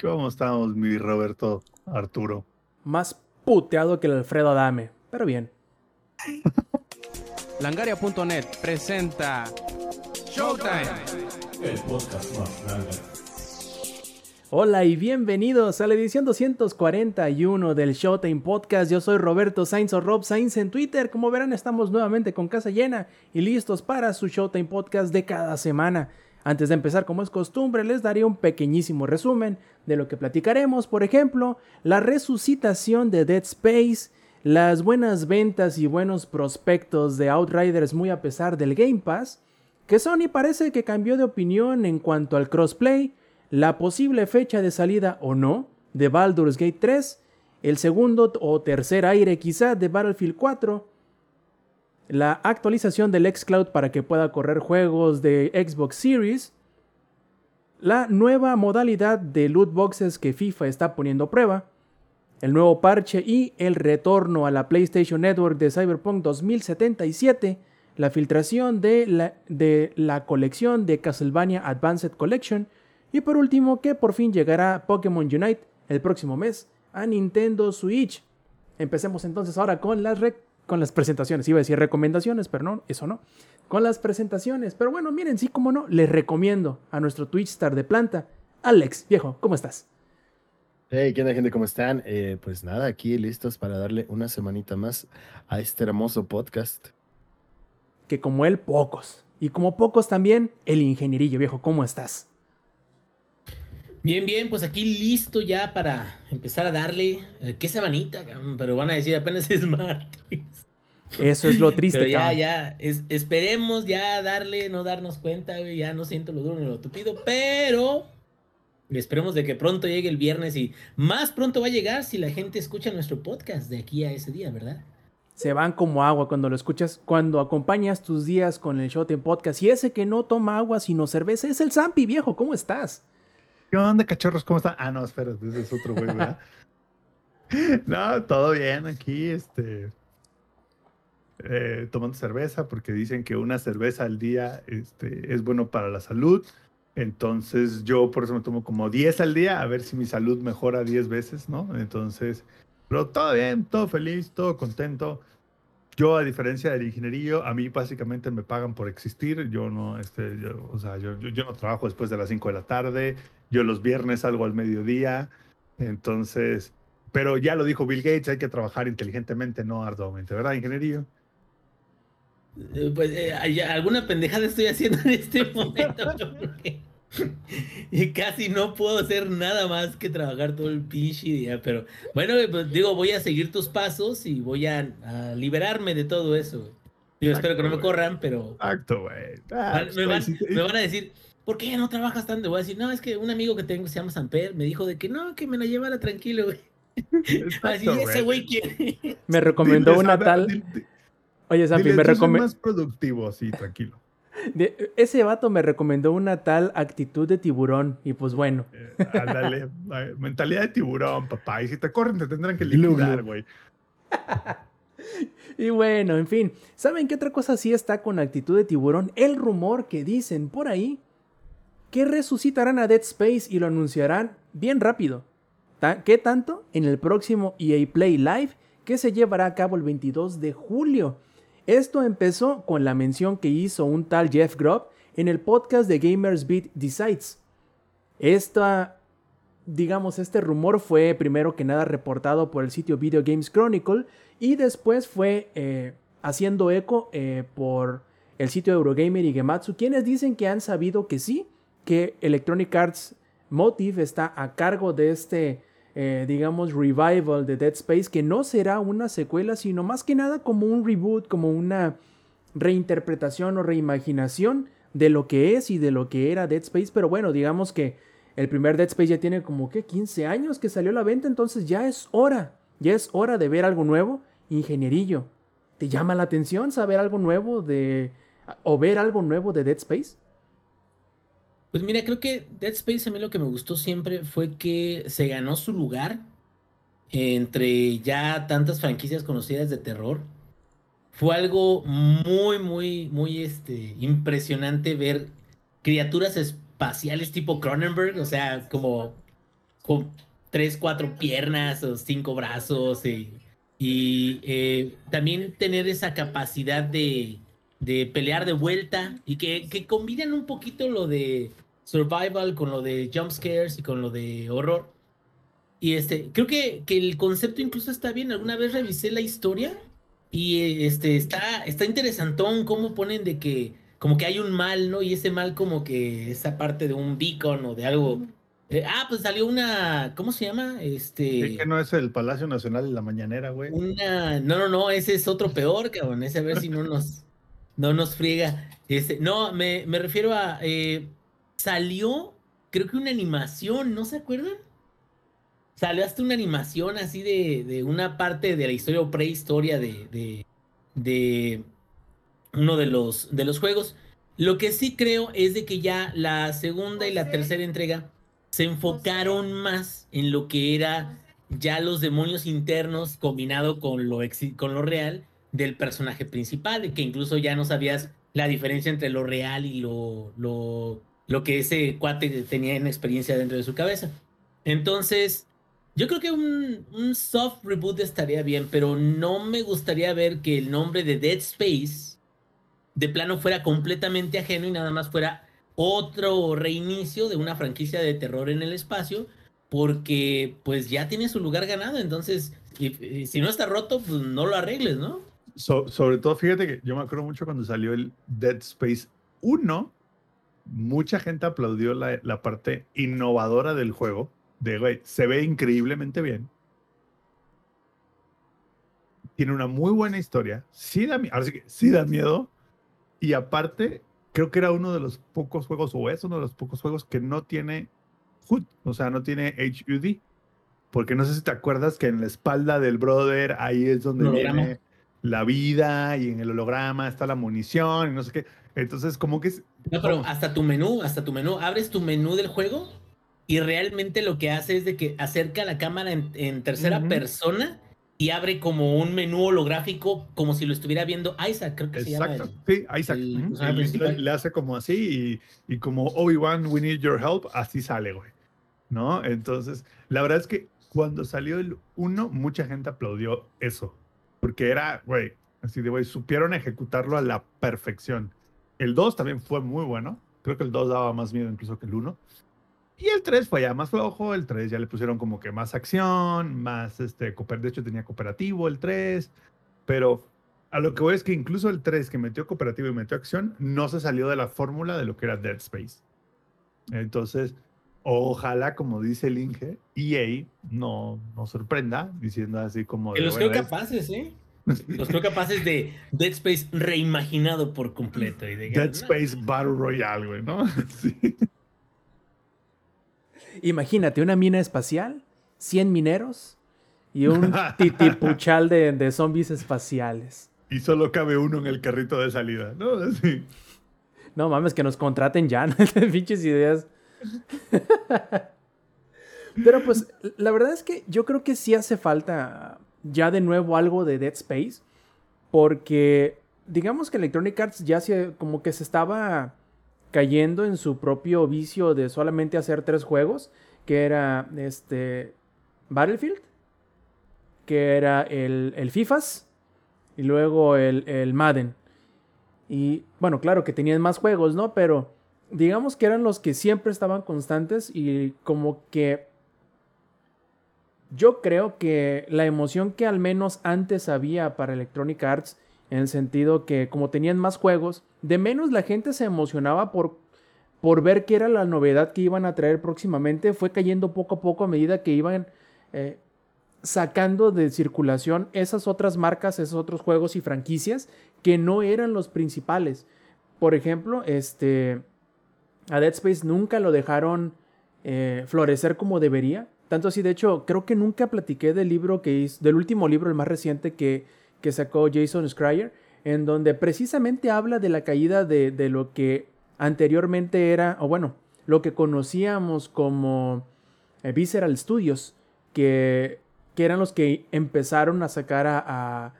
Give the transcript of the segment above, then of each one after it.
¿Cómo estamos, mi Roberto Arturo? Más puteado que el Alfredo Adame, pero bien. Langaria.net presenta Showtime. El podcast más grande. Hola y bienvenidos a la edición 241 del Showtime Podcast. Yo soy Roberto Sainz o Rob Sainz en Twitter. Como verán, estamos nuevamente con casa llena y listos para su Showtime Podcast de cada semana. Antes de empezar, como es costumbre, les daré un pequeñísimo resumen de lo que platicaremos. Por ejemplo, la resucitación de Dead Space, las buenas ventas y buenos prospectos de Outriders muy a pesar del Game Pass, que Sony parece que cambió de opinión en cuanto al crossplay, la posible fecha de salida o no de Baldur's Gate 3, el segundo o tercer aire quizá de Battlefield 4, la actualización del xCloud para que pueda correr juegos de Xbox Series, la nueva modalidad de loot boxes que FIFA está poniendo a prueba, el nuevo parche y el retorno a la PlayStation Network de Cyberpunk 2077, la filtración de la, de la colección de Castlevania Advanced Collection. Y por último que por fin llegará Pokémon Unite el próximo mes a Nintendo Switch. Empecemos entonces ahora con las, con las presentaciones. Iba a decir recomendaciones, pero no, eso no. Con las presentaciones. Pero bueno, miren, sí, como no, les recomiendo a nuestro Twitch Star de planta. Alex, viejo, ¿cómo estás? Hey, ¿qué onda, gente? ¿Cómo están? Eh, pues nada, aquí listos para darle una semanita más a este hermoso podcast. Que como él, pocos. Y como pocos también, el ingenierillo, viejo, ¿cómo estás? Bien, bien, pues aquí listo ya para empezar a darle. eh, ¿Qué semanita? Pero van a decir apenas es martes. Eso es lo triste, Pero ya, cabrón. ya, es- esperemos ya darle, no darnos cuenta, güey, ya no siento lo duro ni lo tupido, pero esperemos de que pronto llegue el viernes y más pronto va a llegar si la gente escucha nuestro podcast de aquí a ese día, ¿verdad? Se van como agua cuando lo escuchas, cuando acompañas tus días con el Showtime Podcast. Y ese que no toma agua sino cerveza es el Zampi, viejo, ¿cómo estás? ¿Qué onda, cachorros? ¿Cómo están? Ah, no, espera, ese es otro güey, ¿verdad? no, todo bien aquí, este. eh, tomando cerveza, porque dicen que una cerveza al día este, es bueno para la salud. Entonces, yo por eso me tomo como 10 al día, a ver si mi salud mejora 10 veces, ¿no? Entonces, pero todo bien, todo feliz, todo contento. Yo, a diferencia del ingenierillo, a mí básicamente me pagan por existir. Yo no, este, yo, o sea, yo, yo, yo no trabajo después de las 5 de la tarde. Yo los viernes salgo al mediodía. Entonces, pero ya lo dijo Bill Gates, hay que trabajar inteligentemente, no arduamente, ¿verdad, ingenierillo? Eh, Pues eh, alguna pendejada estoy haciendo en este momento, porque y casi no puedo hacer nada más que trabajar todo el pinche día, pero bueno, eh, pues, digo, voy a seguir tus pasos y voy a, a liberarme de todo eso. Digo, espero que no me corran, pero Exacto, güey. Ah, pues, me, van, me van a decir, ¿por qué no trabajas tanto? Voy a decir, no, es que un amigo que tengo que se llama Samper me dijo de que no, que me la llevara tranquilo, güey. Así, ese güey quiere. Me recomendó Diles, una ver, tal. dile- Oye, diles, me recomendó. más productivo, sí, tranquilo. Ese vato me recomendó una tal actitud de tiburón. Y pues bueno. Eh, ándale, mentalidad de tiburón, papá. Y si te corren, te tendrán que liquidar, güey. Y bueno, en fin. ¿Saben qué otra cosa sí está con actitud de tiburón? El rumor que dicen por ahí que resucitarán a Dead Space y lo anunciarán bien rápido. ¿Qué tanto? En el próximo EA Play Live que se llevará a cabo el 22 de julio. Esto empezó con la mención que hizo un tal Jeff Grubb en el podcast de Gamers Beat Decides. Esta, digamos, este rumor fue primero que nada reportado por el sitio Video Games Chronicle y después fue eh, haciendo eco eh, por el sitio Eurogamer y Gematsu, quienes dicen que han sabido que sí, que Electronic Arts Motive está a cargo de este, eh, digamos, revival de Dead Space, que no será una secuela, sino más que nada como un reboot, como una reinterpretación o reimaginación de lo que es y de lo que era Dead Space, pero bueno, digamos que el primer Dead Space ya tiene como que 15 años que salió a la venta, entonces ya es hora, ya es hora de ver algo nuevo. Ingenierillo, ¿te llama la atención saber algo nuevo de o ver algo nuevo de Dead Space? Pues mira, creo que Dead Space a mí lo que me gustó siempre fue que se ganó su lugar entre ya tantas franquicias conocidas de terror. Fue algo muy, muy, muy este, impresionante ver criaturas espaciales tipo Cronenberg, o sea, como con tres, cuatro piernas o cinco brazos y, eh, también tener esa capacidad de, de pelear de vuelta y que, que combinan un poquito lo de survival con lo de jump scares y con lo de horror. Y este, creo que, que el concepto incluso está bien. Alguna vez revisé la historia y este está, está interesantón cómo ponen de que como que hay un mal, ¿no? Y ese mal como que esa parte de un beacon o de algo. Eh, ah, pues salió una, ¿cómo se llama? Este. Sí, que no es el Palacio Nacional de la Mañanera, güey. Una, no, no, no, ese es otro peor, cabrón. Ese a ver si no nos, no nos friega. Este, no, me, me refiero a, eh, salió, creo que una animación, ¿no se acuerdan? Salió hasta una animación así de, de una parte de la historia o prehistoria de, de, de uno de los, de los juegos. Lo que sí creo es de que ya la segunda y la tercera entrega se enfocaron más en lo que era ya los demonios internos combinado con lo, con lo real del personaje principal, que incluso ya no sabías la diferencia entre lo real y lo, lo, lo que ese cuate tenía en experiencia dentro de su cabeza. Entonces, yo creo que un, soft reboot estaría bien, pero no me gustaría ver que el nombre de Dead Space de plano fuera completamente ajeno y nada más fuera otro reinicio de una franquicia de terror en el espacio, porque pues ya tiene su lugar ganado, entonces y si no está roto, pues no lo arregles, ¿no? So, sobre todo, fíjate que yo me acuerdo mucho cuando salió el Dead Space 1, mucha gente aplaudió la, la parte innovadora del juego, de, güey, se ve increíblemente bien. Tiene una muy buena historia. Sí da, ahora sí, que sí da miedo. Y aparte, creo que era uno de los pocos juegos, o es uno de los pocos juegos que no tiene HUD, o sea, no tiene HUD. Porque no sé si te acuerdas que en la espalda del brother, ahí es donde Holograma. viene la vida y en el holograma está la munición y no sé qué. Entonces, como que es. No, pero hasta tu menú, hasta tu menú, abres tu menú del juego y realmente lo que hace es de que acerca la cámara en, en tercera Ujú. persona y abre como un menú holográfico como si lo estuviera viendo Isaac, creo que se llama. Exacto. el- Sí, Isaac. el personaje Y le- le hace como así y, y como Obi-Wan, we need your help, así sale, güey. ¿No? Entonces, la verdad es que cuando salió el 1, mucha gente aplaudió eso. Porque era, güey, así de, güey, supieron ejecutarlo a la perfección. El 2 también fue muy bueno. Creo que el 2 daba más miedo incluso que el 1. Y el 3 fue ya más flojo. El 3 ya le pusieron como que más acción, más, este, de hecho tenía cooperativo el 3. Pero a lo que voy es que incluso el 3 que metió cooperativo y metió acción, no se salió de la fórmula de lo que era Dead Space. Entonces, ojalá, como dice el Inge, EA no nos sorprenda diciendo así como... Que los "Bueno, creo es- capaces, ¿eh? Los creo capaces de Dead Space reimaginado por completo. Y de Dead Space Battle Royale, güey, ¿no? Sí. Imagínate una mina espacial, 100 mineros y un titipuchal de, de zombies espaciales. Y solo cabe uno en el carrito de salida, ¿no? Así. No mames, que nos contraten ya, ¿no? Pinches ideas. Pero pues, la verdad es que yo creo que sí hace falta ya de nuevo algo de Dead Space. Porque digamos que Electronic Arts ya se, como que se estaba cayendo en su propio vicio de solamente hacer tres juegos. Que era este Battlefield. Que era el, el FIFAs. Y luego el, el Madden. Y bueno, claro que tenían más juegos, ¿no? Pero digamos que eran los que siempre estaban constantes y como que yo creo que la emoción que al menos antes había para Electronic Arts, en el sentido que como tenían más juegos, de menos la gente se emocionaba por, por ver qué era la novedad que iban a traer próximamente, fue cayendo poco a poco a medida que iban eh, sacando de circulación esas otras marcas, esos otros juegos y franquicias que no eran los principales. Por ejemplo, este, a Dead Space nunca lo dejaron eh, florecer como debería. Tanto así, de hecho, creo que nunca platiqué del libro que hizo, del último libro, el más reciente que, que sacó Jason Schreier, en donde precisamente habla de la caída de, de lo que anteriormente era, o bueno, lo que conocíamos como eh, Visceral Studios, que, que eran los que empezaron a sacar a, a-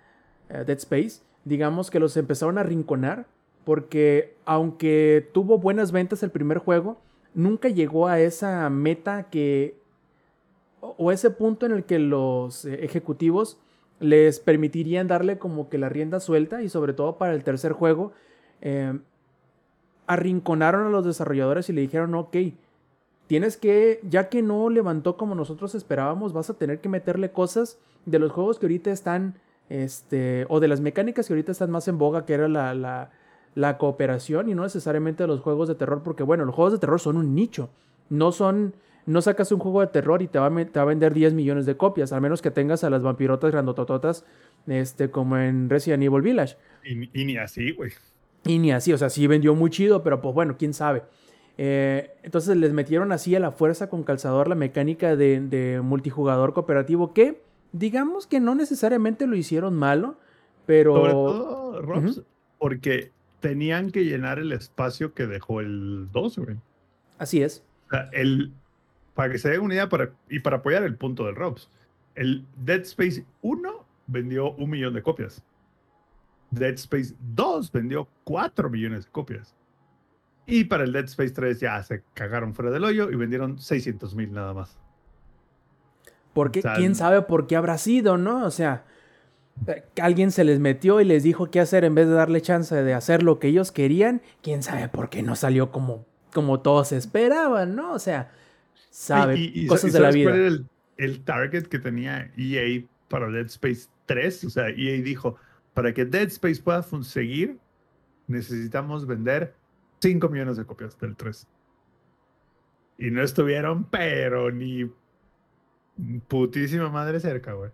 a Dead Space. Digamos que los empezaron a rinconar, porque aunque tuvo buenas ventas el primer juego, nunca llegó a esa meta que o ese punto en el que los eh, ejecutivos les permitirían darle como que la rienda suelta y sobre todo para el tercer juego, eh, arrinconaron a los desarrolladores y le dijeron, ok, tienes que, ya que no levantó como nosotros esperábamos, vas a tener que meterle cosas de los juegos que ahorita están, este, o de las mecánicas que ahorita están más en boga, que era la, la cooperación y no necesariamente los juegos de terror, porque bueno, los juegos de terror son un nicho, no son, no sacas un juego de terror y te va, a, me- te va a vender 10 millones de copias, al menos que tengas a las vampirotas grandotototas, este, como en Resident Evil Village. Y, y ni así, güey. Y ni así, o sea, sí vendió muy chido, pero pues bueno, quién sabe. Eh, entonces les metieron así a la fuerza con calzador la mecánica de, de multijugador cooperativo que digamos que no necesariamente lo hicieron malo, pero... Sobre todo, Robs, porque tenían que llenar el espacio que dejó el 2, güey. Así es. O sea, el, para que se den una idea para, y para apoyar el punto del Robs, el Dead Space 1 vendió un millón de copias. Dead Space 2 vendió 4 millones de copias. Y para el Dead Space 3 ya se cagaron fuera del hoyo y vendieron 600 mil nada más. Porque O sea, quién sabe por qué habrá sido, ¿no? O sea, alguien se les metió y les dijo qué hacer en vez de darle chance de hacer lo que ellos querían. Quién sabe por qué no salió como, como todos esperaban, ¿no? O sea, sabe Y- y- cosas sa- de la ¿sabes vida. cuál era el, el target que tenía EA para Dead Space 3? O sea, EA dijo, para que Dead Space pueda seguir, necesitamos vender 5 millones de copias del 3. Y no estuvieron, pero ni putísima madre cerca, güey.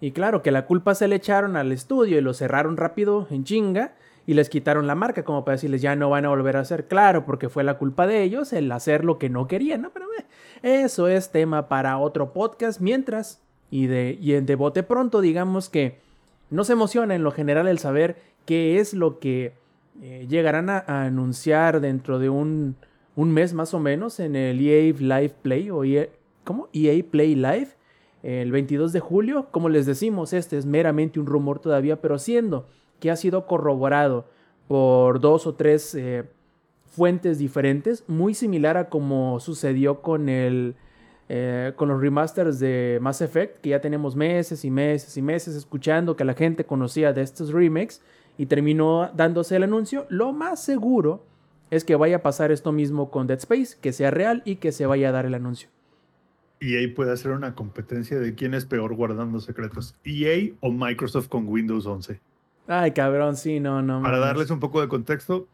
Y claro, que la culpa se le echaron al estudio y lo cerraron rápido en chinga y les quitaron la marca como para decirles ya no van a volver a hacer. Claro, porque fue la culpa de ellos el hacer lo que no querían, ¿no? Pero eh, eso es tema para otro podcast. Mientras, y de, y en de bote pronto, digamos que nos emociona en lo general el saber qué es lo que eh, llegarán a, anunciar dentro de un, un mes más o menos en el EA Live Play o EA, ¿cómo? EA Play Live el 22 de julio. Como les decimos, este es meramente un rumor todavía, pero siendo que ha sido corroborado por dos o tres eh, fuentes diferentes, muy similar a como sucedió con el eh, con los remasters de Mass Effect, que ya tenemos meses y meses y meses escuchando que la gente conocía de estos remakes y terminó dándose el anuncio, lo más seguro es que vaya a pasar esto mismo con Dead Space, que sea real y que se vaya a dar el anuncio. EA puede hacer una competencia de quién es peor guardando secretos, EA o Microsoft con Windows 11. Ay, cabrón, sí, no, no. Para mames. darles un poco de contexto,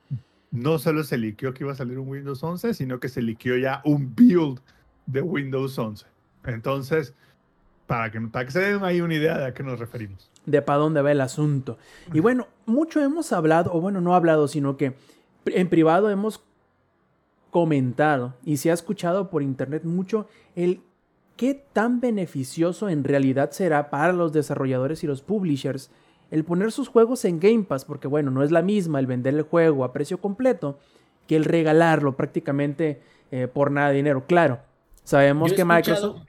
no solo se liqueó que iba a salir un Windows 11, sino que se liqueó ya un build de Windows 11. Entonces, para que, para que se den ahí una idea de a qué nos referimos. de para dónde va el asunto. Y bueno, mucho hemos hablado, o bueno, no hablado, sino que en privado hemos comentado y se ha escuchado por internet mucho el qué tan beneficioso en realidad será para los desarrolladores y los publishers el poner sus juegos en Game Pass, porque bueno, no es la misma el vender el juego a precio completo que el regalarlo prácticamente eh, por nada de dinero. Claro, sabemos Yo que Microsoft...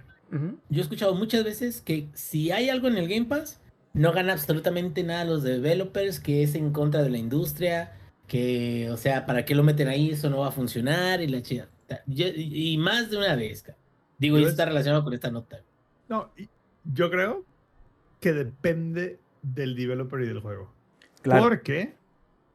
Yo he escuchado muchas veces que si hay algo en el Game Pass, no gana absolutamente nada los developers, que es en contra de la industria, que, o sea, ¿para qué lo meten ahí? Eso no va a funcionar y la chida. Y y más de una vez, ca- digo, y está relacionado con esta nota. No, yo creo que depende del developer y del juego. Claro. Porque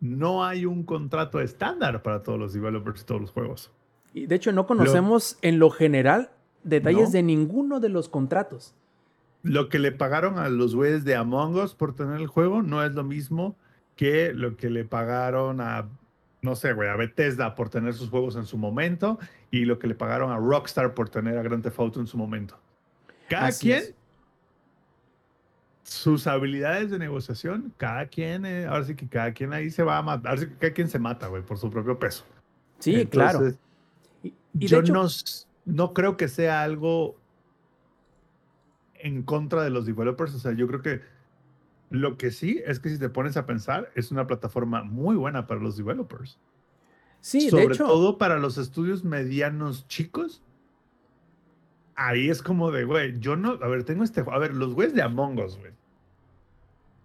no hay un contrato estándar para todos los developers y todos los juegos. Y de hecho, no conocemos en lo general detalles No. de ninguno de los contratos. Lo que le pagaron a los güeyes de Among Us por tener el juego no es lo mismo que lo que le pagaron a, no sé, güey, a Bethesda por tener sus juegos en su momento y lo que le pagaron a Rockstar por tener a Grand Theft Auto en su momento. Cada Así quien, es. sus habilidades de negociación, cada quien, eh, ahora sí que cada quien ahí se va a matar, ahora sí que cada quien se mata, güey, por su propio peso. Sí, claro. Y, yo hecho, no, no creo que sea algo en contra de los developers. O sea, yo creo que lo que sí es que si te pones a pensar, es una plataforma muy buena para los developers. sí, Sobre de hecho, todo para los estudios medianos chicos. Ahí es como de, güey, yo no, a ver, tengo este, a ver, los güeyes de Among Us, güey.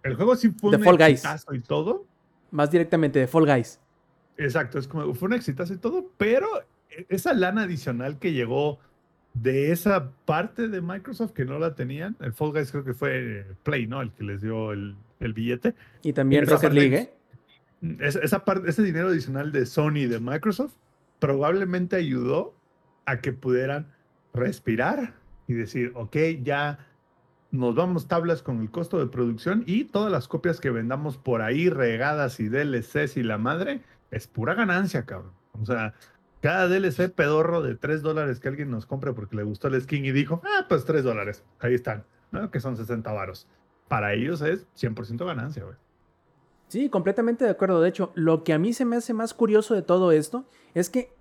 El juego sí fue De un Fall Guys. y todo. más directamente de Fall Guys. Exacto, es como fue un exitazo y todo, pero e- esa lana adicional que llegó de esa parte de Microsoft que no la tenían. El Fall Guys creo que fue Play, ¿no? El que les dio el, el billete. Y también Rocket parte- League, ¿eh? Es- esa parte, ese dinero adicional de Sony y de Microsoft probablemente ayudó a que pudieran respirar y decir, ok, ya nos vamos tablas con el costo de producción y todas las copias que vendamos por ahí regadas y DLCs y la madre, es pura ganancia, cabrón. O sea, cada DLC pedorro de 3 dólares que alguien nos compre porque le gustó el skin y dijo, ah, pues 3 dólares, ahí están, ¿no? que son 60 varos. Para ellos es 100% ganancia, güey. Sí, completamente de acuerdo. De hecho, lo que a mí se me hace más curioso de todo esto es que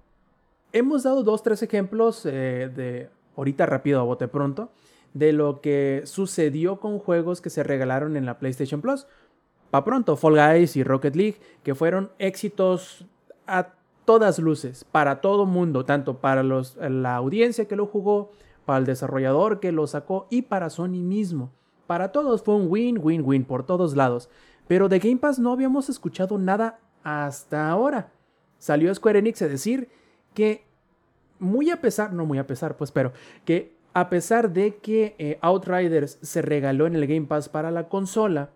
hemos dado dos, tres ejemplos eh, de ahorita rápido a bote pronto de lo que sucedió con juegos que se regalaron en la PlayStation Plus. Pa' pronto, Fall Guys y Rocket League, que fueron éxitos a todas luces, para todo mundo, tanto para los, la audiencia que lo jugó, para el desarrollador que lo sacó y para Sony mismo. Para todos fue un win, win, win por todos lados. Pero de Game Pass no habíamos escuchado nada hasta ahora. Salió Square Enix a decir que muy a pesar, no muy a pesar, pues, pero que a pesar de que eh, Outriders se regaló en el Game Pass para la consola,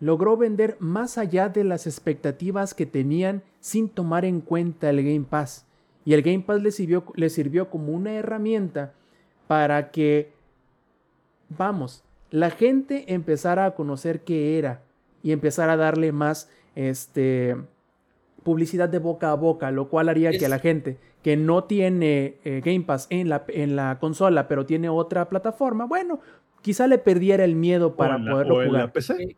logró vender más allá de las expectativas que tenían sin tomar en cuenta el Game Pass. Y el Game Pass le sirvió, le sirvió como una herramienta para que, vamos, la gente empezara a conocer qué era y empezara a darle más este, publicidad de boca a boca, lo cual haría que Es- la gente que no tiene eh, Game Pass en la, en la consola, pero tiene otra plataforma, bueno, quizá le perdiera el miedo para o en la, poderlo o en la jugar. PC.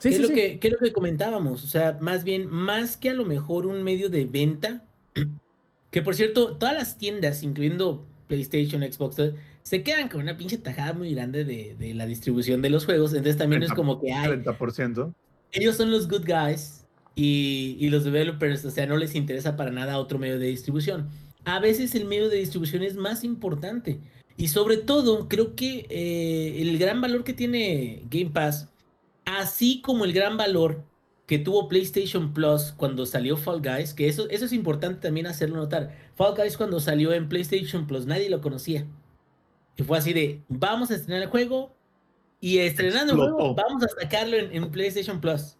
Sí, ¿Qué, sí, es lo sí. Que, qué es lo que comentábamos? O sea, más bien, más que a lo mejor un medio de venta, que por cierto, todas las tiendas, incluyendo PlayStation, Xbox, se quedan con una pinche tajada muy grande de, de la distribución de los juegos. Entonces también es 30, como que hay, 30%. ellos son los good guys y, y los developers, o sea, no les interesa para nada otro medio de distribución. A veces el medio de distribución es más importante. Y sobre todo, creo que eh, el gran valor que tiene Game Pass, así como el gran valor que tuvo PlayStation Plus cuando salió Fall Guys, que eso, eso es importante también hacerlo notar. Fall Guys cuando salió en PlayStation Plus, nadie lo conocía. Y fue así de, vamos a estrenar el juego y estrenando el juego, vamos a sacarlo en, en PlayStation Plus.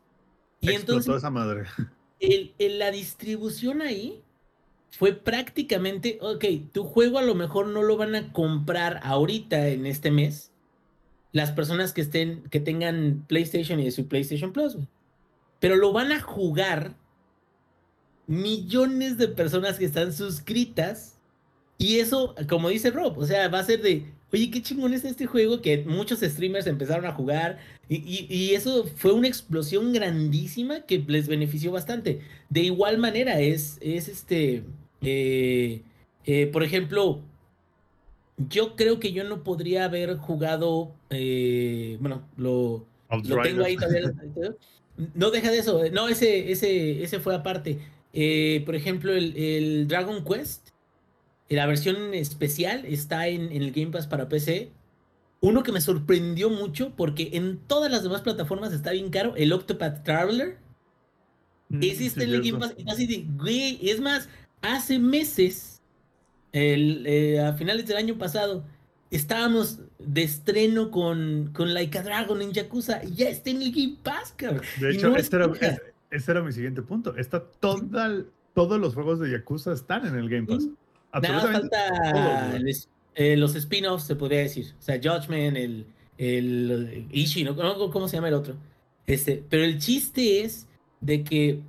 Y Explotó entonces esa madre. el, el- la distribución ahí fue prácticamente, ok, tu juego a lo mejor no lo van a comprar ahorita en este mes. Las personas que estén, que tengan PlayStation y su PlayStation Plus. Pero lo van a jugar millones de personas que están suscritas. Y eso, como dice Rob, o sea, va a ser de, oye, qué chingón es este juego que muchos streamers empezaron a jugar. Y, y- y eso fue una explosión grandísima que les benefició bastante. De igual manera, es, es este, eh, eh, por ejemplo, yo creo que yo no podría haber jugado, eh, bueno, lo, lo tengo ahí todavía. No deja de eso. No, ese, ese, ese fue aparte. Eh, por ejemplo, el, el Dragon Quest, la versión especial está en, en el Game Pass para PC. Uno que me sorprendió mucho porque en todas las demás plataformas está bien caro, el Octopath Traveler. Mm, está en el Game Pass. y así de, güey, es más, hace meses, el, eh, a finales del año pasado, estábamos de estreno con, con Like a Dragon en Yakuza y ya está en el Game Pass, cabrón. De hecho, no este era, escucha. es- ese era mi siguiente punto. Está toda, todos los juegos de Yakuza están en el Game Pass. Sí. Nada falta eh, los spin-offs, se podría decir. O sea, Judgment, el, el Ishi, ¿no? No, ¿Cómo se llama el otro? Este, pero el chiste es de que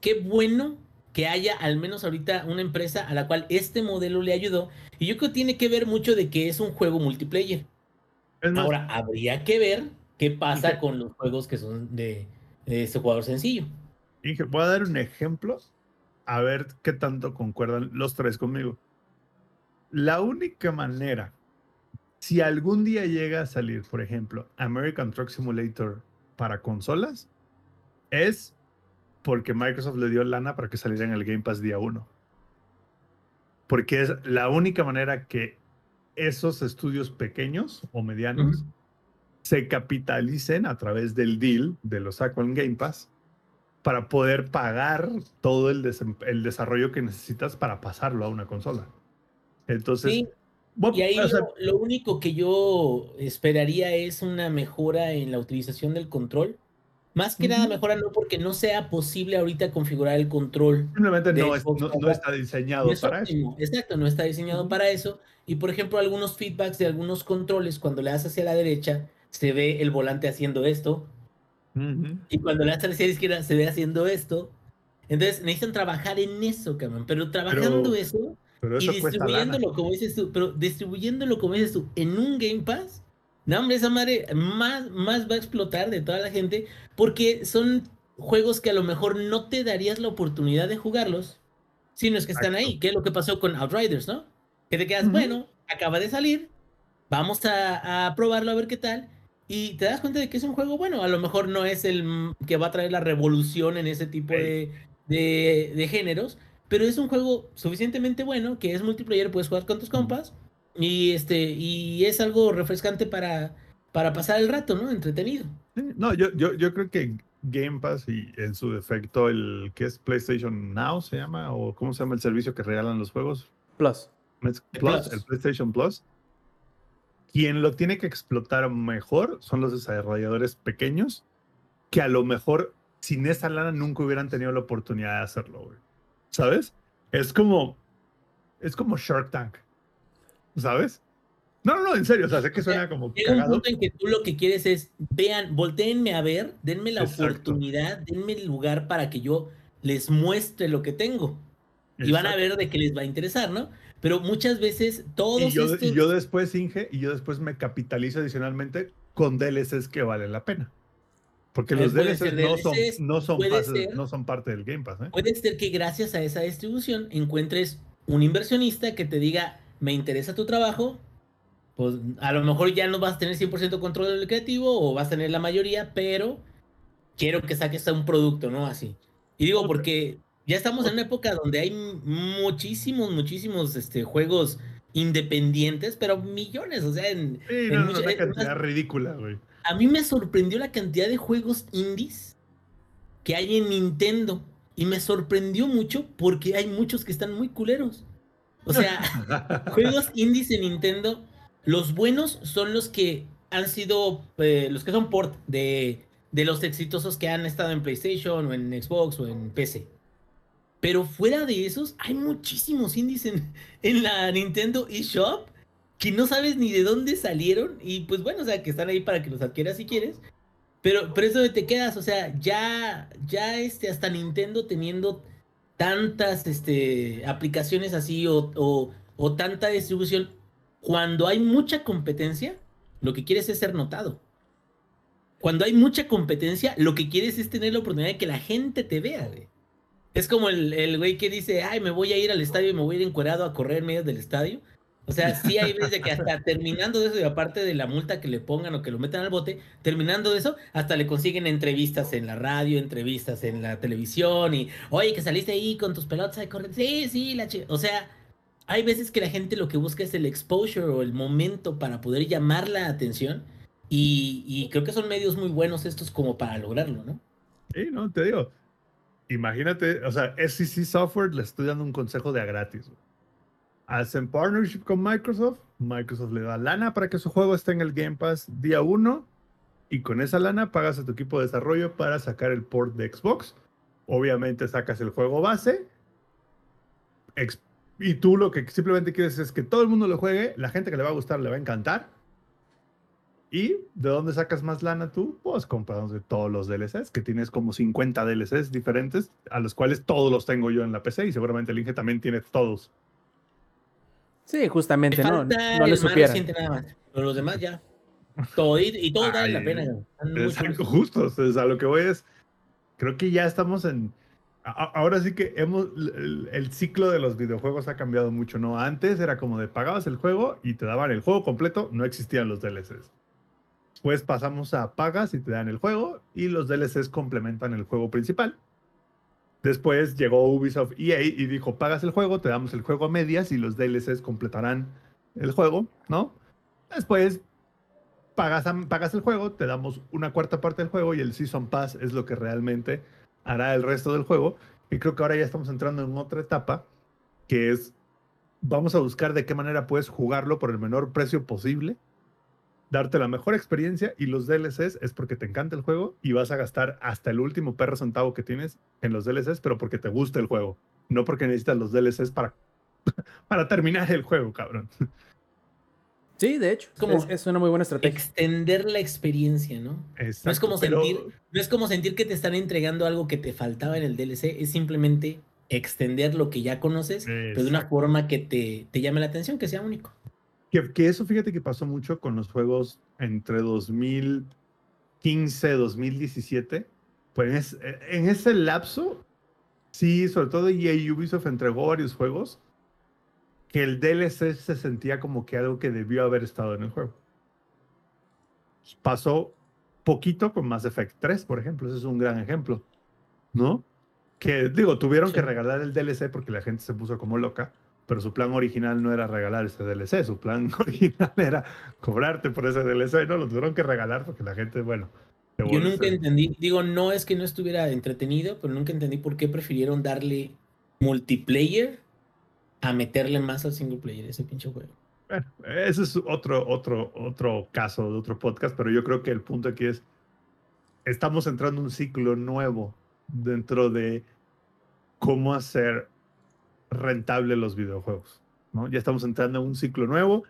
qué bueno que haya al menos ahorita una empresa a la cual este modelo le ayudó. Y yo creo que tiene que ver mucho de que es un juego multiplayer. Más, Ahora, habría que ver qué pasa Inge- con los juegos que son de, de este jugador sencillo. Inge, voy a dar un ejemplo a ver qué tanto concuerdan los tres conmigo. La única manera, si algún día llega a salir, por ejemplo, American Truck Simulator para consolas, es porque Microsoft le dio lana para que saliera en el Game Pass día uno. Porque es la única manera que esos estudios pequeños o medianos Ujú. se capitalicen a través del deal de los saco en Game Pass para poder pagar todo el, el desarrollo que necesitas para pasarlo a una consola. Entonces, Sí, bueno, y ahí o sea, lo, lo único que yo esperaría es una mejora en la utilización del control. Más que nada Ujú. mejora no porque no sea posible ahorita configurar el control. simplemente no, es- no- no está diseñado es para eso. Exacto, no está diseñado para eso. Y por ejemplo, algunos feedbacks de algunos controles, cuando le das hacia la derecha, se ve el volante haciendo esto. Y cuando le das hacia la izquierda, se ve haciendo esto. Entonces necesitan trabajar en eso, cabrón. Pero trabajando Pero eso Pero y eso lana. distribuyéndolo, como dices tú, pero distribuyéndolo, como dices tú, en un Game Pass, no, hombre, esa madre más, más va a explotar de toda la gente, porque son juegos que a lo mejor no te darías la oportunidad de jugarlos, si no es que están ahí, que es lo que pasó con Outriders, ¿no? Que te quedas, bueno, acaba de salir, vamos a, a probarlo a ver qué tal, y te das cuenta de que es un juego bueno, a lo mejor no es el que va a traer la revolución en ese tipo de, de géneros, pero es un juego suficientemente bueno que es multiplayer, puedes jugar con tus compas y este y es algo refrescante para, para pasar el rato, ¿no? Entretenido. No, yo, yo, yo creo que Game Pass y en su defecto el que es PlayStation Now se llama, o cómo se llama el servicio que regalan los juegos, Plus. Plus, El Plus. el PlayStation Plus. Quien lo tiene que explotar mejor son los desarrolladores pequeños, que a lo mejor sin esa lana nunca hubieran tenido la oportunidad de hacerlo, güey. ¿Sabes? Es como, es como Shark Tank, ¿sabes? No, no, no, en serio, o sea, sé que suena como Llega un punto en que tú lo que quieres es, vean, volteenme a ver, denme la Exacto. oportunidad, denme el lugar para que yo les muestre lo que tengo. Y van a ver de qué les va a interesar, ¿no? Pero muchas veces todos Y yo, y yo después, Inge, y yo después me capitalizo adicionalmente con DLCs que valen la pena. Porque los pueden DLCs, no, son, no, son puede pases- ser- no son parte del Game Pass. ¿eh? Puede ser que gracias a esa distribución encuentres un inversionista que te diga, me interesa tu trabajo, pues a lo mejor ya no vas a tener 100% control del creativo o vas a tener la mayoría, pero quiero que saques un producto, ¿no? Así. Y digo, porque ya estamos en una época donde hay muchísimos, muchísimos este, juegos independientes, pero millones, o sea, en, Sí, en no, una cantidad unas- ridícula, güey. a mí me sorprendió la cantidad de juegos indies que hay en Nintendo. Y me sorprendió mucho porque hay muchos que están muy culeros. O sea, juegos indies en Nintendo, los buenos son los que han sido, eh, los que son port de, de los exitosos que han estado en PlayStation o en Xbox o en PC. Pero fuera de esos, hay muchísimos indies en, en la Nintendo eShop que no sabes ni de dónde salieron y pues bueno, o sea, que están ahí para que los adquieras si quieres. Pero, pero es donde te quedas, o sea, ya, ya este, hasta Nintendo teniendo tantas este, aplicaciones así o, o, o tanta distribución, cuando hay mucha competencia, lo que quieres es ser notado. Cuando hay mucha competencia, lo que quieres es tener la oportunidad de que la gente te vea, güey. Es como el, el güey que dice, ay, me voy a ir al estadio y me voy a ir encuerado a correr en medio del estadio. O sea, sí hay veces de que hasta terminando de eso, y aparte de la multa que le pongan o que lo metan al bote, terminando de eso, hasta le consiguen entrevistas en la radio, entrevistas en la televisión y, oye, que saliste ahí con tus pelotas de correr. Sí, sí, la chi-". O sea, hay veces que la gente lo que busca es el exposure o el momento para poder llamar la atención y, y creo que son medios muy buenos estos como para lograrlo, ¿no? Sí, no, te digo. Imagínate, o sea, SCC Software le estoy dando un consejo de a gratis. güey. Hacen partnership con Microsoft. Microsoft le da lana para que su juego esté en el Game Pass día uno. Y con esa lana pagas a tu equipo de desarrollo para sacar el port de Xbox. Obviamente sacas el juego base. y tú lo que simplemente quieres es que todo el mundo lo juegue. La gente que le va a gustar le va a encantar. ¿Y de dónde sacas más lana tú? Pues comprando de todos los DLCs, que tienes como 50 DLCs diferentes, a los cuales todos los tengo yo en la PC y seguramente el Inge también tiene todos. Sí, justamente, Me no, no el le supieran. nada más. Pero los demás ya. Todo, y, y todos valen la pena. Exacto, justo. o sea, a lo que voy es, creo que ya estamos en... a- Ahora sí que hemos, el, el ciclo de los videojuegos ha cambiado mucho, ¿no? Antes era como de pagabas el juego y te daban el juego completo, no existían los DLCs. Después pasamos a pagas y te dan el juego y los DLCs complementan el juego principal. Después llegó Ubisoft EA y dijo, pagas el juego, te damos el juego a medias y los DLCs completarán el juego, ¿no? Después pagas, pagas el juego, te damos una cuarta parte del juego y el Season Pass es lo que realmente hará el resto del juego. Y creo que ahora ya estamos entrando en otra etapa, que es vamos a buscar de qué manera puedes jugarlo por el menor precio posible, darte la mejor experiencia y los DLCs es porque te encanta el juego y vas a gastar hasta el último perro centavo que tienes en los DLCs, pero porque te gusta el juego, no porque necesitas los DLCs para, para terminar el juego, cabrón. Sí, de hecho, Como es, es una muy buena estrategia. Extender la experiencia, ¿no? No es, Exacto, como pero- sentir, no es como sentir que te están entregando algo que te faltaba en el DLC, es simplemente extender lo que ya conoces, pero de una Exacto. forma que te, te llame la atención, que sea único. Que, que eso fíjate que pasó mucho con los juegos entre 2015 2017. Pues en ese lapso, sí, sobre todo EA Ubisoft entregó varios juegos que el DLC se sentía como que algo que debió haber estado en el juego. Pasó poquito con Mass Effect 3, por ejemplo. Ese es un gran ejemplo, ¿no? Que digo, tuvieron que regalar el DLC porque la gente se puso como loca pero su plan original no era regalar ese DLC, su plan original era cobrarte por ese DLC, no lo tuvieron que regalar porque la gente, bueno. Yo nunca entendí, digo, no es que no estuviera entretenido, pero nunca entendí por qué prefirieron darle multiplayer a meterle más al single player ese pinche juego. Bueno, ese es otro, otro, otro caso de otro podcast, pero yo creo que el punto aquí es, estamos entrando en un ciclo nuevo dentro de cómo hacer rentable los videojuegos, ¿no? Ya estamos entrando en un ciclo nuevo.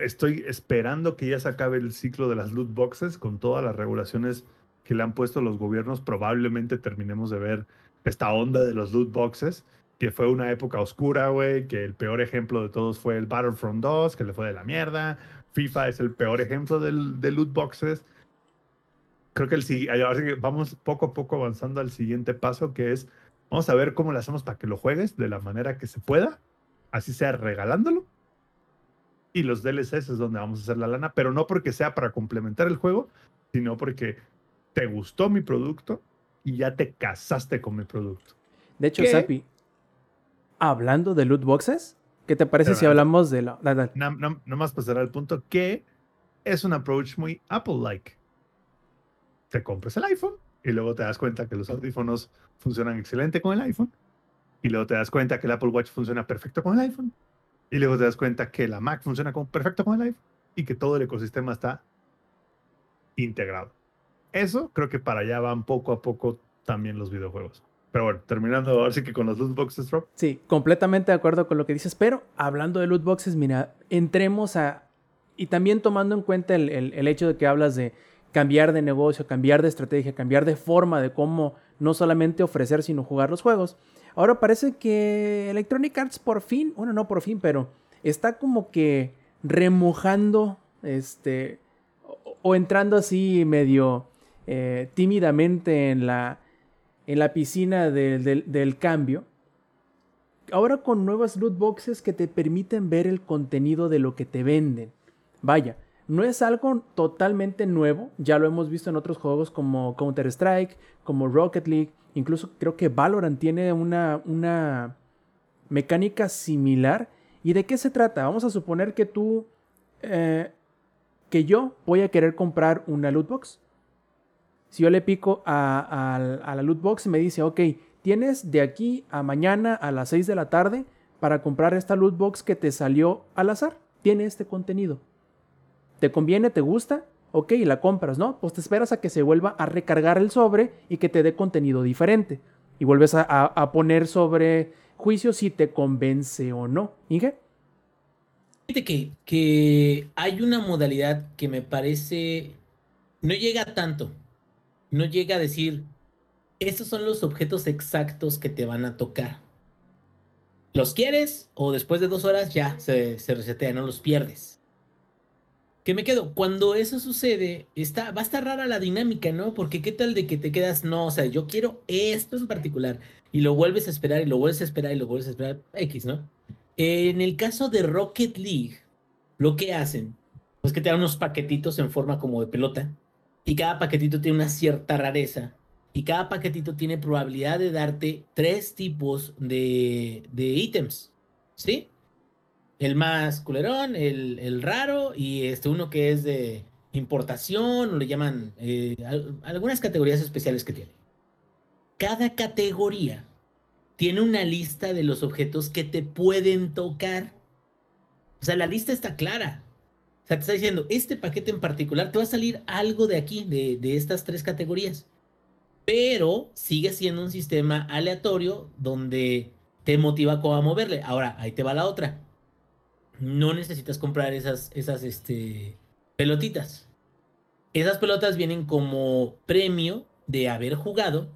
Estoy esperando que ya se acabe el ciclo de las loot boxes con todas las regulaciones que le han puesto los gobiernos. Probablemente terminemos de ver esta onda de los loot boxes que fue una época oscura, güey, que el peor ejemplo de todos fue el Battlefront 2, que le fue de la mierda. FIFA es el peor ejemplo del, de loot boxes. Creo que el ahora vamos poco a poco avanzando al siguiente paso, que es, vamos a ver cómo lo hacemos para que lo juegues de la manera que se pueda, así sea regalándolo. Y los DLCs es donde vamos a hacer la lana, pero no porque sea para complementar el juego, sino porque te gustó mi producto y ya te casaste con mi producto. De hecho, ¿Qué? Sapi, hablando de loot boxes, ¿qué te parece si hablamos de la... da- da- Nada na, nada más pasará al punto que es un approach muy Apple-like. Te compras el iPhone y luego te das cuenta que los audífonos funcionan excelente con el iPhone. Y luego te das cuenta que el Apple Watch funciona perfecto con el iPhone. Y luego te das cuenta que la Mac funciona con, perfecto con el iPhone. Y que todo el ecosistema está integrado. Eso creo que para allá van poco a poco también los videojuegos. Pero bueno, terminando ahora sí que con los loot boxes, Rob. Sí, completamente de acuerdo con lo que dices, pero hablando de loot boxes, mira, entremos a... Y también tomando en cuenta el, el- el hecho de que hablas de cambiar de negocio, cambiar de estrategia, cambiar de forma de cómo no solamente ofrecer, sino jugar los juegos. Ahora parece que Electronic Arts por fin, bueno, no por fin, pero está como que remojando, este, o, entrando así medio eh, tímidamente en la, en la piscina del cambio ahora con nuevas loot boxes que te permiten ver el contenido de lo que te venden. Vaya, no es algo totalmente nuevo, ya lo hemos visto en otros juegos como Counter-Strike, como Rocket League, incluso creo que Valorant tiene una, una mecánica similar. ¿Y de qué se trata? Vamos a suponer que tú, eh, que yo voy a querer comprar una loot box. Si yo le pico a, a- a la loot box y me dice, ok, tienes de aquí a mañana a las 6 de la tarde para comprar esta loot box que te salió al azar. Tiene este contenido. ¿Te conviene? ¿Te gusta? Ok, la compras, ¿no? Pues te esperas a que se vuelva a recargar el sobre y que te dé contenido diferente. Y vuelves a, poner sobre juicio si te convence o no. ¿Inge? Fíjate que, que hay una modalidad que me parece no llega tanto. No llega a decir, estos son los objetos exactos que te van a tocar. ¿Los quieres? O después de dos horas ya se, se resetea, no los pierdes. ¿Qué me quedo? Cuando eso sucede, está, va a estar rara la dinámica, ¿no? Porque qué tal de que te quedas, no, o sea, yo quiero esto en particular. Y lo vuelves a esperar y lo vuelves a esperar y lo vuelves a esperar. X, ¿no? En el caso de Rocket League, lo que hacen es que te dan unos paquetitos en forma como de pelota y cada paquetito tiene una cierta rareza y cada paquetito tiene probabilidad de darte tres tipos de, de ítems, ¿sí? El más culerón, el, el raro y este uno que es de importación, o le llaman eh, al- algunas categorías especiales que tiene. Cada categoría tiene una lista de los objetos que te pueden tocar. O sea, la lista está clara. O sea, te está diciendo, este paquete en particular te va a salir algo de aquí, de, de estas tres categorías. Pero sigue siendo un sistema aleatorio donde te motiva a moverle. Ahora, ahí te va la otra. No necesitas comprar esas, esas este, pelotitas. Esas pelotas vienen como premio de haber jugado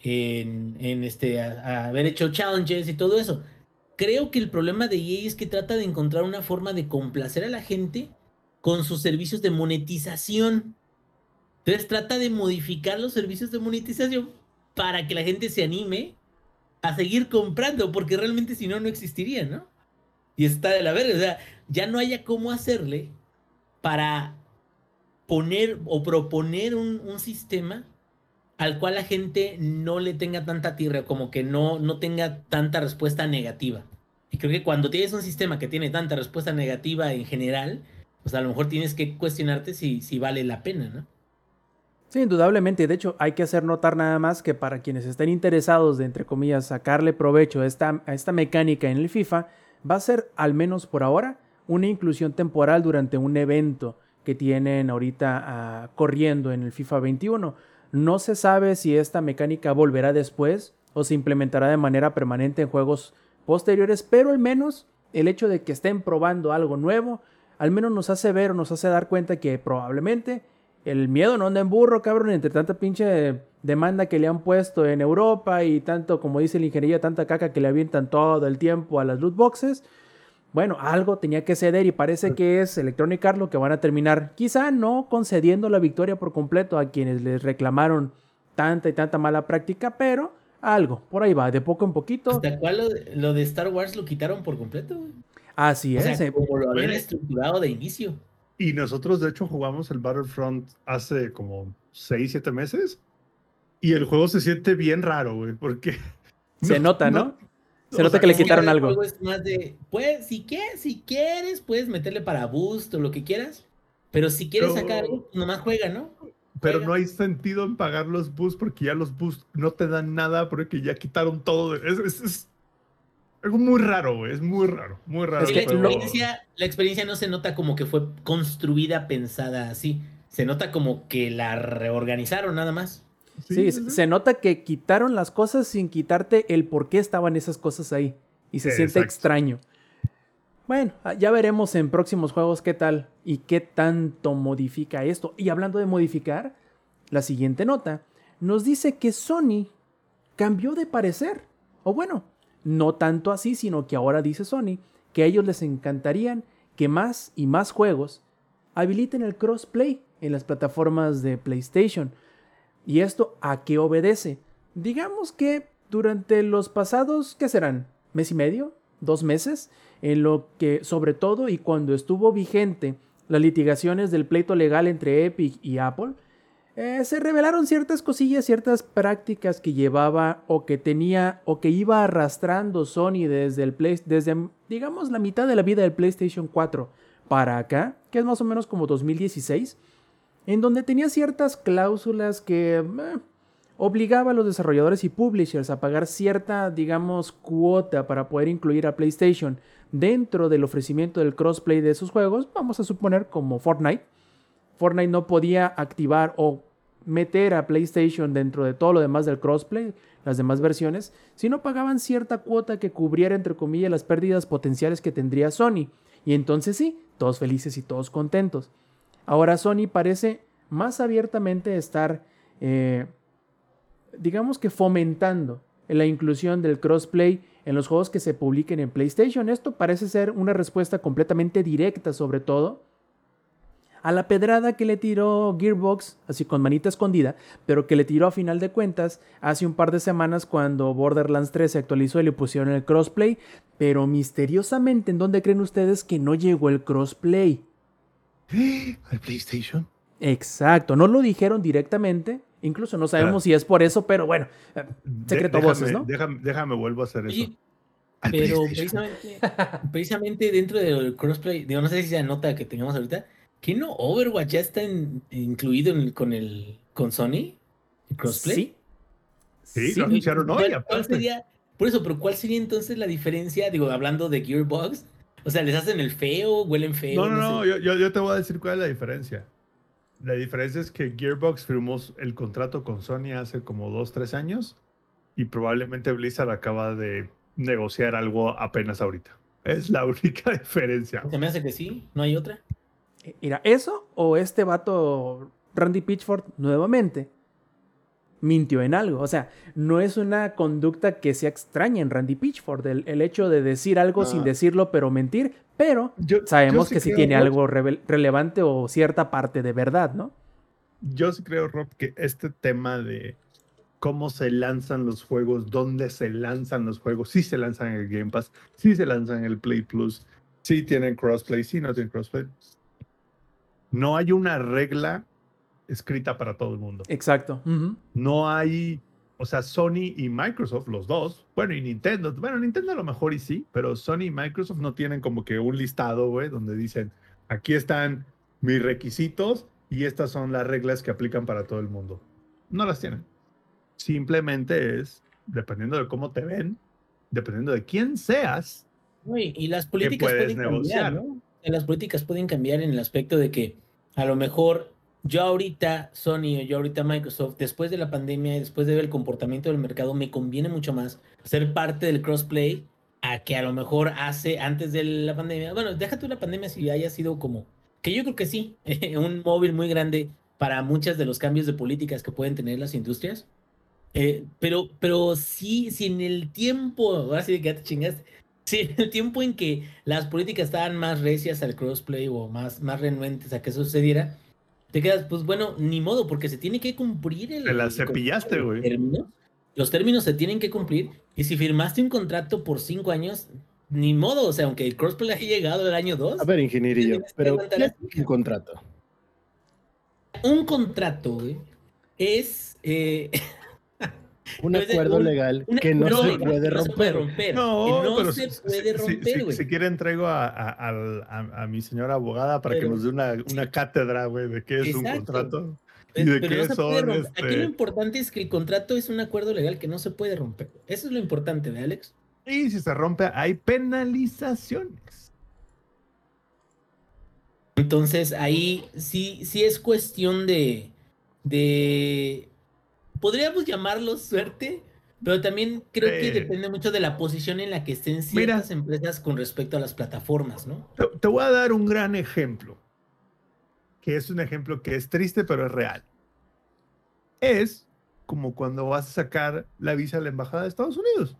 en, en este, haber hecho challenges y todo eso. Creo que el problema de EA es que trata de encontrar una forma de complacer a la gente con sus servicios de monetización. Entonces trata de modificar los servicios de monetización para que la gente se anime a seguir comprando, porque realmente si no, no existiría, ¿no? Y está de la verga, o sea, ya no haya cómo hacerle para poner o proponer un, un sistema al cual la gente no le tenga tanta tierra, como que no, no tenga tanta respuesta negativa. Y creo que cuando tienes un sistema que tiene tanta respuesta negativa en general, pues a lo mejor tienes que cuestionarte si, si vale la pena, ¿no? Sí, indudablemente. De hecho, hay que hacer notar nada más que para quienes estén interesados de, entre comillas, sacarle provecho a esta, a esta mecánica en el FIFA, va a ser, al menos por ahora, una inclusión temporal durante un evento que tienen ahorita ah, corriendo en el FIFA 21. No se sabe si esta mecánica volverá después o se implementará de manera permanente en juegos posteriores, pero al menos el hecho de que estén probando algo nuevo, al menos nos hace ver o nos hace dar cuenta que probablemente el miedo no anda en burro, cabrón, entre tanta pinche demanda que le han puesto en Europa y tanto, como dice la ingeniería, tanta caca que le avientan todo el tiempo a las loot boxes. Bueno, algo tenía que ceder y parece que es Electronic Arts lo que van a terminar, quizá no concediendo la victoria por completo a quienes les reclamaron tanta y tanta mala práctica, pero algo, por ahí va, de poco en poquito. ¿Hasta cuál lo, de- lo de Star Wars lo quitaron por completo? Así O sea, es. eh, como lo habían estructurado de inicio. Y nosotros, de hecho, jugamos el Battlefront hace como 6, 7 meses. Y el juego se siente bien raro, güey, porque... Se nota, ¿no? Se o nota sea, que le quitaron el algo. juego es más de, pues, si quieres, si quieres, puedes meterle para boost o lo que quieras. Pero si quieres Pero- sacar algo, pues, nomás juega, ¿no? Pero no hay sentido en pagar los boosts porque ya los boosts no te dan nada porque ya quitaron todo. de- Es, es- es algo muy raro, güey. Es muy raro, muy raro. Es que la, pero- experiencia, la experiencia no se nota como que fue construida, pensada así. Se nota como que la reorganizaron nada más. Sí, se se nota que quitaron las cosas sin quitarte el por qué estaban esas cosas ahí. Y se siente extraño. Bueno, ah, ya veremos en próximos juegos qué tal y qué tanto modifica esto. Y hablando de modificar, la siguiente nota nos dice que Sony cambió de parecer. O bueno, no tanto así, sino que ahora dice Sony que a ellos les encantarían que más y más juegos habiliten el crossplay en las plataformas de PlayStation. ¿Y esto a qué obedece? Digamos que durante los pasados, ¿qué serán? ¿Mes y medio? ¿Dos meses? En lo que, sobre todo, y cuando estuvo vigente las litigaciones del pleito legal entre Epic y Apple, eh, se revelaron ciertas cosillas, ciertas prácticas que llevaba o que tenía o que iba arrastrando Sony desde el desde digamos la mitad de la vida del PlayStation 4 para acá, que es más o menos como 2016, en donde tenía ciertas cláusulas que eh, obligaba a los desarrolladores y publishers a pagar cierta, digamos, cuota para poder incluir a PlayStation dentro del ofrecimiento del crossplay de esos juegos, vamos a suponer como Fortnite. Fortnite no podía activar o meter a PlayStation dentro de todo lo demás del crossplay, las demás versiones, si no pagaban cierta cuota que cubriera, entre comillas, las pérdidas potenciales que tendría Sony. Y entonces sí, todos felices y todos contentos. Ahora Sony parece más abiertamente estar, eh, digamos que fomentando la inclusión del crossplay en los juegos que se publiquen en PlayStation. Esto parece ser una respuesta completamente directa, sobre todo, a la pedrada que le tiró Gearbox, así con manita escondida, pero que le tiró a final de cuentas hace un par de semanas cuando Borderlands 3 se actualizó y le pusieron el crossplay, pero misteriosamente, ¿en dónde creen ustedes que no llegó el crossplay? ¿Al PlayStation? Exacto, no lo dijeron directamente, incluso no sabemos si es por eso, pero bueno, eh, secreto déjame, voces, ¿no? Déjame, déjame, vuelvo a hacer eso. Pero precisamente, precisamente dentro del crossplay, digo, no sé si se nota que tengamos ahorita, que no Overwatch ya está en- incluido en con el con Sony, el crossplay. Sí. Sí, Sí. lo anunciaron hoy, ¿Cuál, sería, Por eso, pero ¿cuál sería entonces la diferencia? Digo, hablando de Gearbox. O sea, ¿les hacen el feo? ¿Huelen feo? No, no, no, sé. yo, yo, yo te voy a decir cuál es la diferencia. La diferencia es que Gearbox firmó el contrato con Sony hace como dos, tres años y probablemente Blizzard acaba de negociar algo apenas ahorita. Es la única diferencia. Se me hace que sí, no hay otra. Mira, eso o este vato Randy Pitchford nuevamente mintió en algo. O sea, no es una conducta que sea extraña en Randy Pitchford, el, el hecho de decir algo sin decirlo pero mentir, pero Yo- sabemos yo que sí tiene Rob, algo relevante o cierta parte de verdad, ¿no? Yo sí creo, Rob, que este tema de cómo se lanzan los juegos, dónde se lanzan los juegos, si se lanzan en el Game Pass, si se lanzan en el Play Plus, si tienen crossplay, si no tienen crossplay. No hay una regla escrita para todo el mundo. Exacto. No hay, o sea, Sony y Microsoft, los dos, bueno, y Nintendo, bueno, Nintendo a lo mejor y sí, pero Sony y Microsoft no tienen como que un listado, güey, donde dicen, aquí están mis requisitos y estas son las reglas que aplican para todo el mundo. No las tienen. Simplemente es, dependiendo de cómo te ven, dependiendo de quién seas, y las políticas puedes pueden negociar? cambiar, ¿no? Las políticas pueden cambiar en el aspecto de que a lo mejor yo ahorita, Sony o yo ahorita Microsoft, después de la pandemia y después de el comportamiento del mercado, me conviene mucho más ser parte del crossplay a que a lo mejor hace antes de la pandemia. Bueno, déjate la pandemia si haya sido como, que yo creo que sí, un móvil muy grande para muchas de los cambios de políticas que pueden tener las industrias. Eh, pero, pero sí, si en el tiempo, ahora sí que ya te chingaste, si en el tiempo en que las políticas estaban más recias al crossplay o más, más renuentes a que eso sucediera, te quedas, pues bueno, ni modo, porque se tiene que cumplir el. Te la cepillaste, los güey. términos. Los términos se tienen que cumplir. Y si firmaste un contrato por cinco años, ni modo, o sea, aunque el crossplay haya llegado el año 2, A ver, ingenierillo, pero ¿qué es un contrato? un contrato, güey, es. eh, Un acuerdo un- legal una- que no, se puede no se puede romper. No, que no pero se si- puede si- si- romper, si, güey. si quiere entrego a, a- al- a- a mi señora abogada para que nos dé una, una cátedra, güey, de qué es un contrato. ¿Y de pero qué no se puede son, romper. Aquí este? lo importante es que el contrato es un acuerdo legal que no se puede romper. Eso es lo importante, ¿de Alex? Y si se rompe, hay penalizaciones. Entonces ahí sí, sí es cuestión de, de, podríamos llamarlo suerte, pero también creo que Sí. depende mucho de la posición en la que estén ciertas empresas con respecto a las plataformas, ¿no? Te, te voy a dar un gran ejemplo, que es un ejemplo que es triste, pero es real. Es como cuando vas a sacar la visa a la Embajada de Estados Unidos.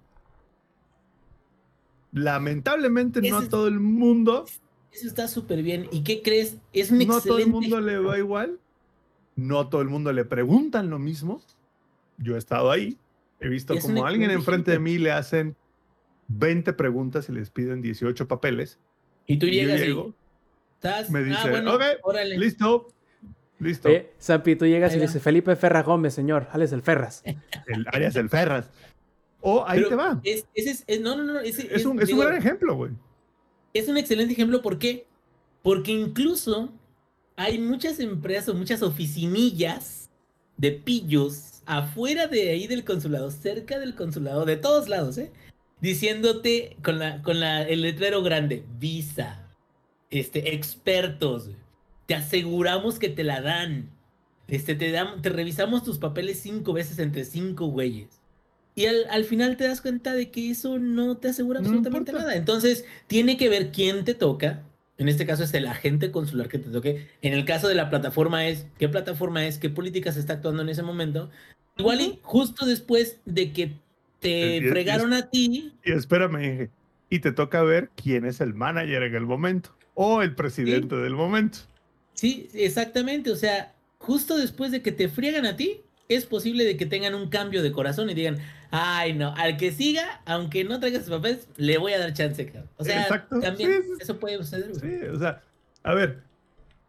Lamentablemente no Ese a es- todo el mundo, Eso está súper bien. ¿Y qué crees? Es un no a todo el excelente... mundo le va igual, no a todo el mundo le preguntan lo mismo. Yo he estado ahí, he visto un como a alguien enfrente de mí le hacen 20 preguntas y les piden 18 papeles. Y tú Y yo llegas y llego, estás... me ah, dice, bueno, "Ok, órale. listo, listo. Eh, Zampi, tú llegas y le dices, Felipe Ferra Gómez, señor, Alex el Ferras. el Arias del Ferras. O ahí Pero te va. Es, es, es- no, no, no. ese Es un, es un digo, gran ejemplo, güey. es un excelente ejemplo. ¿Por qué? Porque incluso hay muchas empresas o muchas oficinillas de pillos afuera de ahí del consulado, cerca del consulado, de todos lados, ¿eh? Diciéndote con, la, con la, el letrero grande, visa, este, expertos, te aseguramos que te la dan. Este, te, dam- te revisamos tus papeles cinco veces entre cinco güeyes. Y al, al final te das cuenta de que eso no te asegura absolutamente nada. Entonces, tiene que ver quién te toca. En este caso es el agente consular que te toque. En el caso de la plataforma es qué plataforma es, qué política se está actuando en ese momento. Igual y justo después de que te Y- y- y- fregaron a ti, Y espérame, y te toca ver quién es el manager en el momento o el presidente del momento. Sí, exactamente. O sea, justo después de que te friegan a ti, es posible de que tengan un cambio de corazón y digan, ay, no, al que siga, aunque no traiga sus papeles, le voy a dar chance, cabrón. O sea, Exacto, también sí, eso puede suceder. Sí, o sea, a ver,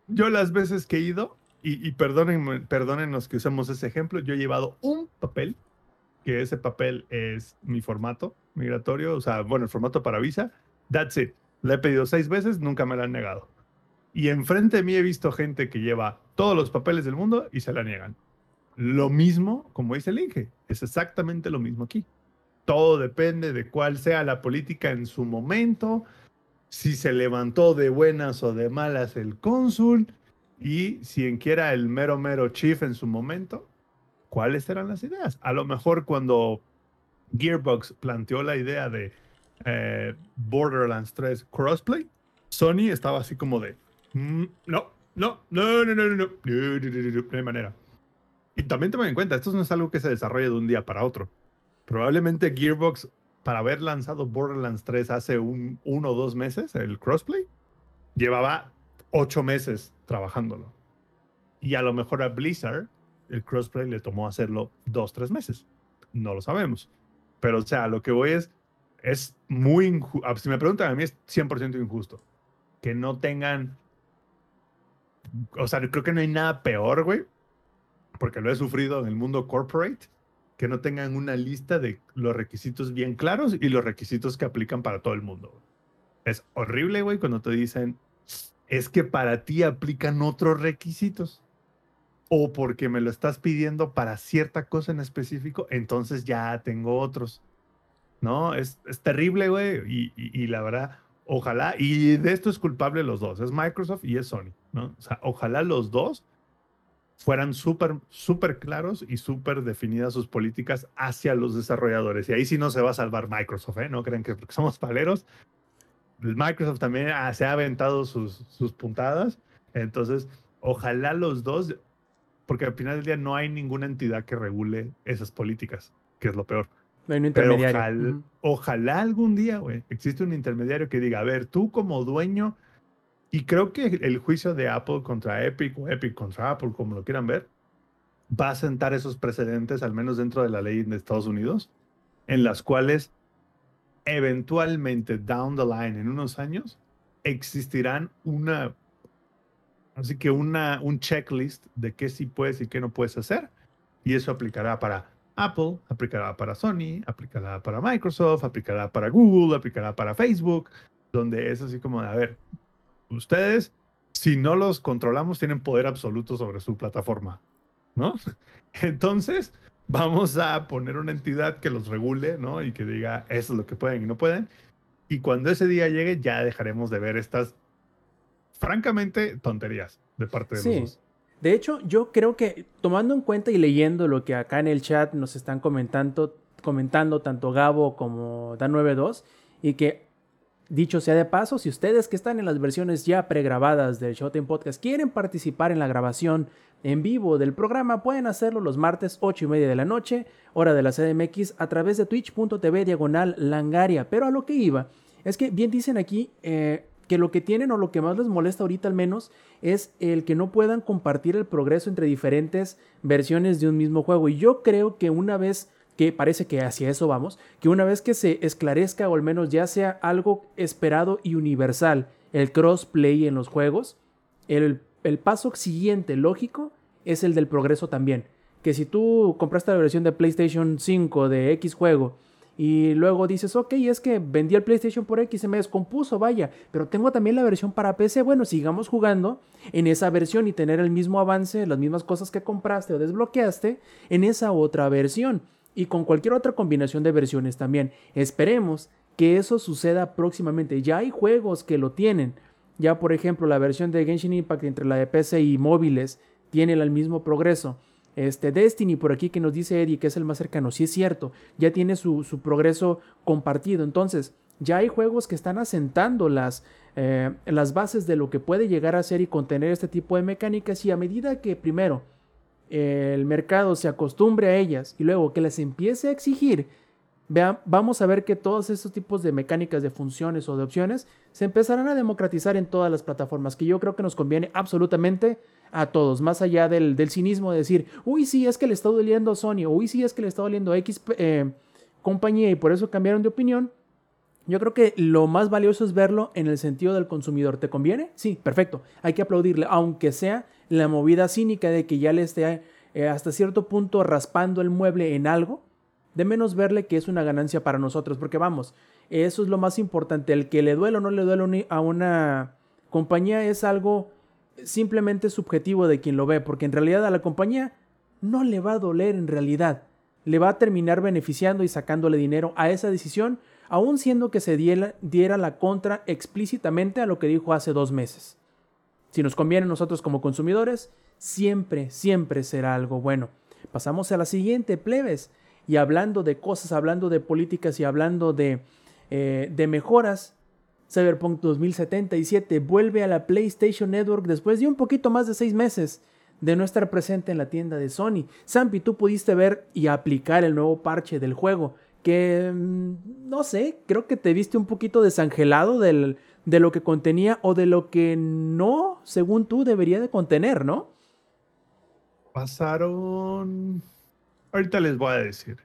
yo las veces que he ido, y, y que usemos ese ejemplo, yo he llevado un papel, que ese papel es mi formato migratorio, o sea, bueno, el formato para visa, that's it. Le he pedido seis veces, nunca me la han negado. Y enfrente de mí he visto gente que lleva todos los papeles del mundo y se la niegan. Lo mismo, como dice el Inge, es exactamente lo mismo aquí. todo depende de cuál sea la política en su momento, si se levantó de buenas o de malas el cónsul y si quiera el mero mero chief en su momento, cuáles eran las ideas. A lo mejor cuando Gearbox planteó la idea de eh, Borderlands 3 crossplay, Sony estaba así como de, "Mm, no, no, no, no, no, no, no, no, no, no, no, no hay manera. Y también tomen en cuenta, esto no es algo que se desarrolla de un día para otro. Probablemente Gearbox, para haber lanzado Borderlands 3 hace un, uno o dos meses, el crossplay, llevaba ocho meses trabajándolo. Y a lo mejor a Blizzard, el crossplay le tomó hacerlo dos, tres meses. No lo sabemos. Pero, o sea, lo que voy es, es muy injusto. Si me preguntan a mí, es 100% injusto. Que no tengan. O sea, creo que no hay nada peor, güey, porque lo he sufrido en el mundo corporate, que no tengan una lista de los requisitos bien claros y los requisitos que aplican para todo el mundo. Es horrible, güey, cuando te dicen, es que para ti aplican otros requisitos. O porque me lo estás pidiendo para cierta cosa en específico, entonces ya tengo otros. No, es, es terrible, güey. Y la verdad, ojalá, y de esto es culpable los dos, es Microsoft y es Sony, ¿no? O sea, ojalá los dos fueran súper, súper claros y súper definidas sus políticas hacia los desarrolladores. Y ahí sí no se va a salvar Microsoft, ¿eh? No crean que somos paleros. Microsoft también ah, se ha aventado sus, sus puntadas. Entonces, ojalá los dos, porque al final del día no hay ninguna entidad que regule esas políticas, que es lo peor. No hay un Pero intermediario. ojalá, Ujú. ojalá algún día, güey, existe un intermediario que diga, a ver, tú como dueño, y creo que el juicio de Apple contra Epic o Epic contra Apple, como lo quieran ver, va a sentar esos precedentes, al menos dentro de la ley de Estados Unidos, en las cuales eventualmente, down the line, en unos años, existirán una, así que una, un checklist de qué sí puedes y qué no puedes hacer, y eso aplicará para Apple, aplicará para Sony, aplicará para Microsoft, aplicará para Google, aplicará para Facebook, donde es así como, a ver, ustedes, si no los controlamos, tienen poder absoluto sobre su plataforma, ¿no? Entonces, vamos a poner una entidad que los regule, ¿no? Y que diga, eso es lo que pueden y no pueden. Y cuando ese día llegue, ya dejaremos de ver estas, francamente, tonterías de parte de Sí. los dos. De hecho, yo creo que tomando en cuenta y leyendo lo que acá en el chat nos están comentando, comentando tanto Gabo como Dan92, y que dicho sea de paso, si ustedes que están en las versiones ya pregrabadas del Showtime Podcast quieren participar en la grabación en vivo del programa, pueden hacerlo los martes 8 y media de la noche, hora de la CDMX, a través de twitch.tv diagonal langaria. Pero a lo que iba, es que bien dicen aquí eh, que lo que tienen o lo que más les molesta ahorita al menos es el que no puedan compartir el progreso entre diferentes versiones de un mismo juego. Y yo creo que una vez que parece que hacia eso vamos, que una vez que se esclarezca o al menos ya sea algo esperado y universal el crossplay en los juegos, el, el paso siguiente lógico es el del progreso también. Que si tú compraste la versión de PlayStation 5 de X juego y luego dices, ok, es que vendí el PlayStation por X, se me descompuso, vaya, pero tengo también la versión para PC, bueno, sigamos jugando en esa versión y tener el mismo avance, las mismas cosas que compraste o desbloqueaste en esa otra versión y con cualquier otra combinación de versiones también. Esperemos que eso suceda próximamente. Ya hay juegos que lo tienen. Ya por ejemplo la versión de Genshin Impact entre la de PC y móviles tiene el mismo progreso. Este Destiny por aquí que nos dice Eddie que es el más cercano, sí es cierto, ya tiene su, su progreso compartido. Entonces, ya hay juegos que están asentando las, eh, las bases de lo que puede llegar a ser y contener este tipo de mecánicas y a medida que primero el mercado se acostumbre a ellas y luego que les empiece a exigir, vea, vamos a ver que todos estos tipos de mecánicas, de funciones o de opciones se empezarán a democratizar en todas las plataformas, que yo creo que nos conviene absolutamente a todos, más allá del, del cinismo de decir, uy, sí, es que le está doliendo a Sony, uy, sí, es que le está doliendo a X eh, compañía y por eso cambiaron de opinión. Yo creo que lo más valioso es verlo en el sentido del consumidor. ¿Te conviene? Sí, perfecto. Hay que aplaudirle, aunque sea la movida cínica de que ya le esté eh, hasta cierto punto raspando el mueble en algo, de menos verle que es una ganancia para nosotros, porque vamos, eso es lo más importante. El que le duele o no le duele a una compañía es algo simplemente subjetivo de quien lo ve, porque en realidad a la compañía no le va a doler en realidad. le va a terminar beneficiando y sacándole dinero a esa decisión, aun siendo que se diera, diera la contra explícitamente a lo que dijo hace dos meses. Si nos conviene a nosotros como consumidores, siempre, siempre será algo bueno. Pasamos a la siguiente, plebes. Y hablando de cosas, hablando de políticas y hablando de, eh, de mejoras, Cyberpunk 2077 vuelve a la PlayStation Network después de un poquito más de seis meses de no estar presente en la tienda de Sony. Zampi, tú pudiste ver y aplicar el nuevo parche del juego, que mm, no sé, creo que te viste un poquito desangelado del, de lo que contenía o de lo que no, según tú, debería de contener, ¿no? Pasaron. Ahorita les voy a decir.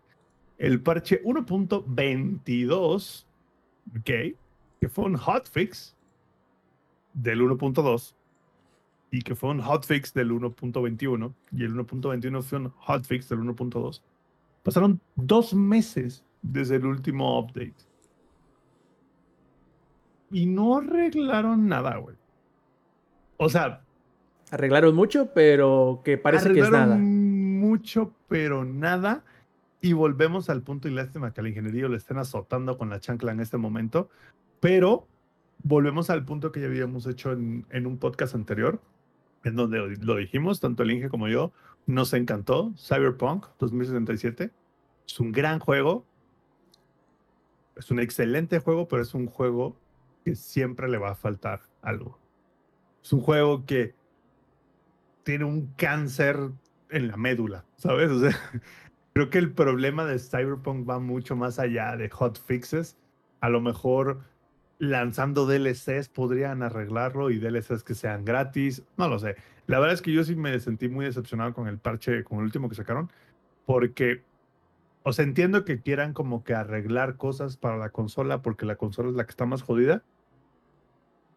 El parche 1.22, ok, que fue un hotfix del 1.2 y que fue un hotfix del 1.21 y el 1.21 fue un hotfix del 1.2. Pasaron dos meses desde el último update. Y no arreglaron nada, güey. O sea, Arreglaron mucho, pero que parece que es arreglaron nada. mucho, pero nada. Y volvemos al punto y lástima que al ingeniero le estén azotando con la chancla en este momento. Pero volvemos al punto que ya habíamos hecho en, en un podcast anterior, en donde lo dijimos, tanto el Inge como yo, nos encantó Cyberpunk 2077. Es un gran juego. Es un excelente juego, pero es un juego que siempre le va a faltar algo. Es un juego que tiene un cáncer en la médula, ¿sabes? O sea, creo que el problema de Cyberpunk va mucho más allá de hotfixes. A lo mejor lanzando DLCs podrían arreglarlo y DLCs que sean gratis. No lo sé. La verdad es que yo sí me sentí muy decepcionado con el parche, con el último que sacaron, porque, o sea, entiendo que quieran como que arreglar cosas para la consola, porque la consola es la que está más jodida,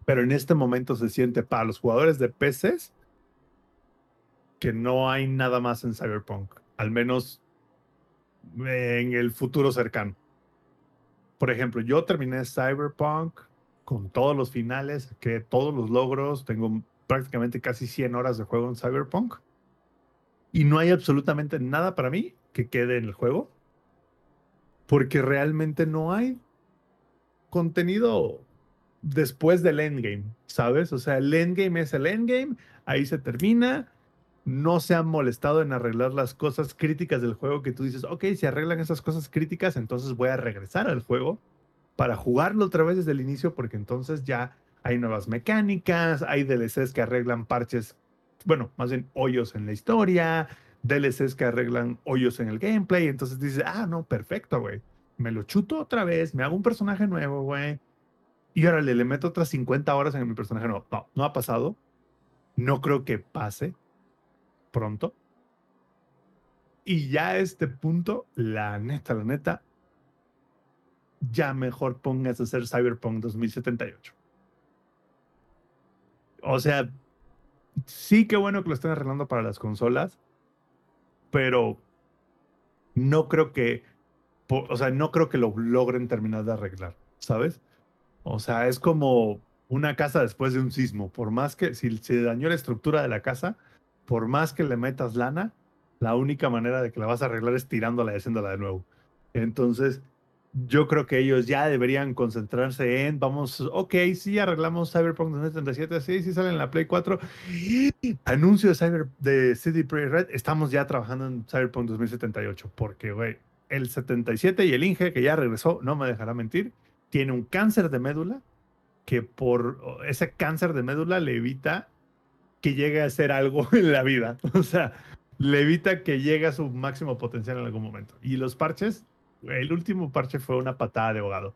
pero en este momento se siente para los jugadores de PCs que no hay nada más en Cyberpunk, al menos en el futuro cercano. Por ejemplo, yo terminé Cyberpunk con todos los finales, que todos los logros, tengo prácticamente casi 100 horas de juego en Cyberpunk y no hay absolutamente nada para mí que quede en el juego porque realmente no hay contenido después del endgame, ¿sabes? O sea, el endgame es el endgame, ahí se termina, no se han molestado en arreglar las cosas críticas del juego que tú dices, ok, si arreglan esas cosas críticas, entonces voy a regresar al juego para jugarlo otra vez desde el inicio, porque entonces ya hay nuevas mecánicas, hay DLCs que arreglan parches, bueno, más bien hoyos en la historia, DLCs que arreglan hoyos en el gameplay, entonces dices, ah, no, perfecto, güey, me lo chuto otra vez, me hago un personaje nuevo, güey, y órale, le meto otras 50 horas en mi personaje nuevo. No, no ha pasado, no creo que pase pronto. Y ya a este punto, la neta, la neta, ya mejor pongas a hacer Cyberpunk 2078. O sea, sí que bueno que lo estén arreglando para las consolas, pero no creo que, o sea, no creo que lo logren terminar de arreglar, ¿sabes? O sea, es como una casa después de un sismo. Por más que, si se dañó la estructura de la casa, por más que le metas lana, la única manera de que la vas a arreglar es tirándola y haciéndola de nuevo. Entonces, yo creo que ellos ya deberían concentrarse en, vamos, ok, sí arreglamos Cyberpunk 2077, sí, sí sale en la Play 4. Anuncio de, Cyber, de CD Projekt Red, estamos ya trabajando en Cyberpunk 2078, porque, güey, el 77 y el Inge, que ya regresó, no me dejará mentir, tiene un cáncer de médula que por ese cáncer de médula le evita que llegue a hacer algo en la vida. O sea, le evita que llegue a su máximo potencial en algún momento. Y los parches, el último parche fue una patada de abogado.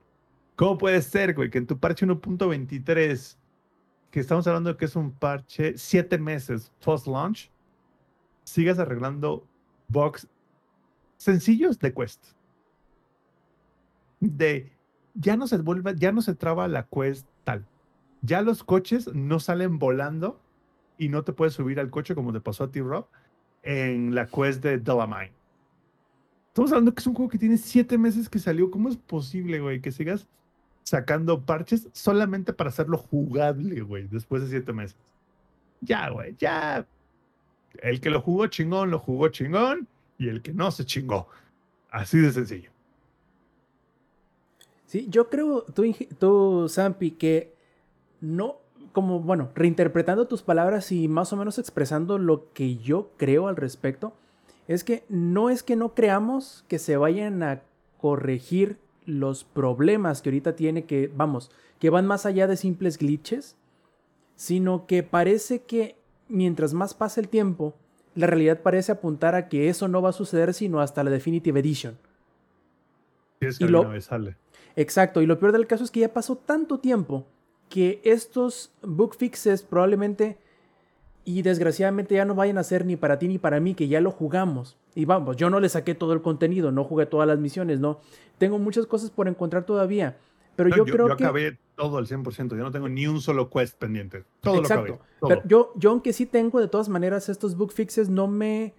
¿Cómo puede ser, güey, que en tu parche 1.23, que estamos hablando de que es un parche siete meses post-launch, sigas arreglando bugs sencillos de quest? De ya no se vuelve, ya no se traba la quest tal. Ya los coches no salen volando y no te puedes subir al coche como te pasó a ti, Rob, en la quest de Dolomine. Estamos hablando que es un juego que tiene siete meses que salió. ¿Cómo es posible, güey, que sigas sacando parches solamente para hacerlo jugable, güey, después de siete meses? Ya, güey, ya. El que lo jugó chingón, lo jugó chingón, y el que no se chingó. Así de sencillo. Sí, yo creo, tú, tú, Zampi, que no, como, bueno, reinterpretando tus palabras y más o menos expresando lo que yo creo al respecto, es que no es que no creamos que se vayan a corregir los problemas que ahorita tiene que, vamos, que van más allá de simples glitches, sino que parece que mientras más pasa el tiempo, la realidad parece apuntar a que eso no va a suceder sino hasta la Definitive Edition. Es que Y lo- sale. Exacto, y lo peor del caso es que ya pasó tanto tiempo que estos bug fixes probablemente y desgraciadamente ya no vayan a ser ni para ti ni para mí, que ya lo jugamos. Y vamos, yo no le saqué todo el contenido, no jugué todas las misiones, no. Tengo muchas cosas por encontrar todavía, pero No, yo, creo que... acabé todo al 100%. Yo no tengo ni un solo quest pendiente. Todo lo Exacto. acabé. todo. Pero yo, yo aunque sí tengo de todas maneras estos bug fixes, no me...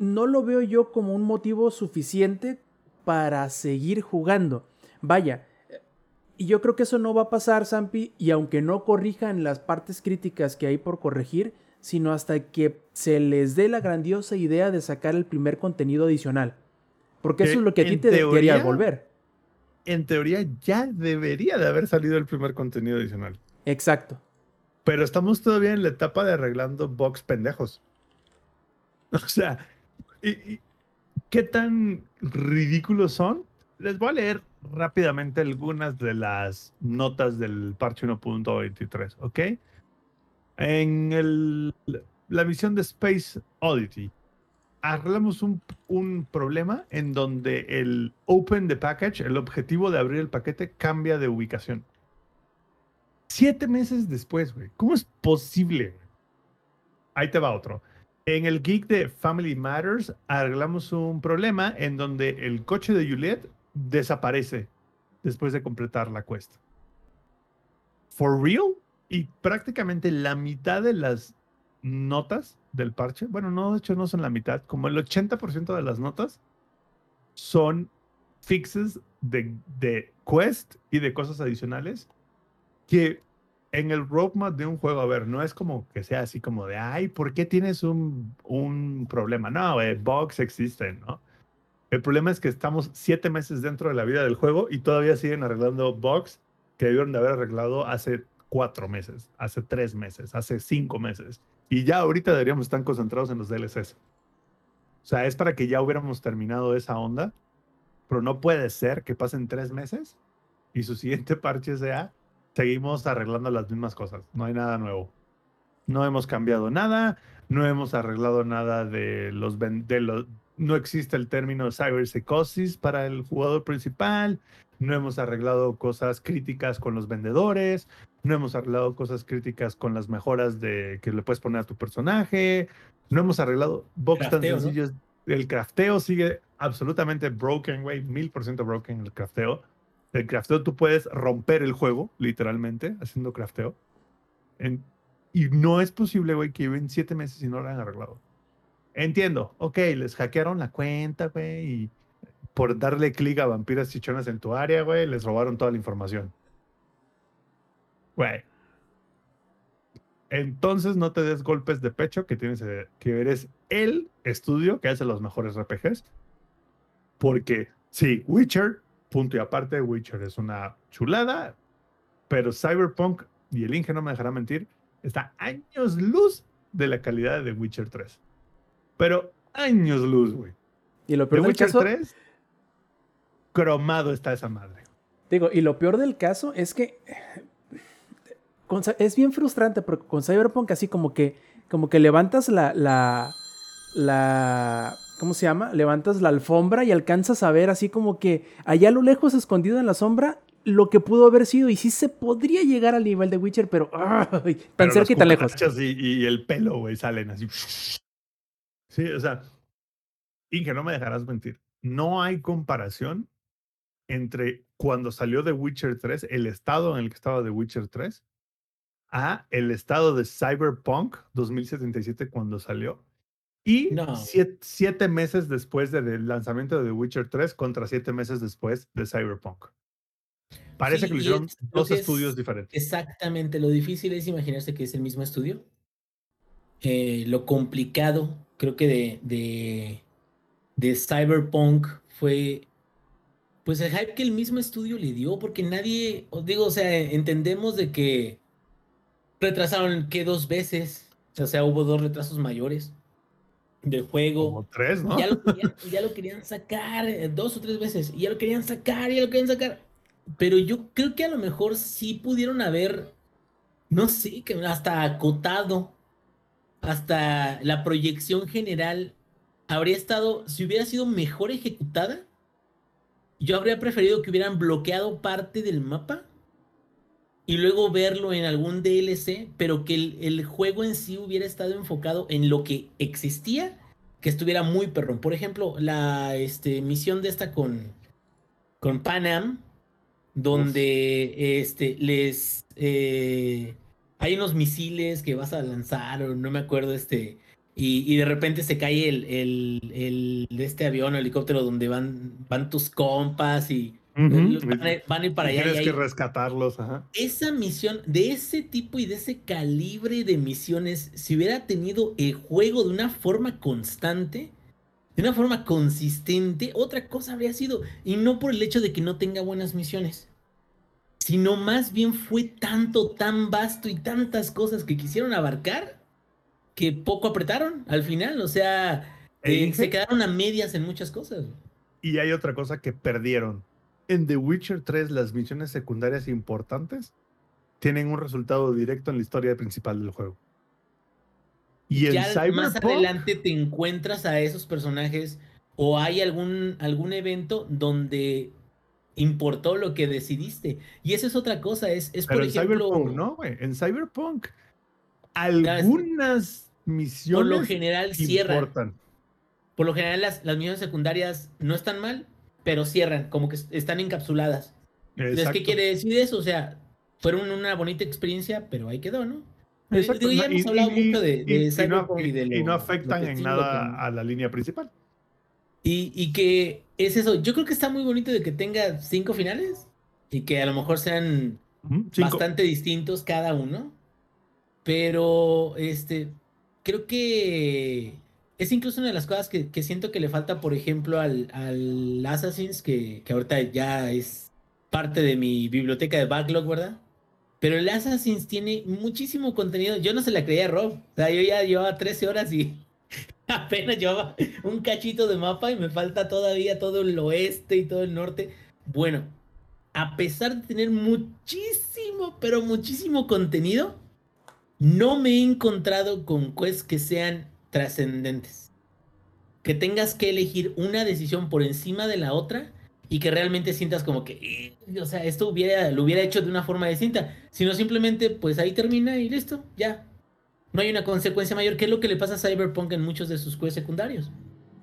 No lo veo yo como un motivo suficiente para seguir jugando. Vaya, y yo creo que eso no va a pasar, Zampi, y aunque no corrijan las partes críticas que hay por corregir, sino hasta que se les dé la grandiosa idea de sacar el primer contenido adicional. Porque Que eso es lo que a ti te debería volver. En teoría ya debería de haber salido el primer contenido adicional. Exacto. Pero estamos todavía en la etapa de arreglando bugs pendejos. O sea, ¿y, y qué tan ridículos son? Les voy a leer rápidamente algunas de las notas del parche 1.23, ¿ok? En el- la misión de Space Oddity, arreglamos un, un problema en donde el Open the Package, el objetivo de abrir el paquete, cambia de ubicación. Siete meses después, güey. ¿Cómo es posible? Ahí te va otro. En el geek de Family Matters arreglamos un problema en donde el coche de Juliet desaparece después de completar la quest. For real? Y prácticamente la mitad de las notas del parche, bueno, no, de hecho no son la mitad, como el 80% de las notas son fixes de, de quest y de cosas adicionales que en el roadmap de un juego, a ver, no es como que sea así como de, ay, ¿por qué tienes un, un problema? No, eh, bugs existen, ¿no? El problema es que estamos siete meses dentro de la vida del juego y todavía siguen arreglando bugs que debieron de haber arreglado hace cuatro meses, hace tres meses, hace cinco meses. Y ya ahorita deberíamos estar concentrados en los DLCs. O sea, es para que ya hubiéramos terminado esa onda, pero no puede ser que pasen tres meses y su siguiente parche sea seguimos arreglando las mismas cosas. No hay nada nuevo. No hemos cambiado nada, no hemos arreglado nada de los, de los no existe el término cyberpsicosis para el jugador principal, no hemos arreglado cosas críticas con los vendedores, no hemos arreglado cosas críticas con las mejoras de que le puedes poner a tu personaje, no hemos arreglado bugs tan Crafteo, ¿no? sencillos. El crafteo sigue absolutamente broken, güey, mil por ciento broken el crafteo. El crafteo tú puedes romper el juego, literalmente, haciendo crafteo. En- y no es posible, güey, que lleven siete meses y no lo hayan arreglado. Entiendo, ok, les hackearon la cuenta, güey, y por darle clic a vampiras chichonas en tu área, güey, les robaron toda la información. Güey. Entonces no te des golpes de pecho que tienes eh, que eres el estudio que hace los mejores RPGs. Porque sí, Witcher, punto y aparte, Witcher es una chulada, pero Cyberpunk, y el Inge no me dejará mentir, está años luz de la calidad de Witcher 3. Pero años luz, güey. Y lo De peor del Witcher caso, 3, cromado está esa madre. Digo, y lo peor del caso es que con es bien frustrante porque con Cyberpunk así como que como que levantas la la la ¿cómo se llama? Levantas la alfombra y alcanzas a ver así como que allá a lo lejos escondido en la sombra lo que pudo haber sido y sí se podría llegar al nivel de Witcher, pero ¡ay! tan Pero cerca y tan lejos. Y, y el pelo, güey, salen así. Sí, o sea, Inge, no me dejarás mentir. No hay comparación entre cuando salió The Witcher 3, el estado en el que estaba The Witcher 3, a el estado de Cyberpunk 2077 cuando salió. Y No. siete, siete meses después de- del lanzamiento de The Witcher 3 contra siete meses después de Cyberpunk. Parece Sí, que lo y hicieron es- dos que es- estudios diferentes. Exactamente, lo difícil es imaginarse que es el mismo estudio. Eh, lo complicado, creo que de, de de Cyberpunk fue pues el hype que el mismo estudio le dio, porque nadie, os digo, o sea, entendemos de que retrasaron que dos veces, o sea, hubo dos retrasos mayores del juego. Como tres, ¿no? Ya lo, querían, ya lo querían sacar eh, dos o tres veces, y ya lo querían sacar, ya lo querían sacar. Pero yo creo que a lo mejor sí pudieron haber, no sé, que hasta acotado, hasta la proyección general habría estado, si hubiera sido mejor ejecutada, yo habría preferido que hubieran bloqueado parte del mapa y luego verlo en algún DLC, pero que el, el juego en sí hubiera estado enfocado en lo que existía, que estuviera muy perrón. Por ejemplo, la este, misión de esta con, con Panam, donde este, les... eh, hay unos misiles que vas a lanzar, o no me acuerdo, este... Y, y de repente se cae el, el, el- de este avión o helicóptero donde van, van tus compas y Ujú. van, a, van a ir para allá. Tienes que rescatarlos, ajá. esa misión, de ese tipo y de ese calibre de misiones, si hubiera tenido el juego de una forma constante, de una forma consistente, otra cosa habría sido. Y no por el hecho de que no tenga buenas misiones, sino más bien fue tanto, tan vasto y tantas cosas que quisieron abarcar que poco apretaron al final. O sea, E eh, se quedaron a medias en muchas cosas. Y hay otra cosa que perdieron. En The Witcher 3, las misiones secundarias importantes tienen un resultado directo en la historia principal del juego. Y en ya más adelante te encuentras a esos personajes o hay algún, algún evento donde importó lo que decidiste. Y esa es otra cosa, es, es pero por en ejemplo, Cyberpunk no. En Cyberpunk, algunas por misiones lo general cierran. importan. Por lo general las, las misiones secundarias no están mal, pero cierran, como que están encapsuladas. Entonces. ¿qué quiere decir eso? O sea, fueron una bonita experiencia, pero ahí quedó, ¿no? Exacto, digo, ya no, hemos hablado mucho de, y- de y no, Cyberpunk y, y- de y lo- no lo afectan en nada a la línea principal. Y, y que es eso. Yo creo que está muy bonito de que tenga cinco finales y que a lo mejor sean cinco. bastante distintos cada uno. Pero este creo que es incluso una de las cosas que, que siento que le falta, por ejemplo, al, al Assassin's, que, que ahorita ya es parte de mi biblioteca de backlog, ¿verdad? Pero el Assassin's tiene muchísimo contenido. Yo no se la creía a Rob. O sea, yo ya llevaba 13 horas y apenas llevaba un cachito de mapa y me falta todavía todo el oeste y todo el norte. Bueno, a pesar de tener muchísimo, pero muchísimo contenido, no me he encontrado con quests que sean trascendentes. Que tengas que elegir una decisión por encima de la otra y que realmente sientas como que, "Eh", o sea, esto hubiera, lo hubiera hecho de una forma distinta, sino simplemente, pues ahí termina y listo, ya. No hay una consecuencia mayor, que es lo que le pasa a Cyberpunk en muchos de sus quests secundarios.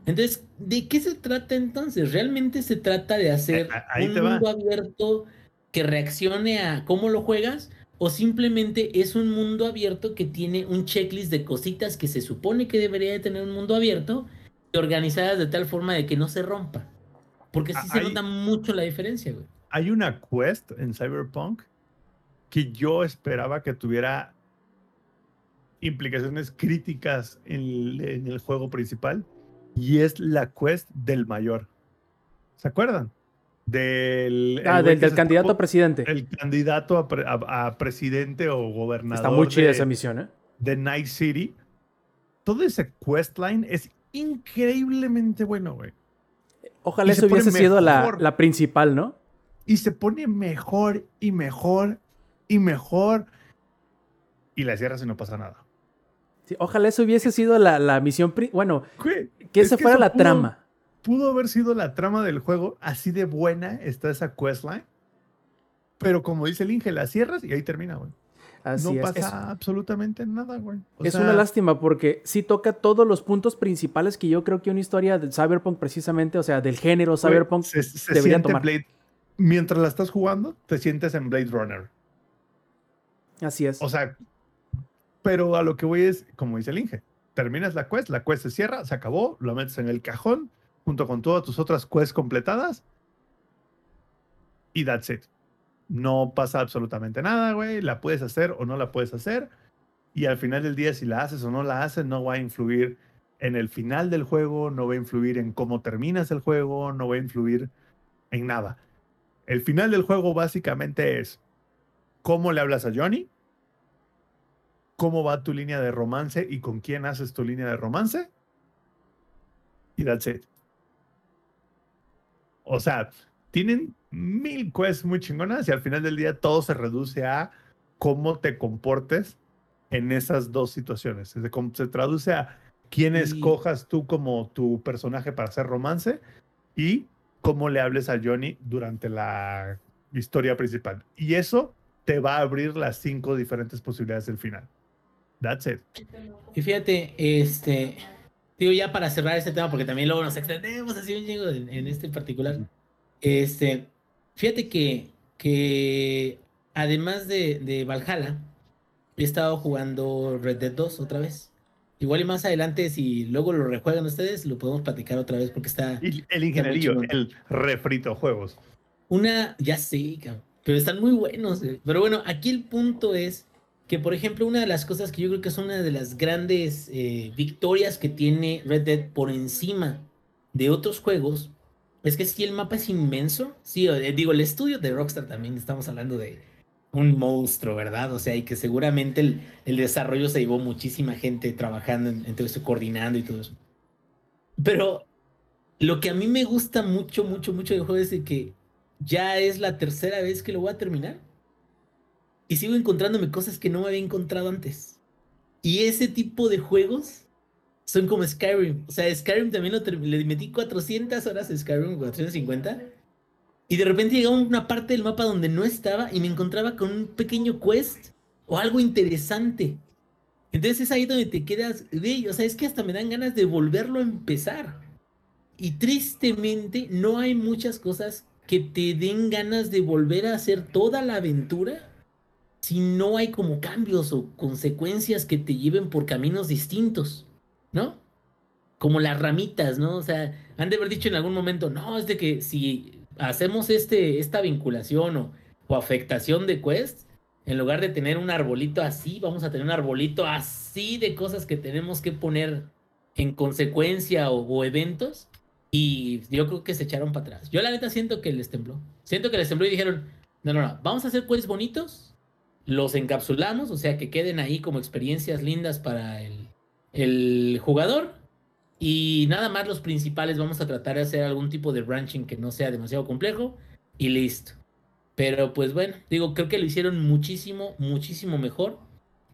Entonces, ¿de qué se trata entonces? ¿Realmente se trata de hacer ahí un va. mundo abierto que reaccione a cómo lo juegas? ¿O simplemente es un mundo abierto que tiene un checklist de cositas que se supone que debería de tener un mundo abierto y organizadas de tal forma de que no se rompa? Porque sí se nota mucho la diferencia, güey. Hay una quest en Cyberpunk que yo esperaba que tuviera implicaciones críticas en el, en el juego principal y es la quest del mayor. ¿Se acuerdan? Del, el Ah, del, candidato a presidente. El candidato a, pre- a- a presidente o gobernador Está muy chida de, esa misión, ¿eh? de Night City. Todo ese questline es increíblemente bueno, güey. Ojalá y eso hubiese sido la, la principal, ¿no? Y se pone mejor y mejor y mejor. Y la cierras y no pasa nada. Sí, ojalá eso hubiese sido la, la misión. Bueno, Güey, que es esa fuera la pudo- trama. Pudo haber sido la trama del juego. Así de buena está esa questline. Pero como dice el Inge, la cierras y ahí termina, güey. Así no es. pasa Es, absolutamente nada, güey. O es sea, una lástima porque sí toca todos los puntos principales que yo creo que una historia de Cyberpunk, precisamente, o sea, del género Cyberpunk, se, se debería siente tomar. Blade. Mientras la estás jugando, te sientes en Blade Runner. así es. O sea, pero a lo que voy es, como dice el Inge, terminas la quest, la quest se cierra, se acabó, lo metes en el cajón junto con todas tus otras quests completadas y that's it. No pasa absolutamente nada, güey. La puedes hacer o no la puedes hacer. Y al final del día, si la haces o no la haces, no va a influir en el final del juego, no va a influir en cómo terminas el juego, no va a influir en nada. El final del juego básicamente es cómo le hablas a Johnny, cómo va tu línea de romance y con quién haces tu línea de romance. Y that's it. O sea, tienen mil quests muy chingonas y al final del día todo se reduce a cómo te comportes en esas dos situaciones. Se, se traduce a quién escojas tú como tu personaje para hacer romance y cómo le hables a Johnny durante la historia principal. Y eso te va a abrir las cinco diferentes posibilidades del final. That's it. Y fíjate, este, digo ya para cerrar este tema, porque también luego nos extendemos así un chingo en, en este particular. Este, fíjate que, que además de, de Valhalla, he estado jugando Red Dead 2 otra vez. Igual y más adelante, si luego lo rejuegan ustedes, lo podemos platicar otra vez porque está Y el chingón. el refrito juegos. una, ya sé, cabrón, pero están muy buenos. güey. Pero bueno, aquí el punto es que, por ejemplo, una de las cosas que yo creo que es una de las grandes eh, victorias que tiene Red Dead por encima de otros juegos es que si el mapa es inmenso, sí, eh, digo, el estudio de Rockstar también estamos hablando de un monstruo, ¿verdad? O sea, y que seguramente el, el desarrollo se llevó muchísima gente trabajando en, coordinando y todo eso. Pero lo que a mí me gusta mucho, mucho, mucho del juego es de que ya es la tercera vez que lo voy a terminar. Y sigo encontrándome cosas que no me había encontrado antes. Y ese tipo de juegos son como Skyrim. O sea, Skyrim también lo. Le metí 400 horas a Skyrim, 450. Y de repente llegaba una parte del mapa donde no estaba y me encontraba con un pequeño quest o algo interesante. Entonces es ahí donde te quedas, güey, o sea, es que hasta me dan ganas de volverlo a empezar. Y tristemente no hay muchas cosas que te den ganas de volver a hacer toda la aventura si no hay como cambios o consecuencias que te lleven por caminos distintos, ¿no? Como las ramitas, ¿no? O sea, han de haber dicho en algún momento, no, es de que si hacemos este, esta vinculación o, o afectación de quests, en lugar de tener un arbolito así, vamos a tener un arbolito así de cosas que tenemos que poner en consecuencia o, eventos. Y yo creo que se echaron para atrás. Yo la neta siento que les tembló. Siento que les tembló y dijeron, no, no, no, vamos a hacer quests bonitos, los encapsulamos, o sea, que queden ahí como experiencias lindas para el, jugador. Y nada más los principales vamos a tratar de hacer algún tipo de branching que no sea demasiado complejo y listo. Pero pues bueno, digo, creo que lo hicieron muchísimo, muchísimo mejor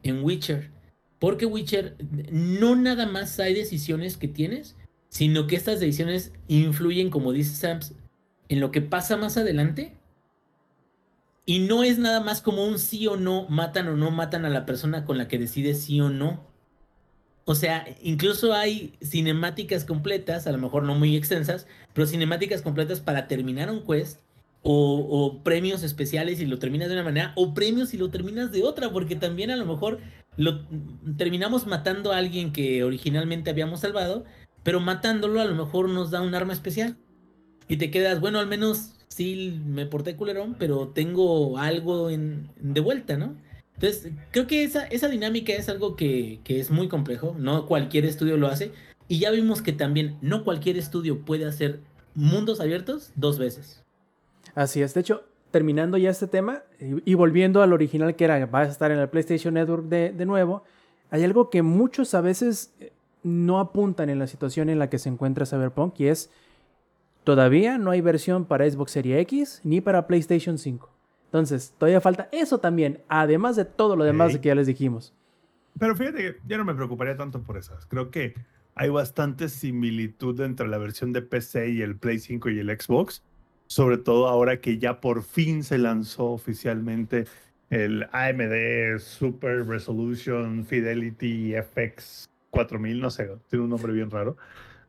en Witcher. Porque Witcher no nada más hay decisiones que tienes, sino que estas decisiones influyen, como dice Sams, en lo que pasa más adelante. Y no es nada más como un sí o no, matan o no matan a la persona con la que decides sí o no. O sea, incluso hay cinemáticas completas, a lo mejor no muy extensas, pero cinemáticas completas para terminar un quest o, o premios especiales si lo terminas de una manera, o premios si lo terminas de otra, porque también a lo mejor lo terminamos matando a alguien que originalmente habíamos salvado, pero matándolo a lo mejor nos da un arma especial. Y te quedas, bueno, al menos sí me porté culerón, pero tengo algo en, de vuelta, ¿no? Entonces, creo que esa, esa dinámica es algo que, que es muy complejo, no cualquier estudio lo hace, y ya vimos que también no cualquier estudio puede hacer mundos abiertos dos veces. Así es. De hecho, terminando ya este tema y, y volviendo al original que era, va a estar en el PlayStation Network de, de nuevo, hay algo que muchos a veces eh, no apuntan en la situación en la que se encuentra Cyberpunk y es todavía no hay versión para Xbox Series X ni para PlayStation 5. Entonces, todavía falta eso también, además de todo lo demás que ya les dijimos. Pero fíjate que yo no me preocuparía tanto por esas. Creo que hay bastante similitud entre la versión de PC y el Play 5 y el Xbox. Sobre todo ahora que ya por fin se lanzó oficialmente el AMD Super Resolution Fidelity FX 4000, no sé, tiene un nombre bien raro,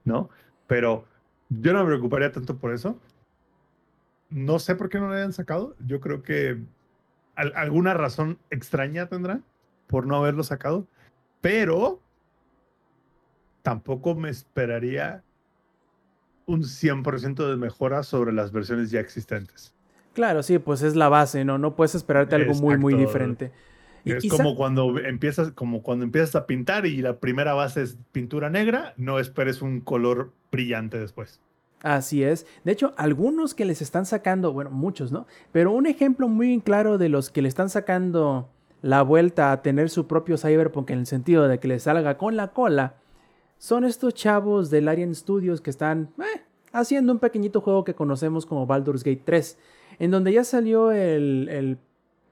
¿no? Pero yo no me preocuparía tanto por eso. No sé por qué no lo hayan sacado. Yo creo que al- alguna razón extraña tendrá por no haberlo sacado, pero tampoco me esperaría un 100% de mejora sobre las versiones ya existentes. Claro, sí, pues es la base, ¿no? No puedes esperarte algo muy, muy diferente. Y- Es como cuando empiezas, como cuando empiezas a pintar y la primera base es pintura negra, no esperes un color brillante después. Así es. De hecho, algunos que les están sacando, bueno, muchos, ¿no? Pero un ejemplo muy claro de los que le están sacando la vuelta a tener su propio Cyberpunk en el sentido de que le salga con la cola, son estos chavos del Arian Studios que están eh, haciendo un pequeñito juego que conocemos como Baldur's Gate 3, en donde ya salió el, el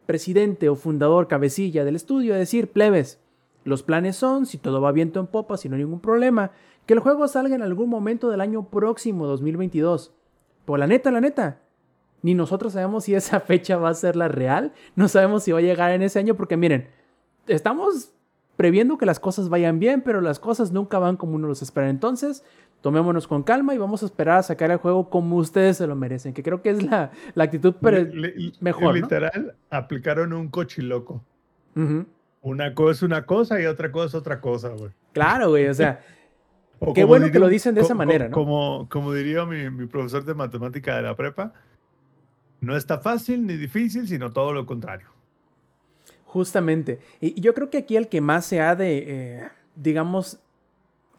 presidente o fundador, cabecilla del estudio a decir, plebes, los planes son, si todo va viento en popa, si no hay ningún problema, que el juego salga en algún momento del año próximo, 2022. Por la neta, la neta. Ni nosotros sabemos si esa fecha va a ser la real. No sabemos si va a llegar en ese año porque miren, estamos previendo que las cosas vayan bien, pero las cosas nunca van como uno los espera. Entonces, tomémonos con calma y vamos a esperar a sacar el juego como ustedes se lo merecen, que creo que es la, la actitud pero Le- le- mejor, ¿no? Literal, aplicaron un cochiloco. Ujú. Una cosa es una cosa y otra cosa es otra cosa, güey. Claro, güey, o sea, O Qué bueno que lo dicen de esa manera, ¿no? Como, como diría mi, mi profesor de matemática de la prepa, no está fácil ni difícil, sino todo lo contrario. Justamente. Y y yo creo que aquí el que más se ha de, eh, digamos,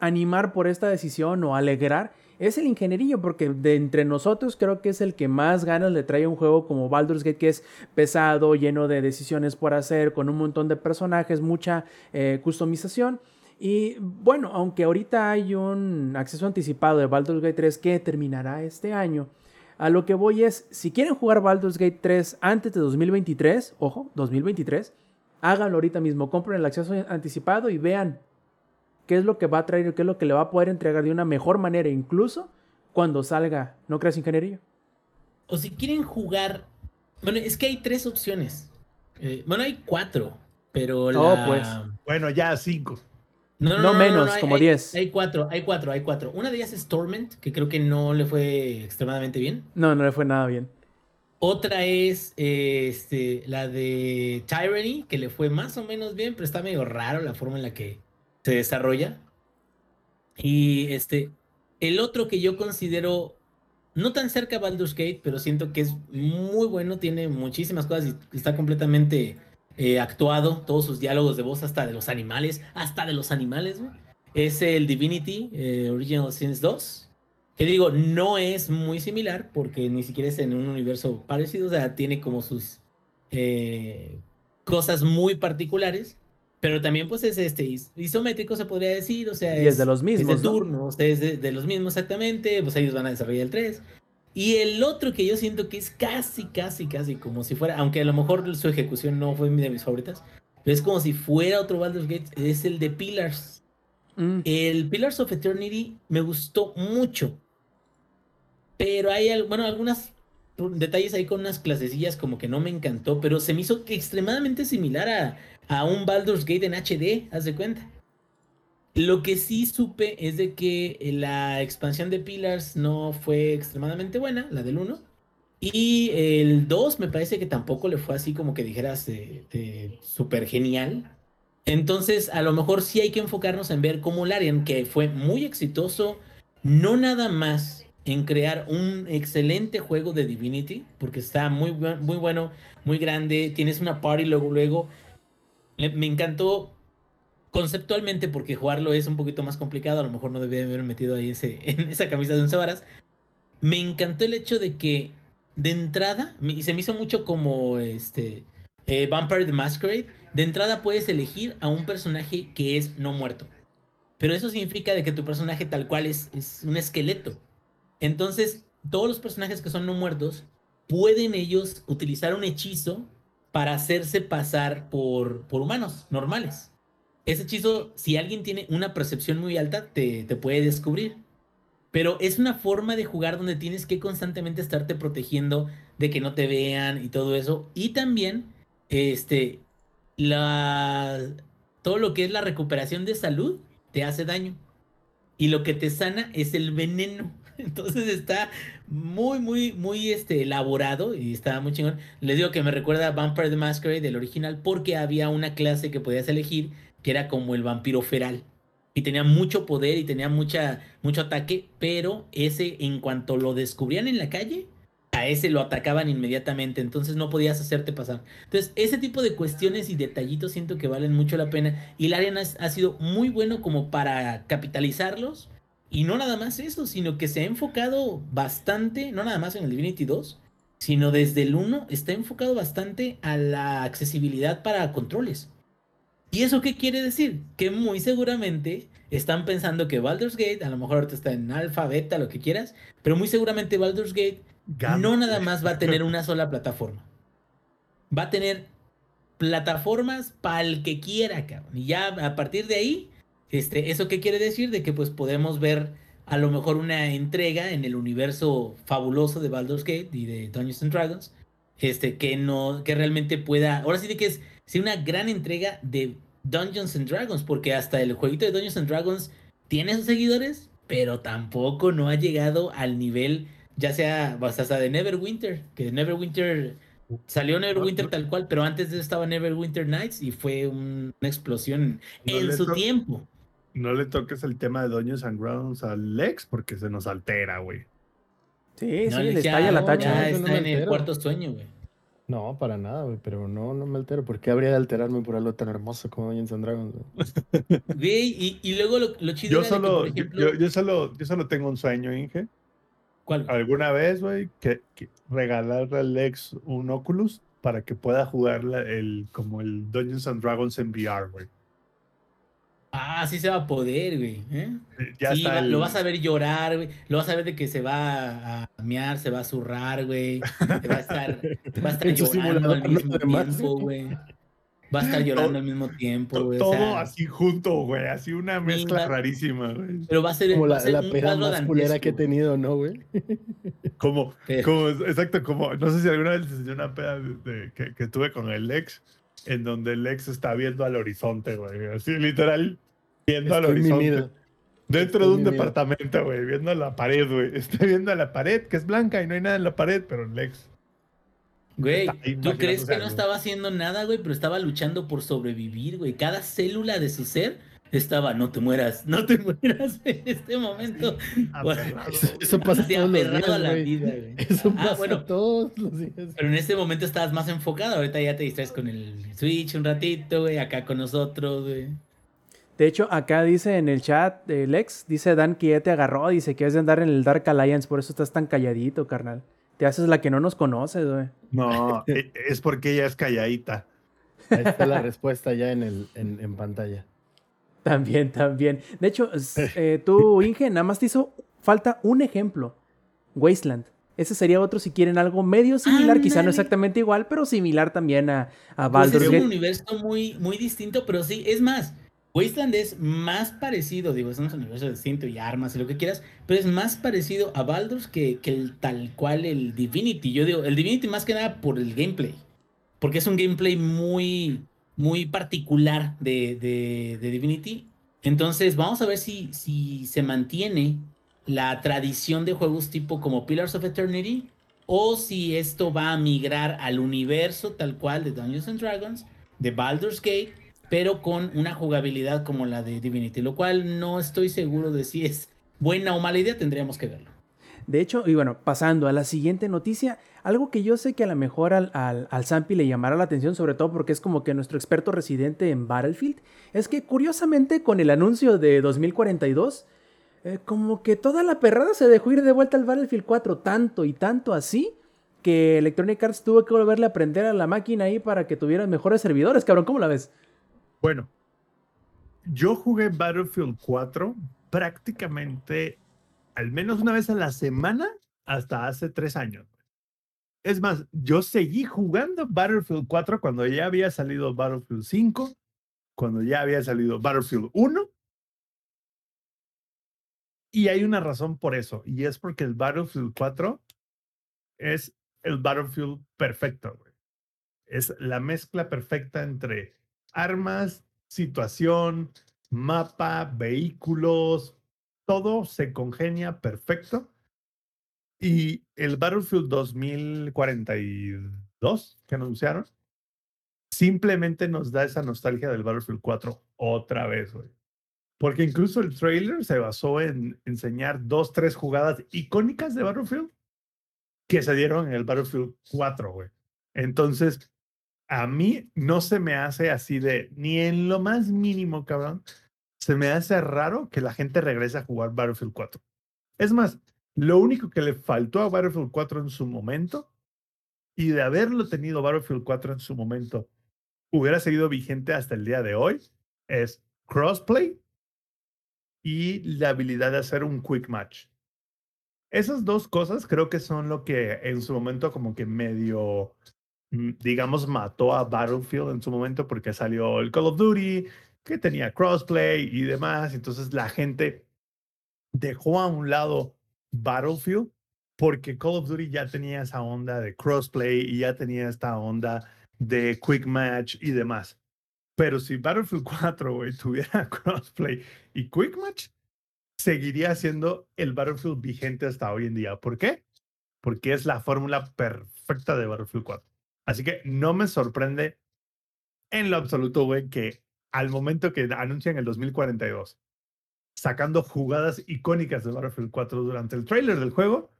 animar por esta decisión o alegrar es el ingenierillo, porque de entre nosotros creo que es el que más ganas le trae a un juego como Baldur's Gate, que es pesado, lleno de decisiones por hacer, con un montón de personajes, mucha eh, customización. Y bueno, aunque ahorita hay un acceso anticipado de Baldur's Gate 3 que terminará este año, a lo que voy es, si quieren jugar Baldur's Gate 3 antes de 2023, ojo, 2023, háganlo ahorita mismo, compren el acceso anticipado y vean qué es lo que va a traer, qué es lo que le va a poder entregar de una mejor manera, incluso cuando salga, ¿no crees, ingeniería? O si quieren jugar. Bueno, es que hay tres opciones. Eh, bueno, hay cuatro. Pero Oh, la... pues. Bueno, ya cinco. No menos, hay- como hay- 10. Hay cuatro, hay cuatro, hay cuatro. Una de ellas es Torment, que creo que no le fue extremadamente bien. No, no le fue nada bien. Otra es eh, este, la de Tyranny, que le fue más o menos bien, pero está medio raro la forma en la que se desarrolla. Y este, el otro que yo considero no tan cerca a Baldur's Gate, pero siento que es muy bueno, tiene muchísimas cosas y está completamente eh, actuado, todos sus diálogos de voz, hasta de los animales, hasta de los animales. Es el Divinity eh, Original Sins 2. Que digo, no es muy similar porque ni siquiera es en un universo parecido, o sea, tiene como sus eh, cosas muy particulares, pero también pues es este is- isométrico se podría decir, o sea, Y es de los mismos, Es de es de, de los mismos exactamente, pues ellos van a desarrollar el 3. Y el otro que yo siento que es casi, casi, casi como si fuera, aunque a lo mejor su ejecución no fue de mis favoritas, pero es como si fuera otro Baldur's Gate, es el de Pillars. Mm, El Pillars of Eternity me gustó mucho. Pero hay, bueno, algunos detalles ahí con unas clasecillas como que no me encantó, pero se me hizo extremadamente similar a, a un Baldur's Gate en HD, haz de cuenta. Lo que sí supe es de que la expansión de Pillars no fue extremadamente buena, la del 1. Y el 2 me parece que tampoco le fue así como que dijeras eh, eh, súper genial. Entonces, a lo mejor sí hay que enfocarnos en ver cómo Larian, que fue muy exitoso, no nada más en crear un excelente juego de Divinity, porque está muy, muy bueno, muy grande, tienes una party luego. Me, encantó conceptualmente porque jugarlo es un poquito más complicado, a lo mejor no debía haber metido ahí en esa camisa de once varas. Me encantó el hecho de que de entrada, y se me hizo mucho como este eh, Vampire the Masquerade, de entrada puedes elegir a un personaje que es no muerto. Pero eso significa de que tu personaje tal cual es, es un esqueleto. Entonces, todos los personajes que son no muertos pueden ellos utilizar un hechizo para hacerse pasar por, por humanos normales. Ese hechizo, si alguien tiene una percepción muy alta, te, te puede descubrir. Pero es una forma de jugar donde tienes que constantemente estarte protegiendo de que no te vean y todo eso. Y también, este, la, todo lo que es la recuperación de salud te hace daño. Y lo que te sana es el veneno. Entonces está muy, muy, muy este, elaborado y está muy chingón. Les digo que me recuerda a Vampire the Masquerade del original porque había una clase que podías elegir que era como el vampiro feral. Y tenía mucho poder y tenía mucha, mucho ataque, pero ese en cuanto lo descubrían en la calle, a ese lo atacaban inmediatamente, entonces no podías hacerte pasar. Entonces, ese tipo de cuestiones y detallitos siento que valen mucho la pena. Y el ha sido muy bueno como para capitalizarlos. Y no nada más eso, sino que se ha enfocado bastante, no nada más en el Divinity 2, sino desde el 1 está enfocado bastante a la accesibilidad para controles. ¿Y eso qué quiere decir? Que muy seguramente están pensando que Baldur's Gate, a lo mejor ahorita está en alfa, beta, lo que quieras, pero muy seguramente Baldur's Gate no nada más va a tener una sola plataforma. Va a tener plataformas para el que quiera, cabrón. Y ya a partir de ahí, este, ¿eso qué quiere decir? De que pues podemos ver a lo mejor una entrega en el universo fabuloso de Baldur's Gate y de Dungeons and Dragons, este, que no, que realmente pueda, ahora sí de que es, sí, una gran entrega de Dungeons and Dragons, porque hasta el jueguito de Dungeons and Dragons tiene sus seguidores, pero tampoco no ha llegado al nivel, ya sea hasta de Neverwinter, que Neverwinter salió Neverwinter tal cual, pero antes de eso estaba Neverwinter Nights y fue un- una explosión No en su to- tiempo. No le toques el tema de Dungeons and Dragons al Lex porque se nos altera, güey. Sí, No, sí, le- estalla la no, tacha. Ya está no me en el cuarto sueño, güey. No, para nada, güey, pero no, no me altero. ¿Por qué habría de alterarme por algo tan hermoso como Dungeons and Dragons? güey? Güey, y, y luego lo, lo chido Yo era de que, solo, por yo, ejemplo, yo- yo solo, yo solo tengo un sueño, Inge. ¿cuál? Alguna vez, güey, que, que regalarle al Lex un Oculus para que pueda jugar la- el, como el Dungeons and Dragons en VR, güey. Ah, sí se va a poder, güey. ¿eh? Eh, Ya Sí, está va- el- lo vas a ver llorar, güey. Lo vas a ver de que se va a mear, se va a zurrar, güey. Va a estar, va a estar llorando al mismo tiempo, güey. Va a estar llorando al mismo tiempo, güey. o todo sea, así junto, güey. Así una mezcla va- rarísima, güey. Pero va a ser, Como la, ser peda más culera que he tenido, ¿no, güey? Como, pero- como, exacto, como, no sé si alguna vez les enseñé una peda de- de- que, que tuve con el Lex, en donde el Lex está viendo al horizonte, güey. Así, literal, viendo al horizonte. mimido. Dentro Estoy de un mimido. departamento, güey, viendo la pared, güey. Está viendo la pared, que es blanca y no hay nada en la pared, pero Lex. Güey, ¿tú crees que no estaba haciendo nada, güey? Pero estaba luchando por sobrevivir, güey. Cada célula de su ser estaba, no te mueras, no te mueras en este momento. Bueno, Aferrado, Eso, eso pasa todos los aferrado días, a la vida, güey. Eso Ah, pasa bueno. todos los días. Pero en este momento estabas más enfocado. Ahorita ya te distraes con el Switch un ratito, güey. Acá con nosotros, güey. De hecho, acá dice en el chat de Lex, dice Dan que ya te agarró, dice que has de andar en el Dark Alliance, por eso estás tan calladito, carnal. Te haces la que no nos conoces, güey. No, e- es porque ella es calladita. Ahí está la respuesta ya en, el, en, en pantalla. También, también. De hecho, s- eh, tú, Inge, nada más te hizo falta un ejemplo. Wasteland. Ese sería otro si quieren algo medio similar, quizá no exactamente igual, pero similar también a, a Pues Baldur's es un universo muy, muy distinto, pero sí, es más. Wasteland es más parecido, digo, es un universo distinto y armas y lo que quieras, pero es más parecido a Baldur's que, que el tal cual el Divinity. Yo digo, el Divinity más que nada por el gameplay, porque es un gameplay muy, muy particular de, de, de Divinity. Entonces, vamos a ver si, si se mantiene la tradición de juegos tipo como Pillars of Eternity o si esto va a migrar al universo tal cual de Dungeons and Dragons, de Baldur's Gate, pero con una jugabilidad como la de Divinity, lo cual no estoy seguro de si es buena o mala idea, tendríamos que verlo. De hecho, y bueno, pasando a la siguiente noticia, algo que yo sé que a lo mejor al, al, al Zampi le llamará la atención, sobre todo porque es como que nuestro experto residente en Battlefield, es que curiosamente con el anuncio de 2042, eh, como que toda la perrada se dejó ir de vuelta al Battlefield 4, tanto y tanto así, que Electronic Arts tuvo que volverle a aprender a la máquina ahí para que tuvieran mejores servidores, cabrón, ¿cómo la ves? Bueno, yo jugué Battlefield 4 prácticamente al menos una vez a la semana hasta hace tres años. Es más, yo seguí jugando Battlefield 4 cuando ya había salido Battlefield 5, cuando ya había salido Battlefield 1. Y hay una razón por eso, y es porque el Battlefield 4 es el Battlefield perfecto, güey. Es la mezcla perfecta entre armas, situación, mapa, vehículos, todo se congenia perfecto. Y el Battlefield 2042 que anunciaron simplemente nos da esa nostalgia del Battlefield 4 otra vez, güey. Porque incluso el trailer se basó en enseñar dos, tres jugadas icónicas de Battlefield que se dieron en el Battlefield 4, güey. Entonces, a mí no se me hace así de, ni en lo más mínimo, cabrón, se me hace raro que la gente regrese a jugar Battlefield 4. Es más, lo único que le faltó a Battlefield 4 en su momento, y de haberlo tenido Battlefield 4 en su momento, hubiera seguido vigente hasta el día de hoy, es crossplay y la habilidad de hacer un quick match. Esas dos cosas creo que son lo que en su momento como que medio, mm, digamos, mató a Battlefield en su momento porque salió el Call of Duty, que tenía crossplay y demás. Entonces la gente dejó a un lado Battlefield porque Call of Duty ya tenía esa onda de crossplay y ya tenía esta onda de quick match y demás. Pero si Battlefield 4, güey, tuviera crossplay y quick match, seguiría siendo el Battlefield vigente hasta hoy en día. ¿Por qué? Porque es la fórmula perfecta de Battlefield 4. Así que no me sorprende en lo absoluto, güey, que al momento que anuncian el 2042, sacando jugadas icónicas de Battlefield 4 durante el trailer del juego,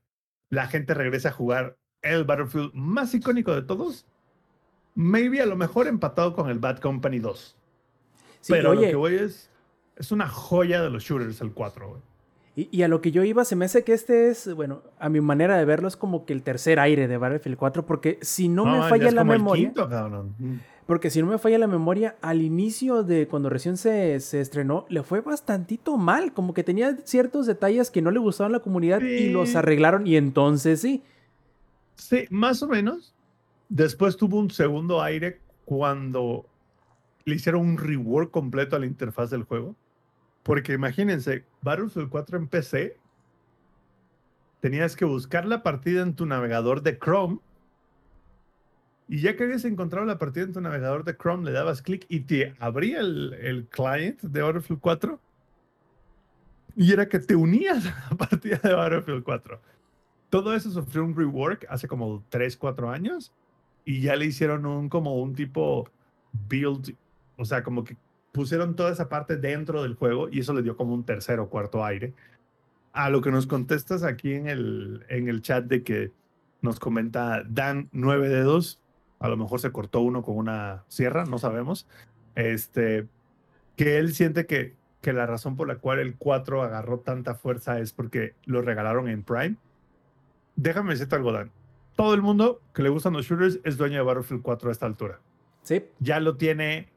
la gente regresa a jugar el Battlefield más icónico de todos. Maybe a lo mejor empatado con el Bad Company 2. Sí, Pero lo oye, que voy es, es una joya de los shooters el 4, güey. y, y a lo que yo iba, se me hace que este es, bueno, a mi manera de verlo, es como que el tercer aire de Battlefield 4, porque si no, me falla la el memoria, quinto. Porque si no me falla la memoria, al inicio de cuando recién se, se estrenó, le fue bastantito mal, como que tenía ciertos detalles que no le gustaban a la comunidad y los arreglaron y entonces sí. Sí, más o menos. Después tuvo un segundo aire cuando le hicieron un rework completo a la interfaz del juego. Porque imagínense, Battlefield 4 en PC, tenías que buscar la partida en tu navegador de Chrome. Y ya que habías encontrado la partida en tu navegador de Chrome, le dabas clic y te abría el, el client de Battlefield 4. Y era que te unías a la partida de Battlefield 4. Todo eso sufrió un rework hace como 3, 4 años. Y ya le hicieron un como un tipo build. O sea, como que pusieron toda esa parte dentro del juego y eso le dio como un tercer o cuarto aire. A lo que nos contestas aquí en el, en el chat de que nos comenta Dan nueve dedos. A lo mejor se cortó uno con una sierra, no sabemos. Este, que él siente que, que la razón por la cual el 4 agarró tanta fuerza es porque lo regalaron en Prime. Déjame decirte algo, Dan. Todo el mundo que le gustan los shooters es dueño de Battlefield 4 a esta altura. Sí, Ya lo tiene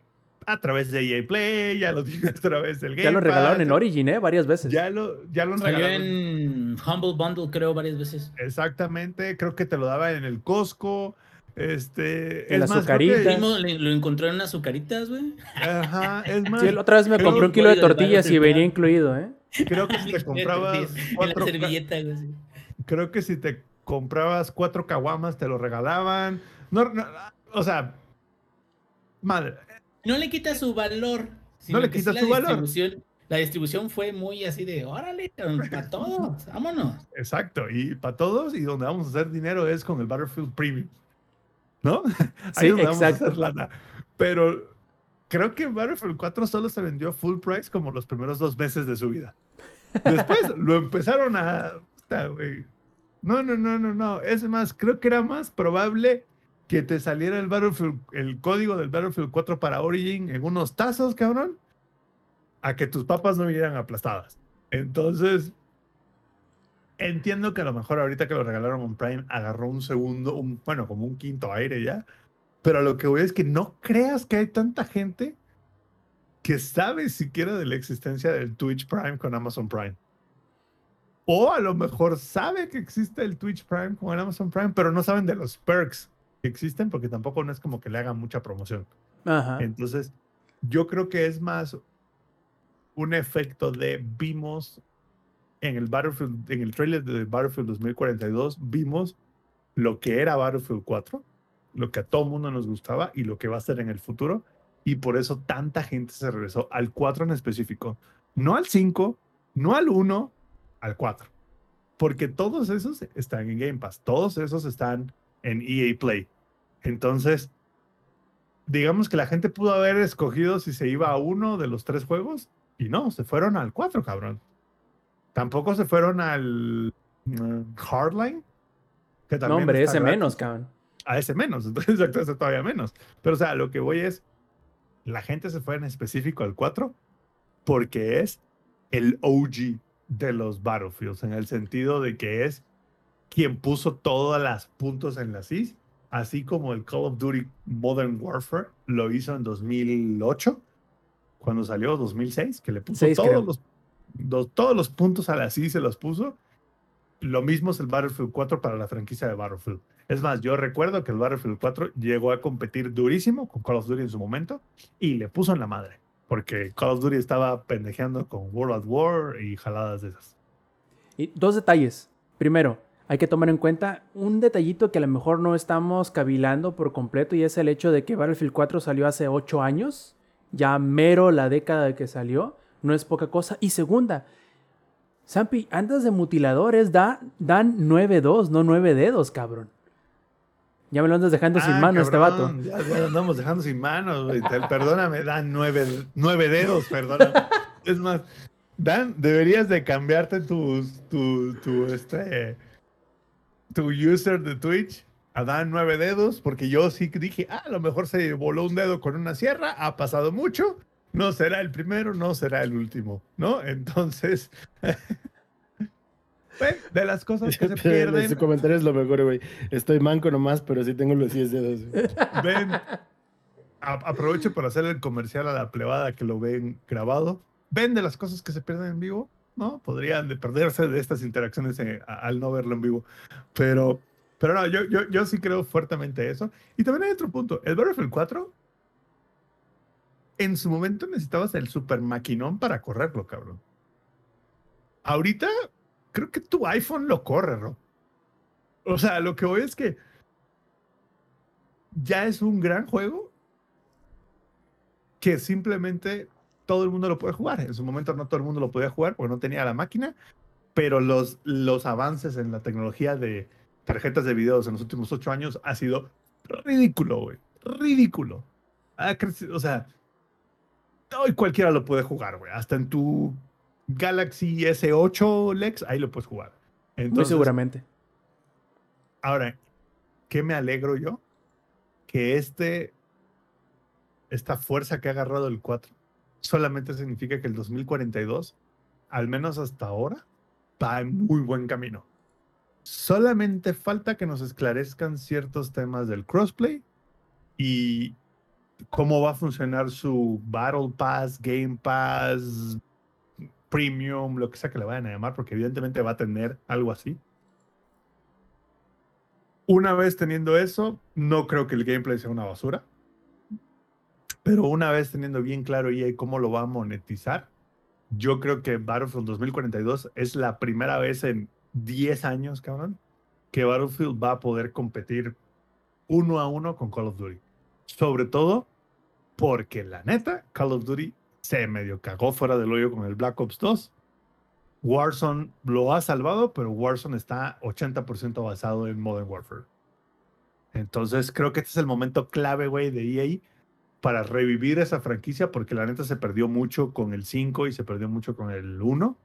a través de EA Play, ya lo tiene a través del Game ya lo regalaron en Origin, ¿eh? Varias veces. Ya lo, ya lo han regalado. en Humble Bundle, creo, varias veces. Exactamente, creo que te lo daba en el Costco. Este, En es más, que- lo encontró en azucaritas, güey. Ajá, es más, Sí, la otra vez me creo- compré un kilo de tortillas y venía incluido, ¿eh? creo que si te comprabas En la cuatro, ca- servilleta, güey. sí. creo que si te comprabas cuatro caguamas te lo regalaban. No, no, o sea, madre, No le quita su valor. No le quita sí su la valor. distribución- La distribución fue muy así de, órale, para todos, vámonos. exacto, y para todos y donde vamos a hacer dinero es con el Battlefield Premium. ¿No? Sí, Ahí es donde vamos a exacto. hacer lana. Pero creo que Battlefield 4 solo se vendió full price como los primeros dos meses de su vida. Después lo empezaron a. No, no, no, no, no. Es más, creo que era más probable que te saliera el Battlefield, el código del Battlefield 4 para Origin en unos tazos, cabrón, a que tus papas no vinieran aplastadas. Entonces, entiendo que a lo mejor ahorita que lo regalaron en Prime agarró un segundo, un, bueno, como un quinto aire ya. Pero lo que voy es que no creas que hay tanta gente que sabe siquiera de la existencia del Twitch Prime con Amazon Prime. O a lo mejor sabe que existe el Twitch Prime con el Amazon Prime, pero no saben de los perks que existen porque tampoco no es como que le hagan mucha promoción. Ajá. Entonces, yo creo que es más un efecto de vimos en el Battlefield, en el trailer de Battlefield 2042, vimos lo que era Battlefield 4, lo que a todo mundo nos gustaba y lo que va a ser en el futuro. Y por eso tanta gente se regresó al 4 en específico. No al 5, no al 1, al 4. Porque todos esos están en Game Pass, todos esos están en EA Play. Entonces, digamos que la gente pudo haber escogido si se iba a uno de los tres juegos y no, se fueron al 4, cabrón. Tampoco se fueron al mm, Hardline. Que No, también hombre, está ese gratis. menos, cabrón. A ese menos, entonces exacto, ese todavía menos. Pero o sea, lo que voy es, la gente se fue en específico al 4 porque es el OG de los Battlefields, en el sentido de que es quien puso todas las puntos en las is, así como el Call of Duty Modern Warfare lo hizo en 2008, cuando salió 2006, que le puso Seis, creo. todos los, todos los puntos a las is, se los puso. Lo mismo es el Battlefield 4 para la franquicia de Battlefield. Es más, yo recuerdo que el Battlefield 4 llegó a competir durísimo con Call of Duty en su momento y le puso en la madre, porque Call of Duty estaba pendejeando con World at War y jaladas de esas. Y dos detalles. Primero, hay que tomar en cuenta un detallito que a lo mejor no estamos cavilando por completo y es el hecho de que Battlefield 4 salió hace 8 años, ya mero la década de que salió, no es poca cosa. Y segunda, Zampi, andas de mutiladores, da, dan 9-2, no 9 dedos, cabrón. Ya me lo andas dejando sin Ah, mano este vato. cabrón, Ya, ya lo andamos dejando sin manos. güey. Perdóname, Dan nueve, nueve dedos, perdóname. Es más, Dan, deberías de cambiarte tu, tu, este, tu user de Twitch a Dan nueve dedos, porque yo sí dije, ah, a lo mejor se voló un dedo con una sierra, ha pasado mucho, no será el primero, no será el último, ¿no? Entonces, ven, de las cosas que se pierden. Ese comentario es lo mejor, güey. Estoy manco nomás, pero sí tengo los 10 dedos. Ven, aprovecho para hacer el comercial a la plebada que lo ven grabado. Ven de las cosas que se pierden en vivo, ¿no? Podrían de perderse de estas interacciones eh, a- al no verlo en vivo. Pero, pero no, yo, yo, yo sí creo fuertemente eso. Y también hay otro punto. El Battlefield 4, en su momento necesitabas el super maquinón para correrlo, cabrón. Ahorita, creo que tu iPhone lo corre, Rob. O sea, lo que voy es que ya es un gran juego que simplemente todo el mundo lo puede jugar. En su momento no todo el mundo lo podía jugar porque no tenía la máquina, pero los, los avances en la tecnología de tarjetas de videos en los últimos ocho años ha sido ridículo, güey. Ridículo. Ha crecido, o sea, hoy cualquiera lo puede jugar, güey. Hasta en tu Galaxy S8 Lex, ahí lo puedes jugar. Muy Entonces, seguramente. Ahora, ¿qué me alegro yo? Que este, esta fuerza que ha agarrado el 4 solamente significa que el 2042, al menos hasta ahora, va en muy buen camino. Solamente falta que nos esclarezcan ciertos temas del crossplay y cómo va a funcionar su Battle Pass, Game Pass, Premium, lo que sea que le vayan a llamar, porque evidentemente va a tener algo así. Una vez teniendo eso, no creo que el gameplay sea una basura. Pero una vez teniendo bien claro EA cómo lo va a monetizar, yo creo que Battlefield 2042 es la primera vez en 10 años, cabrón, que Battlefield va a poder competir uno a uno con Call of Duty. Sobre todo porque la neta, Call of Duty se medio cagó fuera del hoyo con el Black Ops 2. Warzone lo ha salvado, pero Warzone está 80% basado en Modern Warfare. Entonces creo que este es el momento clave, güey, de EA para revivir esa franquicia, porque la neta se perdió mucho con el 5 y se perdió mucho con el 1.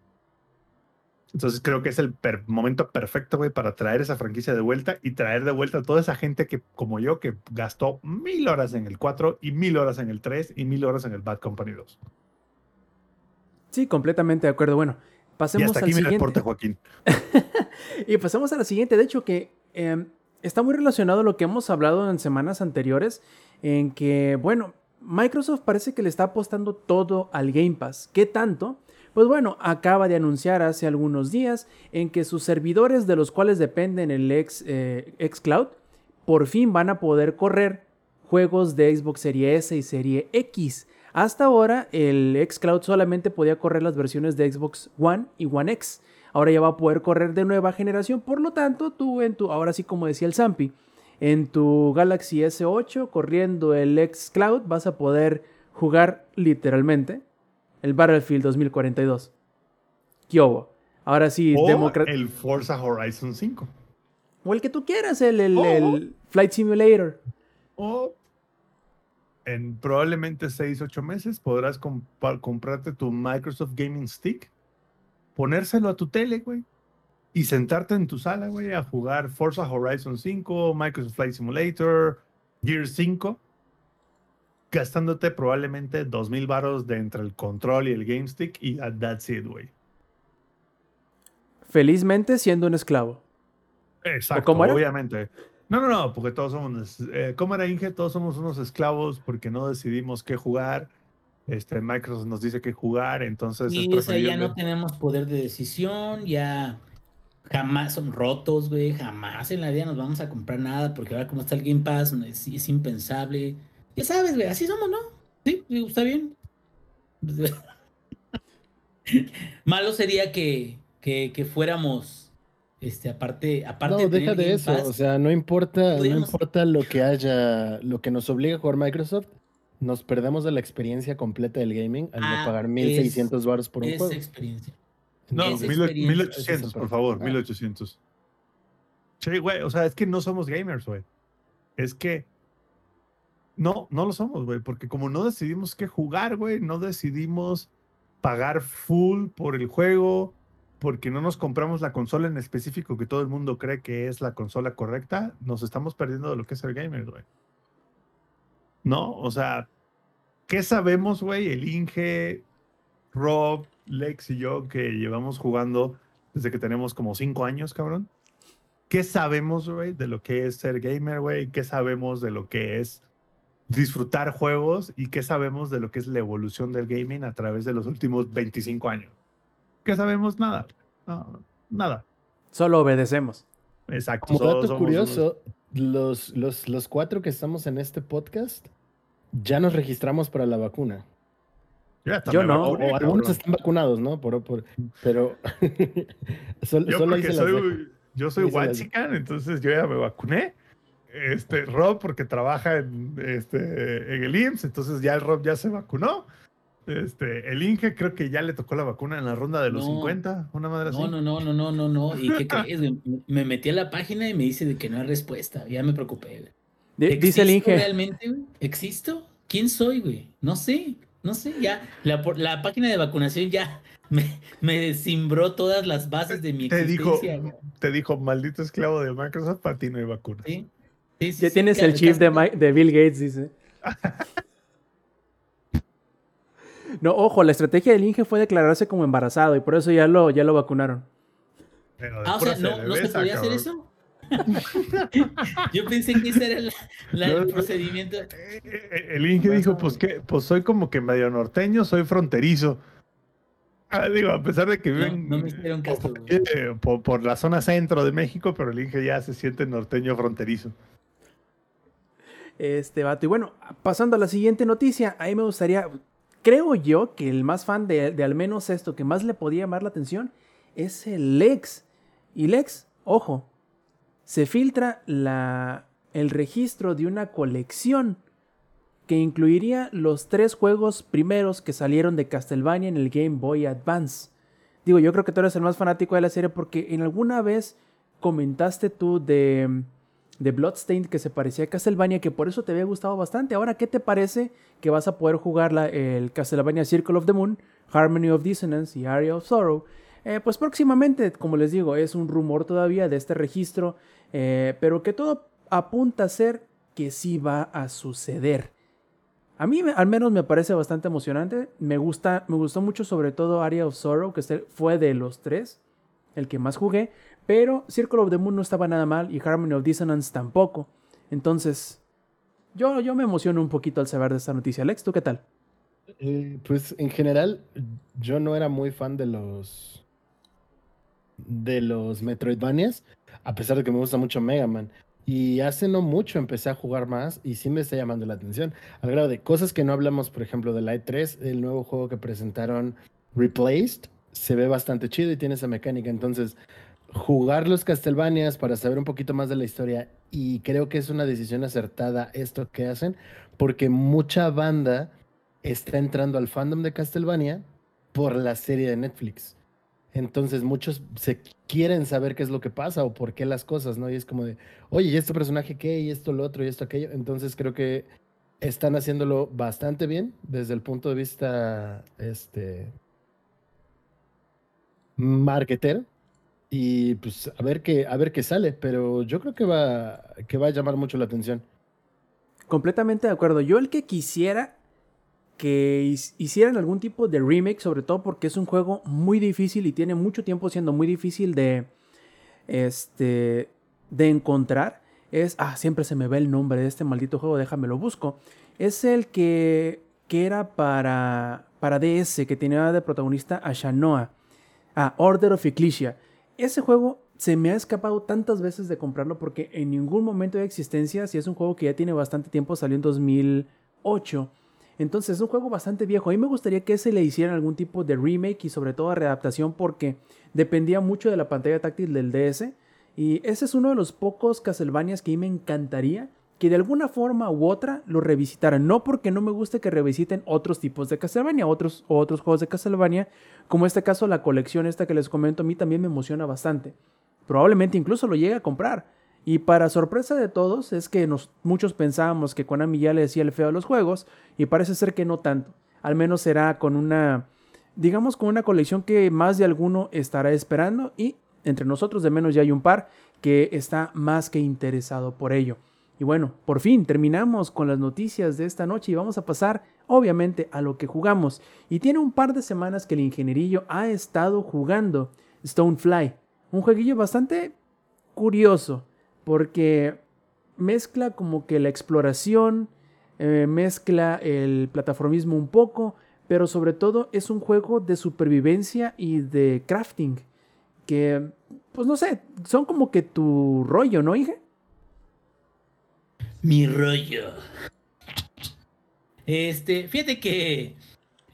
Entonces creo que es el per- momento perfecto, güey, para traer esa franquicia de vuelta y traer de vuelta a toda esa gente que, como yo, que gastó mil horas en el 4 y mil horas en el 3 y mil horas en el Bad Company 2. Sí, completamente de acuerdo. Bueno, Y pasemos hasta al aquí mi siguiente. reporte, Joaquín. Y pasamos a la siguiente. De hecho, que eh, está muy relacionado a lo que hemos hablado en semanas anteriores, en que, bueno, Microsoft parece que le está apostando todo al Game Pass. ¿Qué tanto? Pues bueno, acaba de anunciar hace algunos días en que sus servidores de los cuales dependen el ex, eh, xCloud, por fin van a poder correr juegos de Xbox Series S y Serie X. Hasta ahora el xCloud solamente podía correr las versiones de Xbox One y One X. Ahora ya va a poder correr de nueva generación. Por lo tanto, tú en tu, ahora sí como decía el Zampi, en tu Galaxy S8 corriendo el xCloud vas a poder jugar literalmente el Battlefield 2042. ¿Qué hubo? Ahora sí, O el Forza Horizon 5. o el que tú quieras, el, el- el Flight Simulator. O en probablemente 6, 8 meses podrás comprarte tu Microsoft Gaming Stick, ponérselo a tu tele, güey, y sentarte en tu sala, güey, a jugar Forza Horizon 5, Microsoft Flight Simulator, Gear 5, gastándote probablemente dos mil varos de entre el control y el game stick y that- that's it, güey. Felizmente siendo un esclavo. Exacto, cómo era? obviamente. No, no, no, porque todos somos, eh, ¿cómo era Inge? Todos somos unos esclavos porque no decidimos qué jugar. Este, Microsoft nos dice qué jugar, entonces es Y o sea, ya no tenemos poder de decisión, ya jamás son rotos, güey, jamás en la vida nos vamos a comprar nada, porque ahora como está el Game Pass, es, es impensable. Ya sabes, güey, así somos, ¿no? Sí, digo, está bien. Malo sería que, que, que fuéramos, este, aparte, aparte No, de deja de eso. Pass, O sea, no importa, no importa lo que haya, lo que nos obliga a jugar Microsoft, nos perdemos de la experiencia completa del gaming al Ah, no pagar 1600 baros por un esa juego. experiencia. No, esa mil- experiencia. 1800, por favor, Ah. 1800. Sí, güey, o sea, es que no somos gamers, güey. Es que no, no lo somos, güey, porque como no decidimos qué jugar, güey, no decidimos pagar full por el juego, porque no nos compramos la consola en específico que todo el mundo cree que es la consola correcta, nos estamos perdiendo de lo que es el gamer, güey. No, o sea, ¿qué sabemos, güey? El Inge, Rob, Lex y yo que llevamos jugando desde que tenemos como cinco años, cabrón. ¿Qué sabemos, güey, de lo que es ser gamer, güey? ¿Qué sabemos de lo que es disfrutar juegos? ¿Y qué sabemos de lo que es la evolución del gaming a través de los últimos 25 años? ¿Qué sabemos? Nada. No, nada. Solo obedecemos. Exacto. Como dato curioso, los, los, los cuatro que estamos en este podcast ya nos registramos para la vacuna. unos- Yo me no. O, vacuné, o algunos están vacunados, ¿no? Por, por- pero sol- Yo solo porque se las soy, yo soy las Huachican, entonces yo ya me vacuné. Este, Rob porque trabaja en, este, en el IMSS, entonces ya el Rob ya se vacunó. Este, el Inge creo que ya le tocó la vacuna en la ronda de los No. 50, una madre así. No, no, no, no, no, no, no. ¿Y qué crees? güey? Me metí a la página y me dice de que no hay respuesta. Ya me preocupé, Dice el ¿Existo Inge. realmente, güey? ¿Existo? ¿Quién soy, güey? No sé, no sé, ya. La, la página de vacunación ya me, me cimbró todas las bases de mi Te dijo, existencia. güey. te dijo, maldito esclavo de Microsoft, para ti no hay vacuna. Sí, sí, sí, Ya sí, tienes el chip de, Bill Gates, dice. No, ojo, la estrategia del Inge fue declararse como embarazado y por eso ya lo, ya lo vacunaron. Pero Ah, o sea, ¿no, ¿no se podía hacer eso? Yo pensé que ese era la- la- No, el procedimiento. Eh, eh, El Inge dijo, pues que, pues soy como que medio norteño, soy fronterizo. Ah, digo, a pesar de que No, viven no me hicieron caso, por, eh, por- por la zona centro de México, pero el Inge ya se siente norteño fronterizo. Este vato. Y bueno, pasando a la siguiente noticia, a mí me gustaría, creo yo que el más fan de, de al menos esto, que más le podía llamar la atención, es el Lex. Y Lex, ojo, se filtra la, el registro de una colección que incluiría los tres juegos primeros que salieron de Castlevania en el Game Boy Advance. Digo, yo creo que tú eres el más fanático de la serie porque en alguna vez comentaste tú de, de Bloodstained que se parecía a Castlevania, que por eso te había gustado bastante. Ahora, ¿qué te parece que vas a poder jugar la- el Castlevania Circle of the Moon, Harmony of Dissonance y Area of Sorrow? Eh, pues próximamente, como les digo, es un rumor todavía de este registro, eh, pero que todo apunta a ser que sí va a suceder. A mí al menos me parece bastante emocionante. Me gusta, me gustó mucho sobre todo Area of Sorrow, que fue de los tres el que más jugué. Pero Circle of the Moon no estaba nada mal y Harmony of Dissonance tampoco. Entonces, yo, yo me emociono un poquito al saber de esta noticia. Alex, ¿tú qué tal? Eh, pues en general, yo no era muy fan de los de los Metroidvanias, a pesar de que me gusta mucho Mega Man. Y hace no mucho empecé a jugar más y sí me está llamando la atención. Al grado de cosas que no hablamos, por ejemplo, de Light 3, el nuevo juego que presentaron, Replaced, se ve bastante chido y tiene esa mecánica. Entonces, jugar los Castlevanias para saber un poquito más de la historia y creo que es una decisión acertada esto que hacen, porque mucha banda está entrando al fandom de Castlevania por la serie de Netflix. Entonces muchos se quieren saber qué es lo que pasa o por qué las cosas, ¿no? Y es como de, oye, ¿y este personaje qué? ¿Y esto lo otro? ¿Y esto aquello? Entonces creo que están haciéndolo bastante bien desde el punto de vista, este, marketero. Y pues a ver qué, a ver qué sale, pero yo creo que va, que va a llamar mucho la atención. Completamente de acuerdo. Yo el que quisiera que hicieran algún tipo de remake, sobre todo porque es un juego muy difícil y tiene mucho tiempo siendo muy difícil de, este, de encontrar. Es, ah, siempre se me ve el nombre de este maldito juego, déjame lo busco. Es el que, que era para, para DS, que tenía de protagonista a Shanoa. Ah, Order of Ecclesia. Ese juego se me ha escapado tantas veces de comprarlo porque en ningún momento de existencia, si es un juego que ya tiene bastante tiempo, salió en 2008. Entonces es un juego bastante viejo. A mí me gustaría que se le hicieran algún tipo de remake y sobre todo readaptación porque dependía mucho de la pantalla táctil del DS. Y ese es uno de los pocos Castlevanias que a mí me encantaría que de alguna forma u otra lo revisitaran. No porque no me guste que revisiten otros tipos de Castlevania, otros, otros juegos de Castlevania, como en este caso la colección esta que les comento, a mí también me emociona bastante. Probablemente incluso lo llegue a comprar. Y para sorpresa de todos es que muchos pensábamos que Konami ya le decía el feo a los juegos y parece ser que no tanto. Al menos será con una, digamos con una colección que más de alguno estará esperando y entre nosotros de menos ya hay un par que está más que interesado por ello. Y bueno, por fin terminamos con las noticias de esta noche y vamos a pasar obviamente a lo que jugamos. Y tiene un par de semanas que el ingenierillo ha estado jugando Stonefly, un jueguillo bastante curioso porque mezcla como que la exploración, eh, mezcla el plataformismo un poco, pero sobre todo es un juego de supervivencia y de crafting que, pues no sé, son como que tu rollo, ¿no, hija? Mi rollo. Este, fíjate que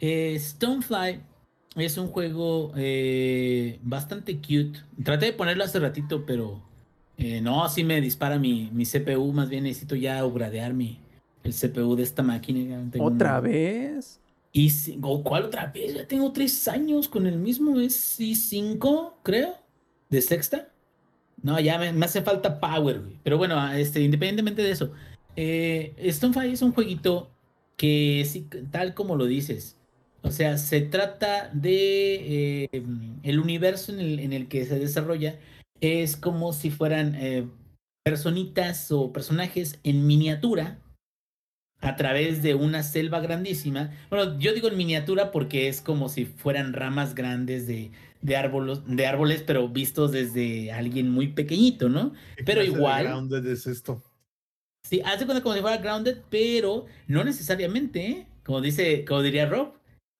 eh, Stonefly es un juego eh, bastante cute. Traté de ponerlo hace ratito, pero eh, no, así me dispara mi, mi CPU. Más bien necesito ya upgradear mi, el CPU de esta máquina. tengo ¿Otra vez? Y si- o ¿Cuál otra vez? Ya tengo tres años con el mismo. Es i5, creo. De sexta. No, ya me, hace falta power, güey. Pero bueno, este, independientemente de eso. Eh, es un jueguito que, sí, tal como lo dices. O sea, se trata de eh, el universo en el, en el que se desarrolla. Es como si fueran eh, personitas o personajes en miniatura a través de una selva grandísima. Bueno, yo digo en miniatura porque es como si fueran ramas grandes de, de, árboles, de árboles, pero vistos desde alguien muy pequeñito, ¿no? ¿Qué Pero igual- grounded es esto? Sí, hace cuenta como si fuera grounded, pero no necesariamente, ¿eh? Como dice, como diría Rob,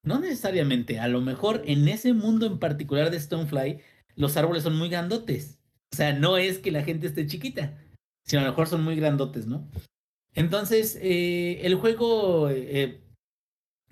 no necesariamente. A lo mejor en ese mundo en particular de Stonefly, los árboles son muy grandotes. O sea, no es que la gente esté chiquita, sino a lo mejor son muy grandotes, ¿no? Entonces, eh, el juego, eh,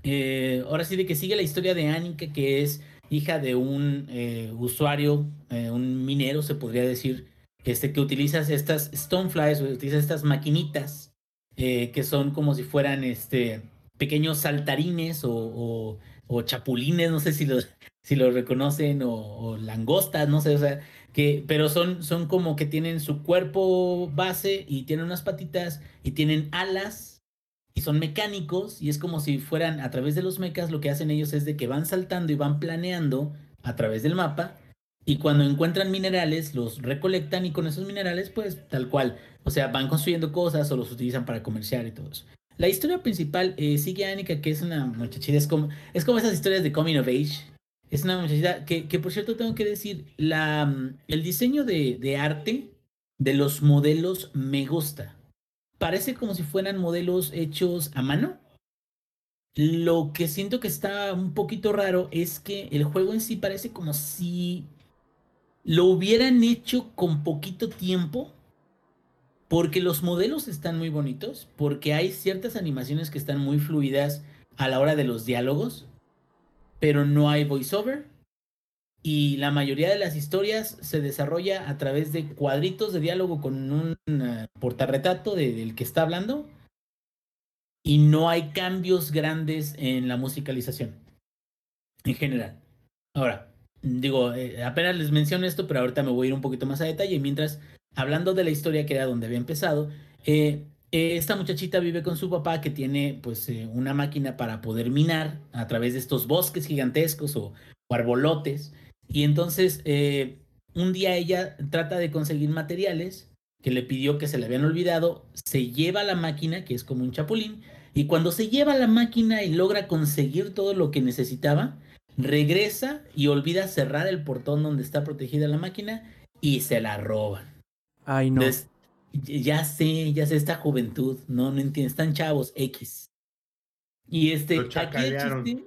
eh, ahora sí de que sigue la historia de Annika, que es hija de un eh, usuario, eh, un minero, se podría decir, este, que utilizas estas Stoneflies, utiliza estas maquinitas, eh, que son como si fueran este, pequeños saltarines o, o- o chapulines, no sé si los, si los reconocen, o, o langostas, no sé, o sea, que, pero son, son como que tienen su cuerpo base y tienen unas patitas y tienen alas son mecánicos y es como si fueran a través de los mechas lo que hacen ellos es de que van saltando y van planeando a través del mapa y cuando encuentran minerales los recolectan y con esos minerales pues tal cual, o sea, van construyendo cosas o los utilizan para comerciar y todo. La historia principal eh, sigue a Annika que es una muchachita, es como, es como esas historias de Coming of Age. Es una muchachita que, que por cierto tengo que decir, la, mm, el diseño de, de arte de los modelos me gusta. Parece como si fueran modelos hechos a mano. Lo que siento que está un poquito raro es que el juego en sí parece como si lo hubieran hecho con poquito tiempo. Porque los modelos están muy bonitos. Porque hay ciertas animaciones que están muy fluidas a la hora de los diálogos. Pero no hay voiceover. Y la mayoría de las historias se desarrolla a través de cuadritos de diálogo con un uh, portarretrato de, del que está hablando. Y no hay cambios grandes en la musicalización. En general. Ahora, digo, eh, apenas les menciono esto, pero ahorita me voy a ir un poquito más a detalle. Mientras, hablando de la historia que era donde había empezado, eh, esta muchachita vive con su papá que tiene pues una máquina para poder minar a través de estos bosques gigantescos o, o arbolotes. Y entonces, eh, un día ella trata de conseguir materiales que le pidió que se le habían olvidado, se lleva la máquina, que es como un chapulín, y cuando se lleva la máquina y logra conseguir todo lo que necesitaba, regresa y olvida cerrar el portón donde está protegida la máquina y se la roban. Ay, no. Entonces, ya sé, ya sé, esta juventud, no, no entiendo, están chavos, X. Y este, aquí el chiste-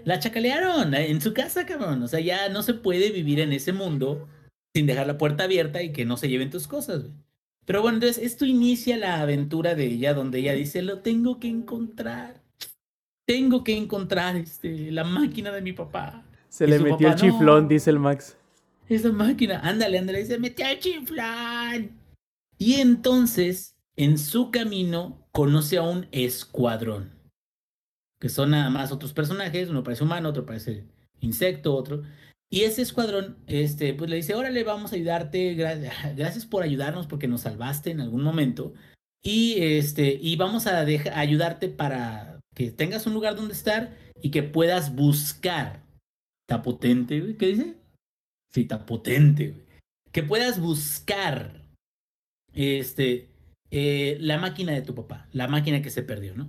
la chacalearon eh, en su casa, cabrón. O sea, ya no se puede vivir en ese mundo sin dejar la puerta abierta y que no se lleven tus cosas, güey. Pero bueno, entonces esto inicia la aventura de ella, donde ella dice, lo tengo que encontrar. Tengo que encontrar este, la máquina de mi papá. Se y le metió el chiflón, dice el Max. Esa máquina, ándale, ándale, se metió el chiflán. Y entonces, en su camino, conoce a un escuadrón. Que son nada más otros personajes, uno parece humano, otro parece insecto, otro. Y ese escuadrón, este, pues le dice, órale, vamos a ayudarte, gra- gracias por ayudarnos porque nos salvaste en algún momento. Y este, y vamos a ayudarte para que tengas un lugar donde estar y que puedas buscar. Está potente, güey. ¿Qué dice? Sí, está potente, güey. Que puedas buscar este, eh, la máquina de tu papá, la máquina que se perdió, ¿no?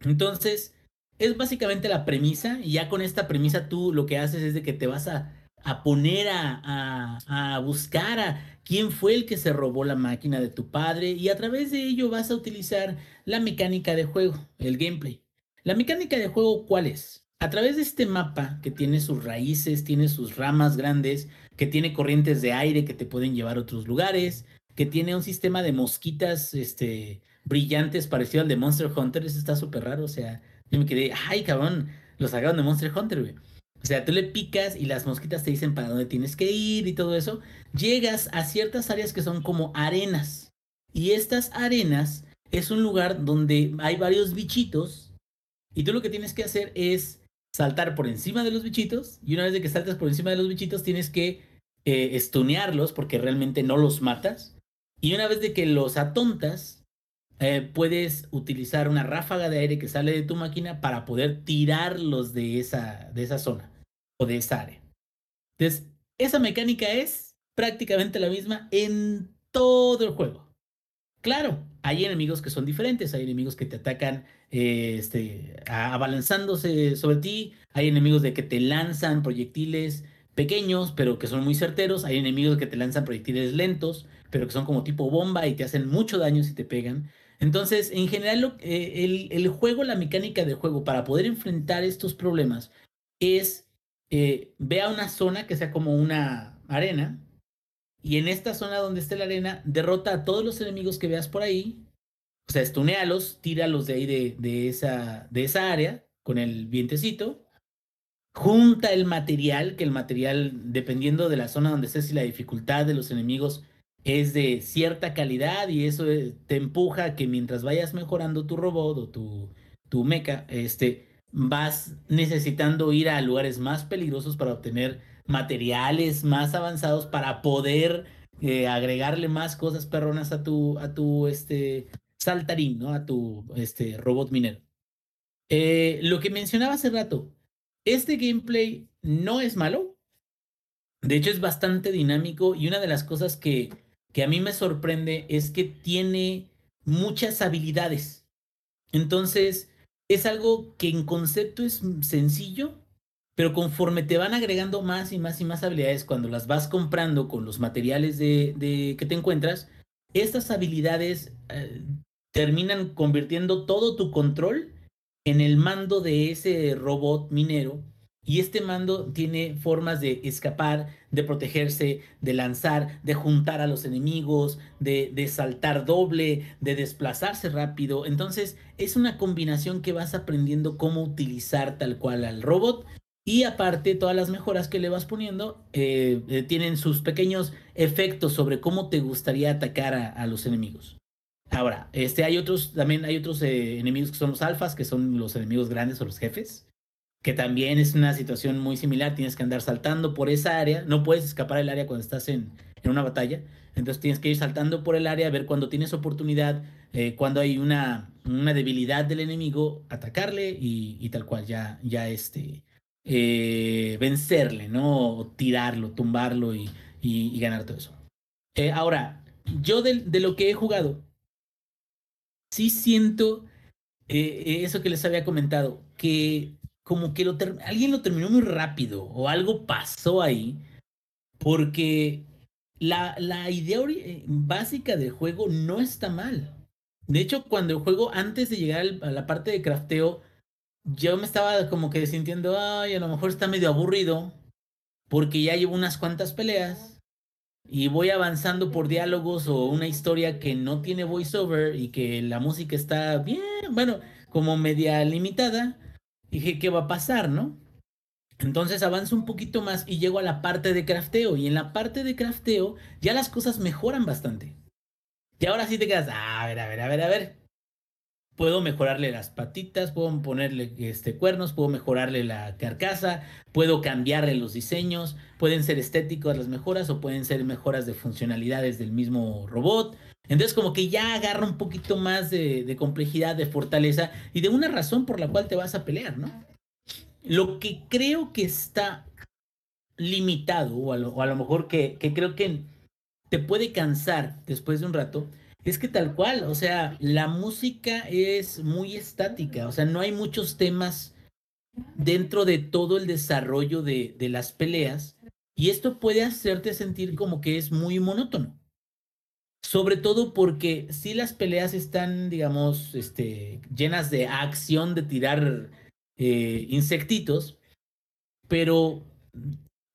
Entonces, es básicamente la premisa, y ya con esta premisa tú lo que haces es de que te vas a, a poner a, a, a buscar a quién fue el que se robó la máquina de tu padre, y a través de ello vas a utilizar la mecánica de juego, el gameplay. La mecánica de juego, ¿cuál es? A través de este mapa que tiene sus raíces, tiene sus ramas grandes, que tiene corrientes de aire que te pueden llevar a otros lugares, que tiene un sistema de mosquitas este, brillantes parecido al de Monster Hunter, eso está súper raro, o sea, yo me quedé, ay cabrón, lo sacaron de Monster Hunter, güey. O sea, tú le picas y las mosquitas te dicen para dónde tienes que ir y todo eso. Llegas a ciertas áreas que son como arenas. Y estas arenas es un lugar donde hay varios bichitos. Y tú lo que tienes que hacer es saltar por encima de los bichitos. Y una vez de que saltas por encima de los bichitos, tienes que eh, stunearlos porque realmente no los matas. Y una vez de que los atontas, eh, puedes utilizar una ráfaga de aire que sale de tu máquina para poder tirarlos de esa, de esa zona o de esa área. Entonces, esa mecánica es prácticamente la misma en todo el juego. Claro, hay enemigos que son diferentes, hay enemigos que te atacan eh, este, abalanzándose sobre ti, hay enemigos de que te lanzan proyectiles pequeños, pero que son muy certeros, hay enemigos que te lanzan proyectiles lentos, pero que son como tipo bomba y te hacen mucho daño si te pegan. Entonces, en general, eh, el, juego, la mecánica del juego para poder enfrentar estos problemas es eh, ve a una zona que sea como una arena y en esta zona donde esté la arena derrota a todos los enemigos que veas por ahí, o sea, estunealos, tíralos de ahí de, de esa, de esa área con el vientecito, junta el material, que el material, dependiendo de la zona donde estés y la dificultad de los enemigos, es de cierta calidad y eso eh, te empuja a que mientras vayas mejorando tu robot o tu, tu mecha, este, vas necesitando ir a lugares más peligrosos para obtener materiales más avanzados para poder eh, agregarle más cosas perronas a tu, a tu este, saltarín, ¿no? A tu este, robot minero. Eh, lo que mencionaba hace rato, este gameplay no es malo. De hecho, es bastante dinámico y una de las cosas que, que a mí me sorprende es que tiene muchas habilidades. Entonces, es algo que en concepto es sencillo, pero conforme te van agregando más y más y más habilidades, cuando las vas comprando con los materiales de, que te encuentras, estas habilidades eh, terminan convirtiendo todo tu control en el mando de ese robot minero. Y este mando tiene formas de escapar, de protegerse, de lanzar, de juntar a los enemigos, de, de, saltar doble, de desplazarse rápido. Entonces es una combinación que vas aprendiendo cómo utilizar tal cual al robot. Y aparte, todas las mejoras que le vas poniendo eh, eh, tienen sus pequeños efectos sobre cómo te gustaría atacar a, a los enemigos. Ahora, este, hay otros, también hay otros eh, enemigos que son los alfas, que son los enemigos grandes o los jefes, que también es una situación muy similar, tienes que andar saltando por esa área, no puedes escapar del área cuando estás en, en una batalla, entonces tienes que ir saltando por el área, ver cuando tienes oportunidad, eh, cuando hay una, una, debilidad del enemigo, atacarle y, y tal cual, ya, ya este, eh, vencerle, ¿no? O tirarlo, tumbarlo y, y- ganar todo eso. Eh, ahora, yo de, de lo que he jugado, sí siento eso que les había comentado, que como que lo alguien lo terminó muy rápido o algo pasó ahí, porque la, la idea eh, básica del juego no está mal. De hecho, cuando el juego, antes de llegar a la parte de crafteo, yo me estaba como que sintiendo, ay, a lo mejor está medio aburrido, porque ya llevo unas cuantas peleas y voy avanzando por diálogos o una historia que no tiene voiceover y que la música está bien, bueno, como media limitada. Dije, ¿qué va a pasar, no? Entonces avanzo un poquito más y llego a la parte de crafteo. Y en la parte de crafteo ya las cosas mejoran bastante. Y ahora sí te quedas, "Ah, a ver, a ver, a ver, a ver. Puedo mejorarle las patitas, puedo ponerle este, cuernos, puedo mejorarle la carcasa, puedo cambiarle los diseños, pueden ser estéticos las mejoras o pueden ser mejoras de funcionalidades del mismo robot. Entonces como que ya agarra un poquito más de, complejidad, de fortaleza y de una razón por la cual te vas a pelear, ¿no? Lo que creo que está limitado, o a lo, mejor que, que creo que te puede cansar después de un rato, es que tal cual, o sea, la música es muy estática, o sea, no hay muchos temas dentro de todo el desarrollo de, de las peleas, y esto puede hacerte sentir como que es muy monótono. Sobre todo porque si las peleas están, digamos, este, llenas de acción de tirar eh, insectitos, pero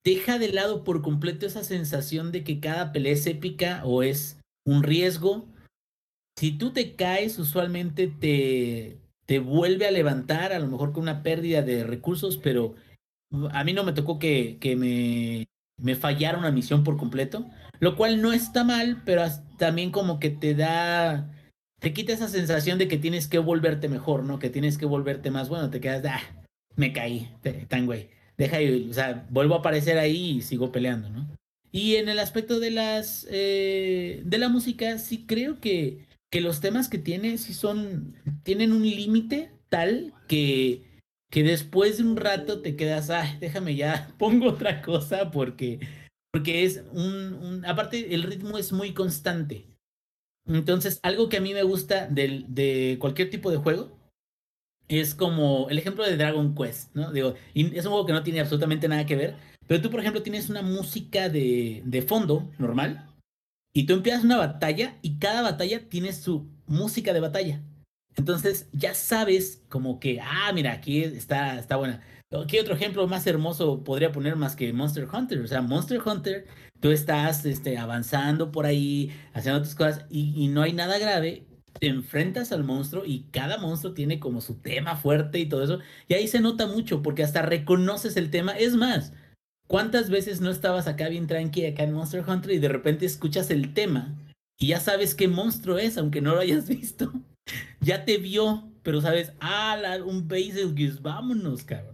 deja de lado por completo esa sensación de que cada pelea es épica o es un riesgo. Si tú te caes, usualmente te, te vuelve a levantar, a lo mejor con una pérdida de recursos, pero a mí no me tocó que, que me, me fallara una misión por completo, lo cual no está mal, pero también como que te da, te quita esa sensación de que tienes que volverte mejor, ¿no? Que tienes que volverte más bueno, te quedas, ah, me caí, tan güey, deja, y- o sea, vuelvo a aparecer ahí y sigo peleando, ¿no? Y en el aspecto de las, eh, de la música, sí creo que, que los temas que tiene sí son, tienen un límite tal que, que después de un rato te quedas, ah, déjame ya, pongo otra cosa porque, porque es un, aparte el ritmo es muy constante. Entonces, algo que a mí me gusta del, de cualquier tipo de juego es como el ejemplo de Dragon Quest, ¿no? Digo, y es un juego que no tiene absolutamente nada que ver, pero tú, por ejemplo, tienes una música de, de fondo normal y tú empiezas una batalla y cada batalla tiene su música de batalla. Entonces ya sabes como que, ah, mira, aquí está, está buena. ¿Qué otro ejemplo más hermoso podría poner más que Monster Hunter? O sea, Monster Hunter, tú estás este, avanzando por ahí, haciendo otras cosas y, no hay nada grave. Te enfrentas al monstruo y cada monstruo tiene como su tema fuerte y todo eso. Y ahí se nota mucho porque hasta reconoces el tema. Es más, ¿cuántas veces no estabas acá bien tranqui acá en Monster Hunter y de repente escuchas el tema y ya sabes qué monstruo es, aunque no lo hayas visto? ya te vio, pero sabes, ah, la- un Basilgeuse, vámonos, cabrón.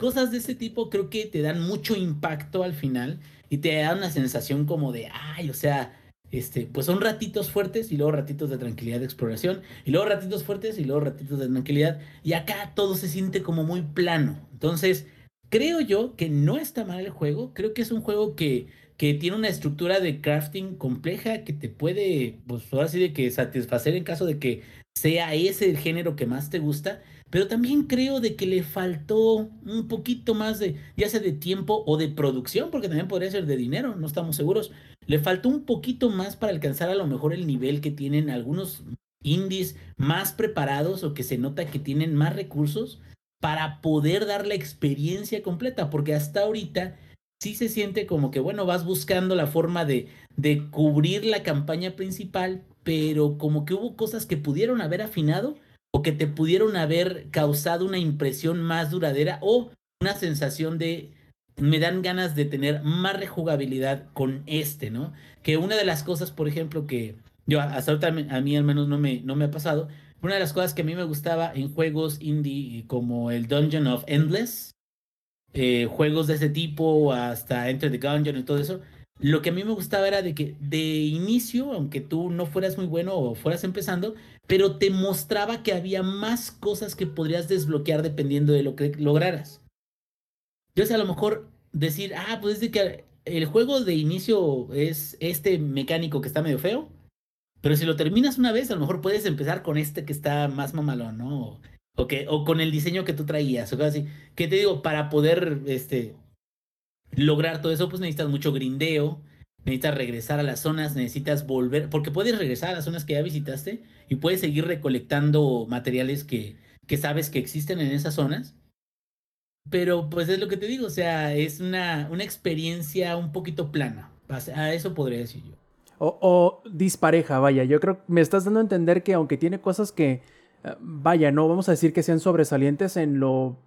Cosas de ese tipo creo que te dan mucho impacto al final y te dan una sensación como de, ay, o sea, este, pues son ratitos fuertes y luego ratitos de tranquilidad de exploración y luego ratitos fuertes y luego ratitos de tranquilidad y acá todo se siente como muy plano. Entonces, creo yo que no está mal el juego, creo que es un juego que, que tiene una estructura de crafting compleja que te puede, pues ahora sí de que satisfacer en caso de que sea ese el género que más te gusta, pero también creo de que le faltó un poquito más de, ya sea de tiempo o de producción, porque también podría ser de dinero, no estamos seguros. Le faltó un poquito más para alcanzar a lo mejor el nivel que tienen algunos indies más preparados o que se nota que tienen más recursos para poder dar la experiencia completa, porque hasta ahorita sí se siente como que, bueno, vas buscando la forma de, de cubrir la campaña principal, pero como que hubo cosas que pudieron haber afinado o que te pudieron haber causado una impresión más duradera o una sensación de me dan ganas de tener más rejugabilidad con este, ¿no? Que una de las cosas, por ejemplo, que yo hasta ahorita a mí al menos no me, no me ha pasado, una de las cosas que a mí me gustaba en juegos indie como el Dungeon of Endless, eh, juegos de ese tipo, hasta Enter the Gungeon y todo eso, lo que a mí me gustaba era de que de inicio, aunque tú no fueras muy bueno o fueras empezando, pero te mostraba que había más cosas que podrías desbloquear dependiendo de lo que lograras. yo sé a lo mejor decir, ah, pues es de que el juego de inicio es este mecánico que está medio feo, pero si lo terminas una vez, a lo mejor puedes empezar con este que está más mamalón, ¿no? O, que, o con el diseño que tú traías, o cosas así. ¿Qué te digo? Para poder este, lograr todo eso, pues necesitas mucho grindeo, necesitas regresar a las zonas, necesitas volver, porque puedes regresar a las zonas que ya visitaste y puedes seguir recolectando materiales que, que sabes que existen en esas zonas. Pero pues es lo que te digo, o sea, es una, una experiencia un poquito plana. A eso podría decir yo. O, o, dispareja, vaya. Yo creo que me estás dando a entender que aunque tiene cosas que, eh, vaya, no vamos a decir que sean sobresalientes en lo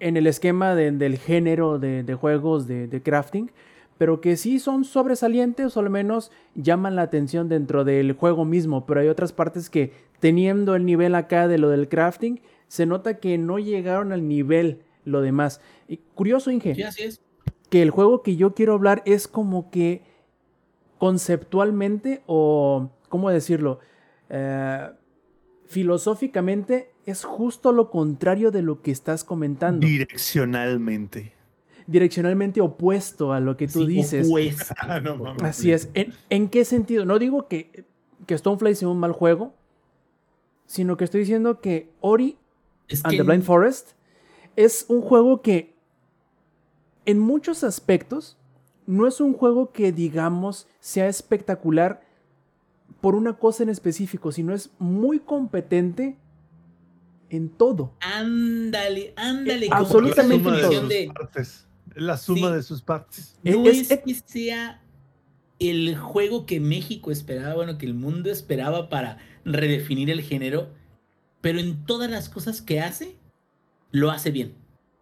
en el esquema del género de, juegos de, de, crafting, pero que sí son sobresalientes o al menos llaman la atención dentro del juego mismo, pero hay otras partes que teniendo el nivel acá de lo del crafting, se nota que no llegaron al nivel lo demás. Y curioso, Inge, sí, así es. que el juego que yo quiero hablar es como que conceptualmente o, ¿cómo decirlo? Eh, filosóficamente es justo lo contrario de lo que estás comentando. Direccionalmente. Direccionalmente opuesto a lo que tú Sí, dices. opuesto. Ah, no mames. Así es. ¿En, en qué sentido? No digo que, que Stonefly sea un mal juego, sino que estoy diciendo que Ori Es and que the Blind Forest es un juego que en muchos aspectos no es un juego que digamos sea espectacular por una cosa en específico, sino es muy competente en todo. Ándale, ándale. Eh, absolutamente la suma de todo. sus la suma Sí. de sus partes. No Es- es, es- que sea el juego que México esperaba, bueno, que el mundo esperaba para redefinir el género, pero en todas las cosas que hace, lo hace bien.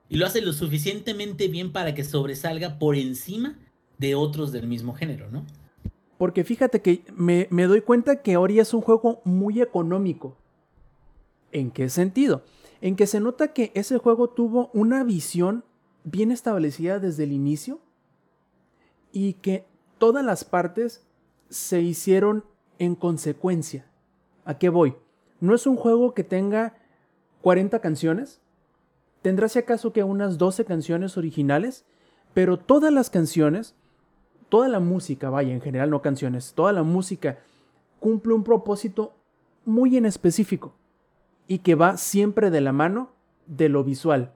Y lo hace lo suficientemente bien para que sobresalga por encima de otros del mismo género, ¿no? Porque fíjate que me, me doy cuenta que Ori es un juego muy económico. ¿En qué sentido? En que se nota que ese juego tuvo una visión bien establecida desde el inicio y que todas las partes se hicieron en consecuencia. ¿A qué voy? No es un juego que tenga 40 canciones. Tendrá si acaso que unas 12 canciones originales, pero todas las canciones toda la música, vaya, en general no canciones, toda la música cumple un propósito muy en específico y que va siempre de la mano de lo visual.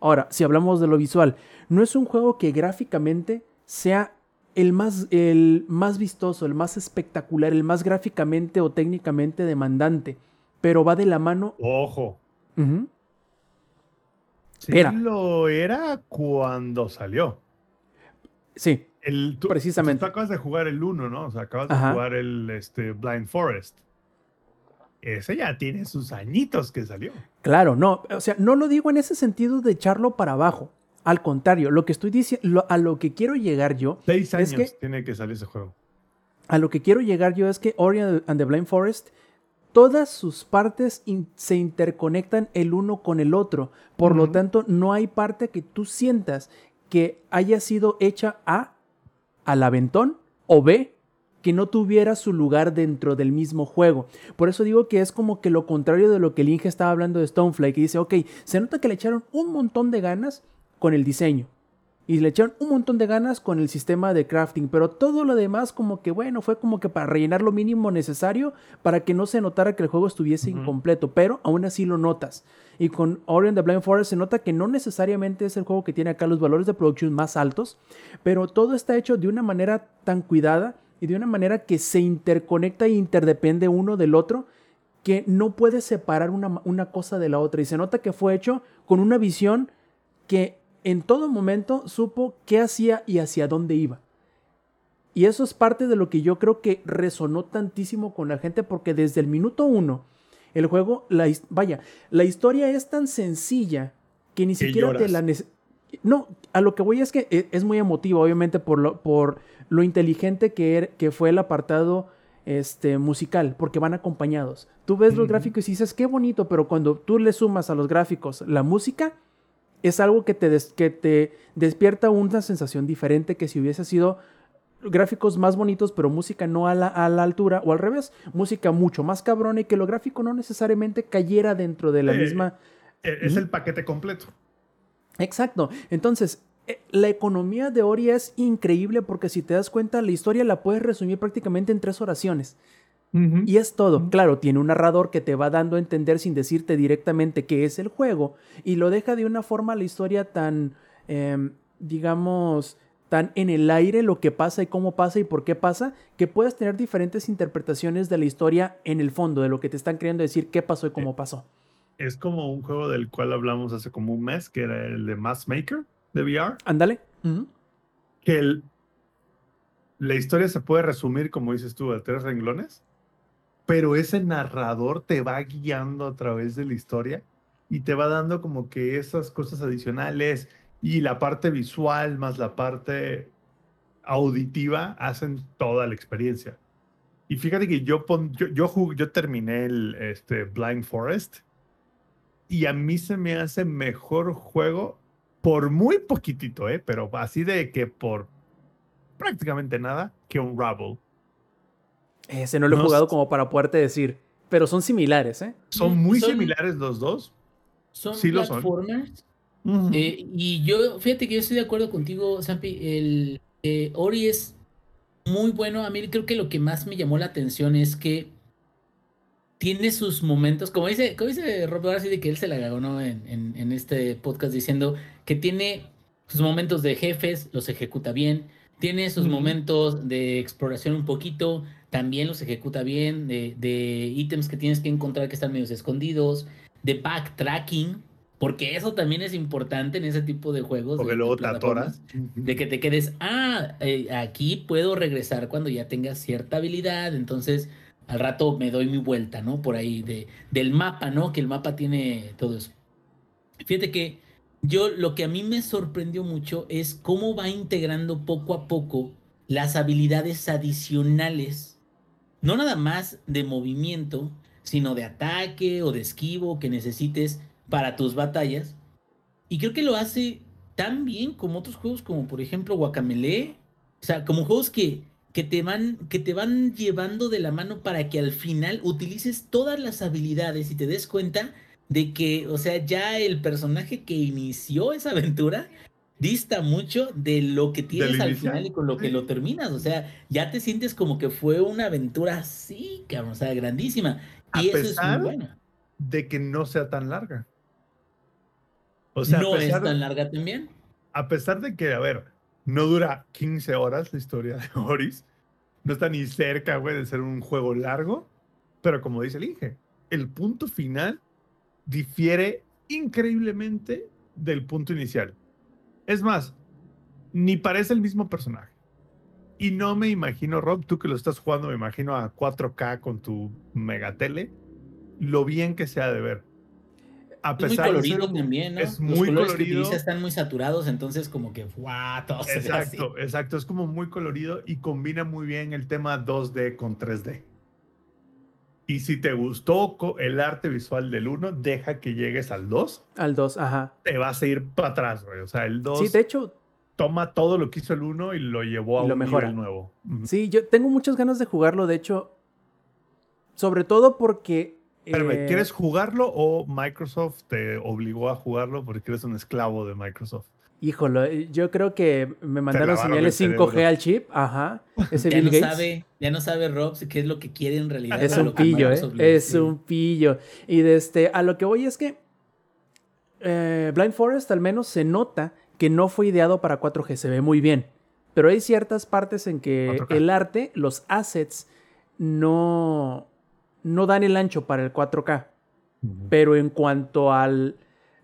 Ahora, si hablamos de lo visual, no es un juego que gráficamente sea el más, el más vistoso, el más espectacular, el más gráficamente o técnicamente demandante, pero va de la mano. Ojo. Ujú. Sí Era. lo era cuando salió. Sí, El, tú, Precisamente. Tú acabas de jugar el 1, ¿no? O sea, acabas de jugar el este, Blind Forest. Ese ya tiene sus añitos que salió. Claro, no, o sea, no lo digo en ese sentido de echarlo para abajo. Al contrario, lo que estoy diciendo, a lo que quiero llegar yo, Seis años Es que- tiene que salir ese juego. a lo que quiero llegar yo es que Ori and the Blind Forest, todas sus partes in- se interconectan el uno con el otro. Por lo tanto, no hay parte que tú sientas que haya sido hecha A al aventón o B que no tuviera su lugar dentro del mismo juego. Por eso digo que es como que lo contrario de lo que el Inge estaba hablando de Stonefly, que dice, ok, se nota que le echaron un montón de ganas con el diseño. Y le echaron un montón de ganas con el sistema de crafting, pero todo lo demás como que bueno, fue como que para rellenar lo mínimo necesario para que no se notara que el juego estuviese incompleto, pero aún así lo notas. Y con Ori and the Blind Forest se nota que no necesariamente es el juego que tiene acá los valores de producción más altos, pero todo está hecho de una manera tan cuidada y de una manera que se interconecta e interdepende uno del otro que no puede separar una, una cosa de la otra. Y se nota que fue hecho con una visión que en todo momento supo qué hacía y hacia dónde iba. Y eso es parte de lo que yo creo que resonó tantísimo con la gente porque desde el minuto uno, el juego, la, vaya, la historia es tan sencilla que ni siquiera te la... No, a lo que voy es que e- es muy emotivo, obviamente, por lo, por lo inteligente que, er- que fue el apartado este, musical, porque van acompañados. Tú ves los gráficos y dices, qué bonito, pero cuando tú le sumas a los gráficos la música, es algo que te, des- que te despierta una sensación diferente que si hubiese sido gráficos más bonitos, pero música no a la, a la altura, o al revés, música mucho más cabrona y que lo gráfico no necesariamente cayera dentro de la Sí. misma... E- Es el paquete completo. Exacto. Entonces, eh, la economía de Ori es increíble porque si te das cuenta, la historia la puedes resumir prácticamente en tres oraciones. Y es todo. Claro, tiene un narrador que te va dando a entender sin decirte directamente qué es el juego. Y lo deja de una forma la historia tan, em, digamos, tan en el aire lo que pasa y cómo pasa y por qué pasa, que puedes tener diferentes interpretaciones de la historia en el fondo, de lo que te están queriendo decir qué pasó y cómo pasó. Es como un juego del cual hablamos hace como un mes, que era el de Mass Maker de VR. Ándale. Que el, la historia se puede resumir, como dices tú, a tres renglones, pero ese narrador te va guiando a través de la historia y te va dando como que esas cosas adicionales y la parte visual más la parte auditiva hacen toda la experiencia. Y fíjate que yo, yo, yo, yo terminé el este, Blind Forest y a mí se me hace mejor juego por muy poquitito, ¿eh? pero así de que por prácticamente nada que un Rubble. Ese no lo he jugado como para poderte decir, pero son similares, ¿eh? Son muy similares los dos. Son sí platformers. Eh, y yo, fíjate que yo estoy de acuerdo contigo, Sampi. El eh, Ori es muy bueno. A mí creo que lo que más me llamó la atención es que tiene sus momentos, como dice, como dice Rob de que él se la ganó en, en, este podcast diciendo que tiene sus momentos de jefes, los ejecuta bien, tiene sus momentos de exploración un poquito, también los ejecuta bien, de, de ítems que tienes que encontrar que están medios escondidos, de backtracking, porque eso también es importante en ese tipo de juegos. Porque luego te atoras. De que te quedes, ah, eh, aquí puedo regresar cuando ya tengas cierta habilidad, entonces al rato me doy mi vuelta, ¿no? Por ahí de, del mapa, ¿no? Que el mapa tiene todo eso. Fíjate que yo lo que a mí me sorprendió mucho es cómo va integrando poco a poco las habilidades adicionales, no nada más de movimiento, sino de ataque o de esquivo que necesites para tus batallas. Y creo que lo hace tan bien como otros juegos como por ejemplo Guacamele. O sea, como juegos que que te van, que te van llevando de la mano para que al final utilices todas las habilidades y te des cuenta de que, o sea, ya el personaje que inició esa aventura dista mucho de lo que tienes al final y con lo que lo terminas. O sea, ya te sientes como que fue una aventura así, cabrón, o sea, grandísima. Y eso es muy bueno. De que no sea tan larga. O sea, no es tan larga también. A pesar de que, a ver, no dura 15 horas la historia de Oris. No está ni cerca, güey, de ser un juego largo. Pero como dice el Inge, el punto final difiere increíblemente del punto inicial. Es más, ni parece el mismo personaje. Y no me imagino, Rob, tú que lo estás jugando, me imagino a 4K con tu megatele, lo bien que se ha de ver a pesar es muy colorido también, ¿no? Es Los muy colores colorido. que utiliza están muy saturados, entonces como que ¡guau! Todo exacto, exacto. Es como muy colorido y combina muy bien el tema 2D con 3D. Y si te gustó el arte visual del 1, deja que llegues al 2. Al 2, ajá. Te vas a ir para atrás, güey. O sea, el 2. Sí, de hecho. Toma todo lo que hizo el 1 y lo llevó a un nivel nuevo. Sí, yo tengo muchas ganas de jugarlo. De hecho, sobre todo porque eh, ¿quieres jugarlo o Microsoft te obligó a jugarlo porque eres un esclavo de Microsoft? Híjole, yo creo que me mandaron señales 5G al chip. Ajá. Ese ya, no Sabe, ya no sabe Rob qué es lo que quiere en realidad. Es un pillo, ¿eh? Es un pillo. Y de este, a lo que voy es que eh, Blind Forest al menos se nota que no fue ideado para 4G. Se ve muy bien. Pero hay ciertas partes en que el arte, los assets, no, no dan el ancho para el 4K. Pero en cuanto al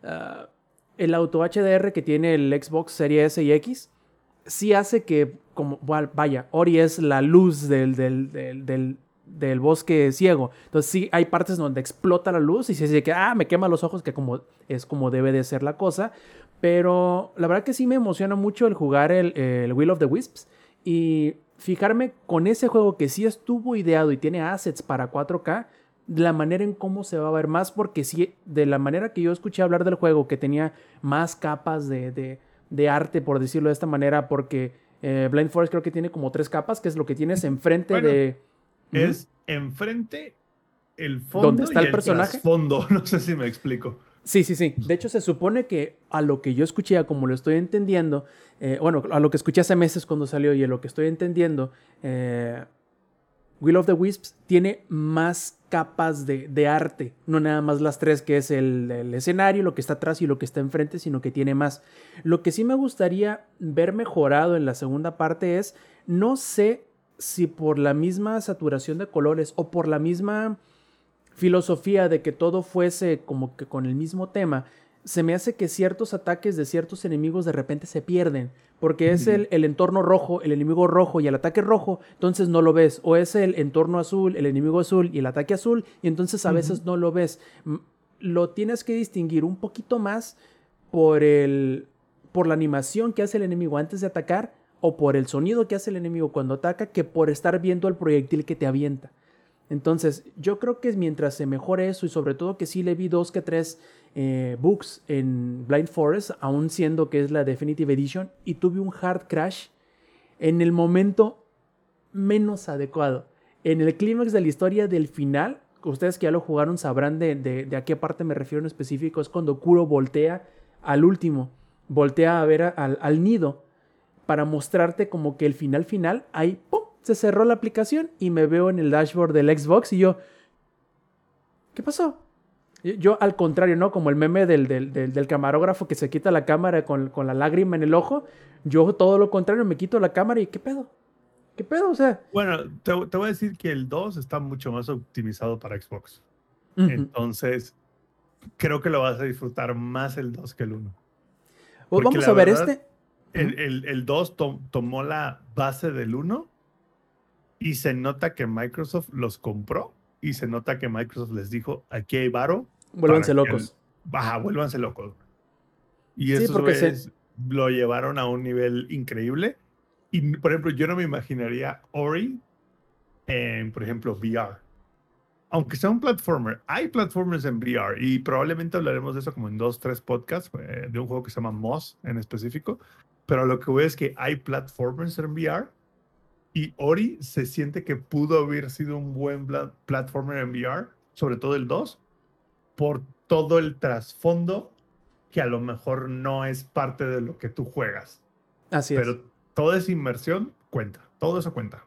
ah, el auto HDR que tiene el Xbox Series S y X, sí hace que, como, vaya, Ori es la luz del, del, bosque ciego. Entonces sí hay partes donde explota la luz y se dice que, ah, me quema los ojos, que como, es como debe de ser la cosa. Pero la verdad que sí me emociona mucho el jugar el, el Will of the Wisps. Y fijarme con ese juego que sí estuvo ideado y tiene assets para 4K, la manera en cómo se va a ver más, porque sí, de la manera que yo escuché hablar del juego, que tenía más capas de, de, arte, por decirlo de esta manera, porque eh, Blind Forest creo que tiene como tres capas, que es lo que tienes enfrente de... Es enfrente el fondo ¿Dónde está y el personaje? fondo, no sé si me explico. Sí, sí, sí. De hecho, se supone que a lo que yo escuché, como lo estoy entendiendo, eh, bueno, a lo que escuché hace meses cuando salió y a lo que estoy entendiendo, eh, Will of the Wisps tiene más capas de, de arte, no nada más las tres que es el, el escenario, lo que está atrás y lo que está enfrente, sino que tiene más. Lo que sí me gustaría ver mejorado en la segunda parte es, no sé si por la misma saturación de colores o por la misma filosofía de que todo fuese como que con el mismo tema, se me hace que ciertos ataques de ciertos enemigos de repente se pierden, porque es el, el, entorno rojo, el enemigo rojo y el ataque rojo, entonces no lo ves, o es el entorno azul, el enemigo azul y el ataque azul, y entonces a veces no lo ves. Lo tienes que distinguir un poquito más por el por la animación que hace el enemigo antes de atacar o por el sonido que hace el enemigo cuando ataca que por estar viendo el proyectil que te avienta. Entonces, yo creo que mientras se mejore eso y sobre todo que sí le vi dos que tres eh, bugs en Blind Forest, aún siendo que es la Definitive Edition, y tuve un hard crash en el momento menos adecuado. En el clímax de la historia del final, ustedes que ya lo jugaron sabrán de, de, de, a qué parte me refiero en específico, es cuando Kuro voltea al último, voltea a ver al, al nido para mostrarte como que el final final, ahí, ¡pum! Se cerró la aplicación y me veo en el dashboard del Xbox y yo, ¿qué pasó? Yo al contrario, ¿no? Como el meme del, del, del, del camarógrafo que se quita la cámara con, con, la lágrima en el ojo, yo todo lo contrario, me quito la cámara y ¿qué pedo? ¿Qué pedo? O sea... Bueno, te, te voy a decir que el 2 está mucho más optimizado para Xbox. Uh -huh. Entonces, creo que lo vas a disfrutar más el 2 que el 1. Pues vamos a ver verdad, este. El, el, el 2 to, tomó la base del 1 y se nota que Microsoft los compró y se nota que Microsoft les dijo, aquí hay varo. Vuélvanse locos. Baja, vuélvanse locos. Y sí, esos güeyes se... lo llevaron a un nivel increíble. Y, por ejemplo, yo no me imaginaría Ori en, por ejemplo, VR. Aunque sea un platformer, hay platformers en VR y probablemente hablaremos de eso como en dos, tres podcasts, eh, de un juego que se llama Moss en específico. Pero lo que veo es que hay platformers en VR y Ori se siente que pudo haber sido un buen platformer en VR, sobre todo el 2, por todo el trasfondo que a lo mejor no es parte de lo que tú juegas. Así Pero es. Pero toda esa inmersión cuenta, todo eso cuenta.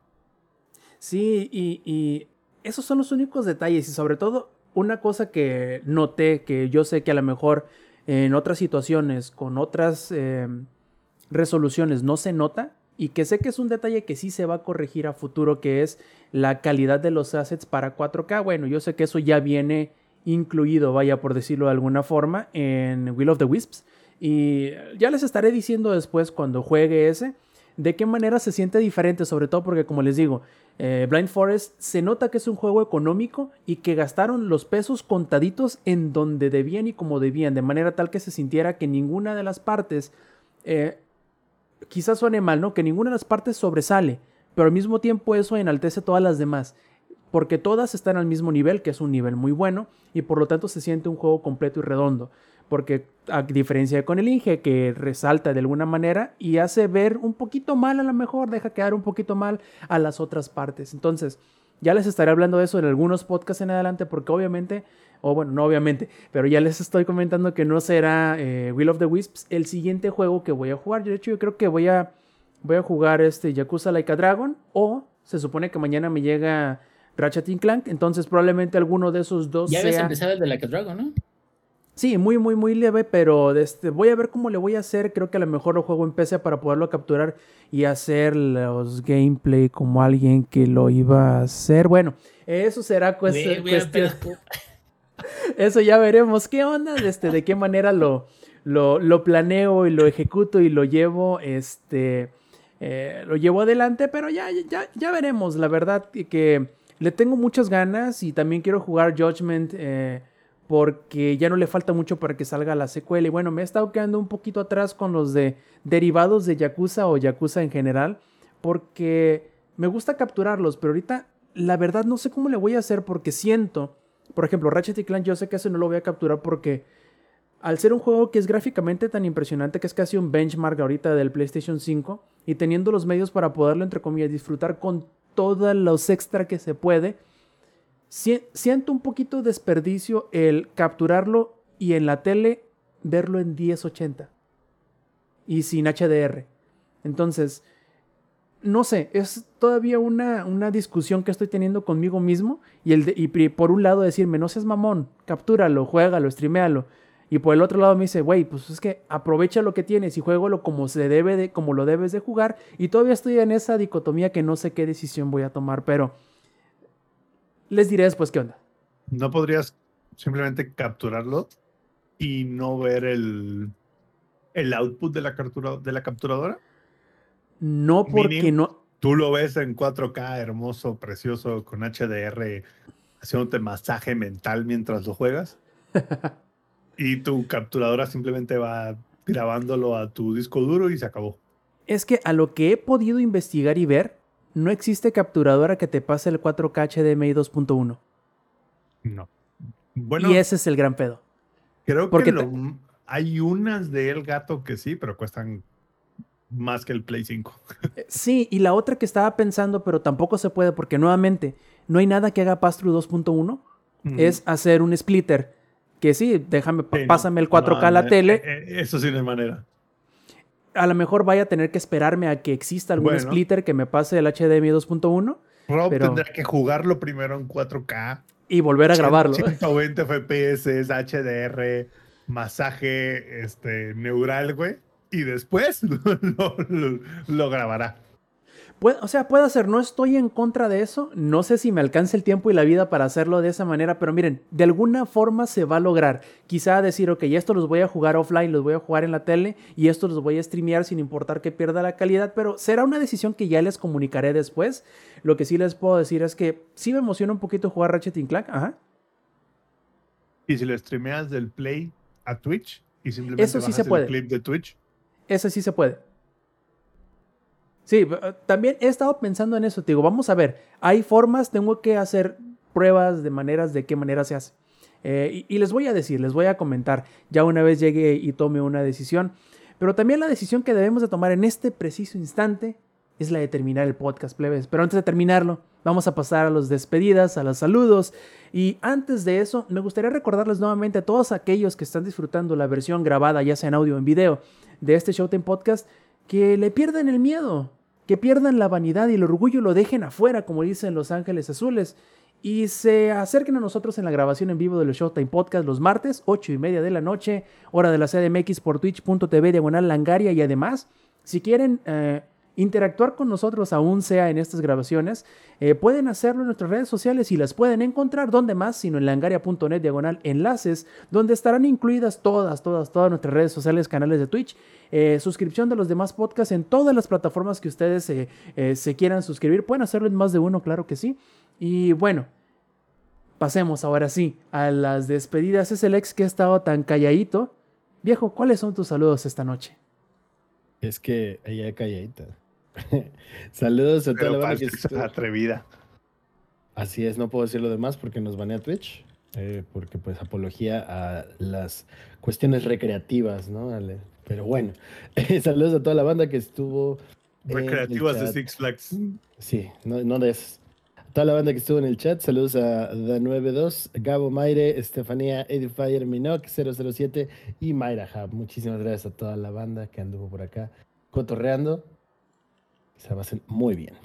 Sí, y, y, esos son los únicos detalles y sobre todo una cosa que noté, que yo sé que a lo mejor en otras situaciones, con otras eh, resoluciones no se nota, y que sé que es un detalle que sí se va a corregir a futuro, que es la calidad de los assets para 4K. Bueno, yo sé que eso ya viene incluido, vaya por decirlo de alguna forma, en Will of the Wisps. Y ya les estaré diciendo después cuando juegue ese, de qué manera se siente diferente, sobre todo porque como les digo, eh, Blind Forest se nota que es un juego económico y que gastaron los pesos contaditos en donde debían y como debían, de manera tal que se sintiera que ninguna de las partes... Eh, quizás suene mal, ¿no? Que ninguna de las partes sobresale, pero al mismo tiempo eso enaltece todas las demás, porque todas están al mismo nivel, que es un nivel muy bueno, y por lo tanto se siente un juego completo y redondo, porque a diferencia de con el Inge, que resalta de alguna manera y hace ver un poquito mal a lo mejor, deja quedar un poquito mal a las otras partes. Entonces, ya les estaré hablando de eso en algunos podcasts en adelante, porque obviamente o bueno, no obviamente, pero ya les estoy comentando que no será eh, Will of the Wisps el siguiente juego que voy a jugar. De hecho, yo creo que voy a, voy a jugar este Yakuza Like a Dragon o se supone que mañana me llega Ratchet Clank, entonces probablemente alguno de esos dos Ya habías sea... empezado el de Like a Dragon, ¿no? Sí, muy, muy, muy leve, pero este, voy a ver cómo le voy a hacer. Creo que a lo mejor lo juego en PC para poderlo capturar y hacer los gameplay como alguien que lo iba a hacer. Bueno, eso será cuestión. Eso ya veremos. Qué onda, este, de qué manera lo, lo, lo planeo y lo ejecuto y lo llevo, este, eh, lo llevo adelante, pero ya, ya, ya veremos, la verdad que le tengo muchas ganas y también quiero jugar Judgment eh, porque ya no le falta mucho para que salga la secuela. Y bueno, me he estado quedando un poquito atrás con los de derivados de Yakuza o Yakuza en general porque me gusta capturarlos, pero ahorita la verdad no sé cómo le voy a hacer porque siento por ejemplo, Ratchet y Clank yo sé que eso no lo voy a capturar porque al ser un juego que es gráficamente tan impresionante que es casi un benchmark ahorita del PlayStation 5 y teniendo los medios para poderlo entre comillas disfrutar con todos los extra que se puede, si siento un poquito desperdicio el capturarlo y en la tele verlo en 1080 y sin HDR. Entonces, no sé, es todavía una, una discusión que estoy teniendo conmigo mismo y, el y por un lado decirme, no seas mamón, captúralo, juégalo, streamealo. Y por el otro lado me dice, güey, pues es que aprovecha lo que tienes y juégalo como se debe de, como lo debes de jugar. Y todavía estoy en esa dicotomía que no sé qué decisión voy a tomar, pero les diré después qué onda. ¿No podrías simplemente capturarlo y no ver el, el output de la, captura, de la capturadora? No porque no, Tú lo ves en 4K, hermoso, precioso, con HDR, haciéndote masaje mental mientras lo juegas. y tu capturadora simplemente va grabándolo a tu disco duro y se acabó. Es que a lo que he podido investigar y ver, no existe capturadora que te pase el 4K HDMI 2.1. No. Bueno, y ese es el gran pedo. creo porque que lo- hay unas de El Gato que sí, pero cuestan más que el Play 5. Eh, Sí, y la otra que estaba pensando, pero tampoco se puede porque nuevamente no hay nada que haga pass-through 2.1, es hacer un splitter. Que sí, déjame, no. pásame el 4K a la eh, tele. eh, eso sí no hay manera. A lo mejor vaya a tener que esperarme a que exista algún Bueno. splitter que me pase el HDMI 2.1 Rob Pero- tendrá que jugarlo primero en 4K. y volver a grabarlo. 120 FPS, HDR, masaje este, neural, güey. Y después lo, lo- lo grabará. Puede- o sea, puede hacer, no estoy en contra de eso, no sé si me alcance el tiempo y la vida para hacerlo de esa manera, pero miren, de alguna forma se va a lograr. Quizá decir, ok, esto los voy a jugar offline, los voy a jugar en la tele y esto los voy a streamear sin importar que pierda la calidad, pero será una decisión que ya les comunicaré después. Lo que sí les puedo decir es que sí me emociona un poquito jugar Ratchet Clank, ajá. Y si lo streameas del Play a Twitch y simplemente Eso sí bajas se el puede. clip de Twitch, Ese sí se puede. Sí, eh, también he estado pensando en eso. Te digo, vamos a ver. Hay formas, tengo que hacer pruebas de maneras, de qué manera se hace. Eh, y, y les voy a decir, les voy a comentar, ya una vez llegue y tome una decisión. Pero también la decisión que debemos de tomar en este preciso instante es la de terminar el podcast, plebes. Pero antes de terminarlo, vamos a pasar a las despedidas, a los saludos. Y antes de eso, me gustaría recordarles nuevamente a todos aquellos que están disfrutando la versión grabada, ya sea en audio o en video, de este Showtime Podcast, que le pierdan el miedo, que pierdan la vanidad y el orgullo, lo dejen afuera, como dicen Los Ángeles Azules, y se acerquen a nosotros en la grabación en vivo de los Showtime Podcast los martes, 8 y media de la noche, hora de la CDMX por twitch.tv diagonal langaria, y además, si quieren... eh, interactuar con nosotros aún sea en estas grabaciones, eh, pueden hacerlo en nuestras redes sociales y las pueden encontrar donde más, sino en langaria.net diagonal enlaces, donde estarán incluidas todas, todas, todas nuestras redes sociales, canales de Twitch, eh, suscripción de los demás podcasts en todas las plataformas que ustedes eh, se quieran suscribir. Pueden hacerlo en más de uno, claro que sí. Y bueno, pasemos ahora sí a las despedidas. Es el ex que ha estado tan calladito. Viejo, ¿cuáles son tus saludos esta noche? Es que ella calladita. Saludos a toda la banda que estuvo- atrevida. Así es, no puedo decir lo demás porque nos banea Twitch. eh, porque pues apología a las cuestiones recreativas, ¿no? Ale- Pero bueno, saludos a toda la banda que estuvo. Recreativas de. Six Flags. Sí, no, no de esas. Toda la banda que estuvo en el chat, saludos a Da92, Gabo Maire, Estefanía Edifier Minoc 007 y Mayra Hub. Muchísimas gracias a toda la banda que anduvo por acá cotorreando. Se va a hacer muy bien.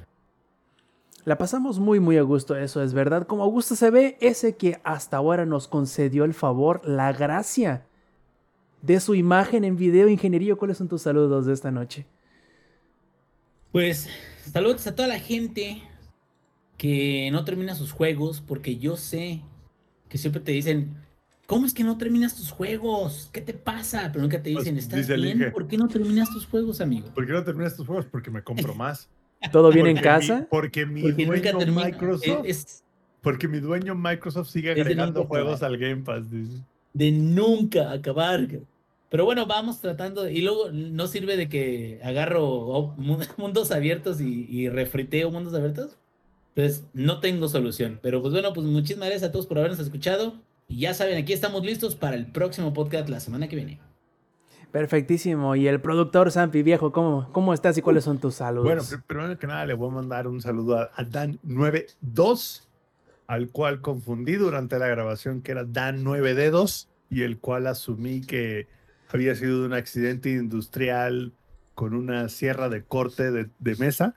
La pasamos muy muy a gusto, eso es verdad. Como a gusto se ve, ese que hasta ahora nos concedió el favor, la gracia de su imagen en video. Ingeniería, ¿cuáles son tus saludos de esta noche? Pues saludos a toda la gente que no termina sus juegos, porque yo sé que siempre te dicen, ¿cómo es que no terminas tus juegos? ¿Qué te pasa? Pero nunca te Pues, dicen, ¿estás dice bien? ¿Por qué no terminas tus juegos, amigo? ¿Por qué no terminas tus juegos? Porque me compro más. ¿Todo bien en Porque mi- casa? porque mi Porque nunca dueño. Microsoft. Es, es Porque mi dueño Microsoft sigue agregando juegos acabar. al Game Pass. dice. de nunca acabar. Pero bueno, vamos tratando. Y luego no sirve de que agarro mu- mundos abiertos y, y refriteo mundos abiertos. Entonces, no tengo solución. Pero pues bueno, pues muchísimas gracias a todos por habernos escuchado. Y ya saben, aquí estamos listos para el próximo podcast la semana que viene. Perfectísimo. Y el productor Sampi, viejo, ¿cómo, cómo estás y cuáles son tus saludos? Bueno, pr- primero que nada le voy a mandar un saludo a, a Dan92, al cual confundí durante la grabación que era Dan9D2. y el cual asumí que había sido un accidente industrial con una sierra de corte de, de mesa.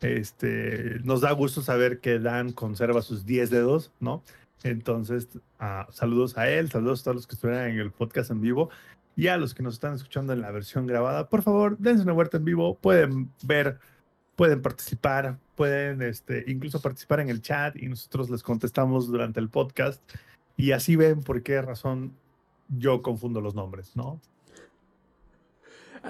Este, nos da gusto saber que Dan conserva sus 10 dedos, ¿no? Entonces, ah, saludos a él, saludos a todos los que estuvieron en el podcast en vivo y a los que nos están escuchando en la versión grabada. Por favor, dense una vuelta en vivo, pueden ver, pueden participar, pueden este, incluso participar en el chat y nosotros les contestamos durante el podcast y así ven por qué razón yo confundo los nombres, ¿no?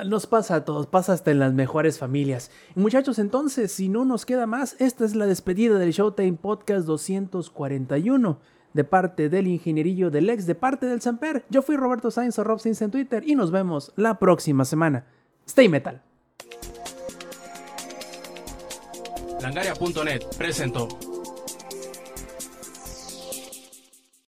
Nos pasa a todos, pasa hasta en las mejores familias. Muchachos, entonces, si no nos queda más, esta es la despedida del Showtime Podcast 241 de parte del ingenierillo del ex, de parte del Samper. Yo fui Roberto Sainz o Rob Sainz en Twitter y nos vemos la próxima semana. Stay metal. Langaria.net presentó.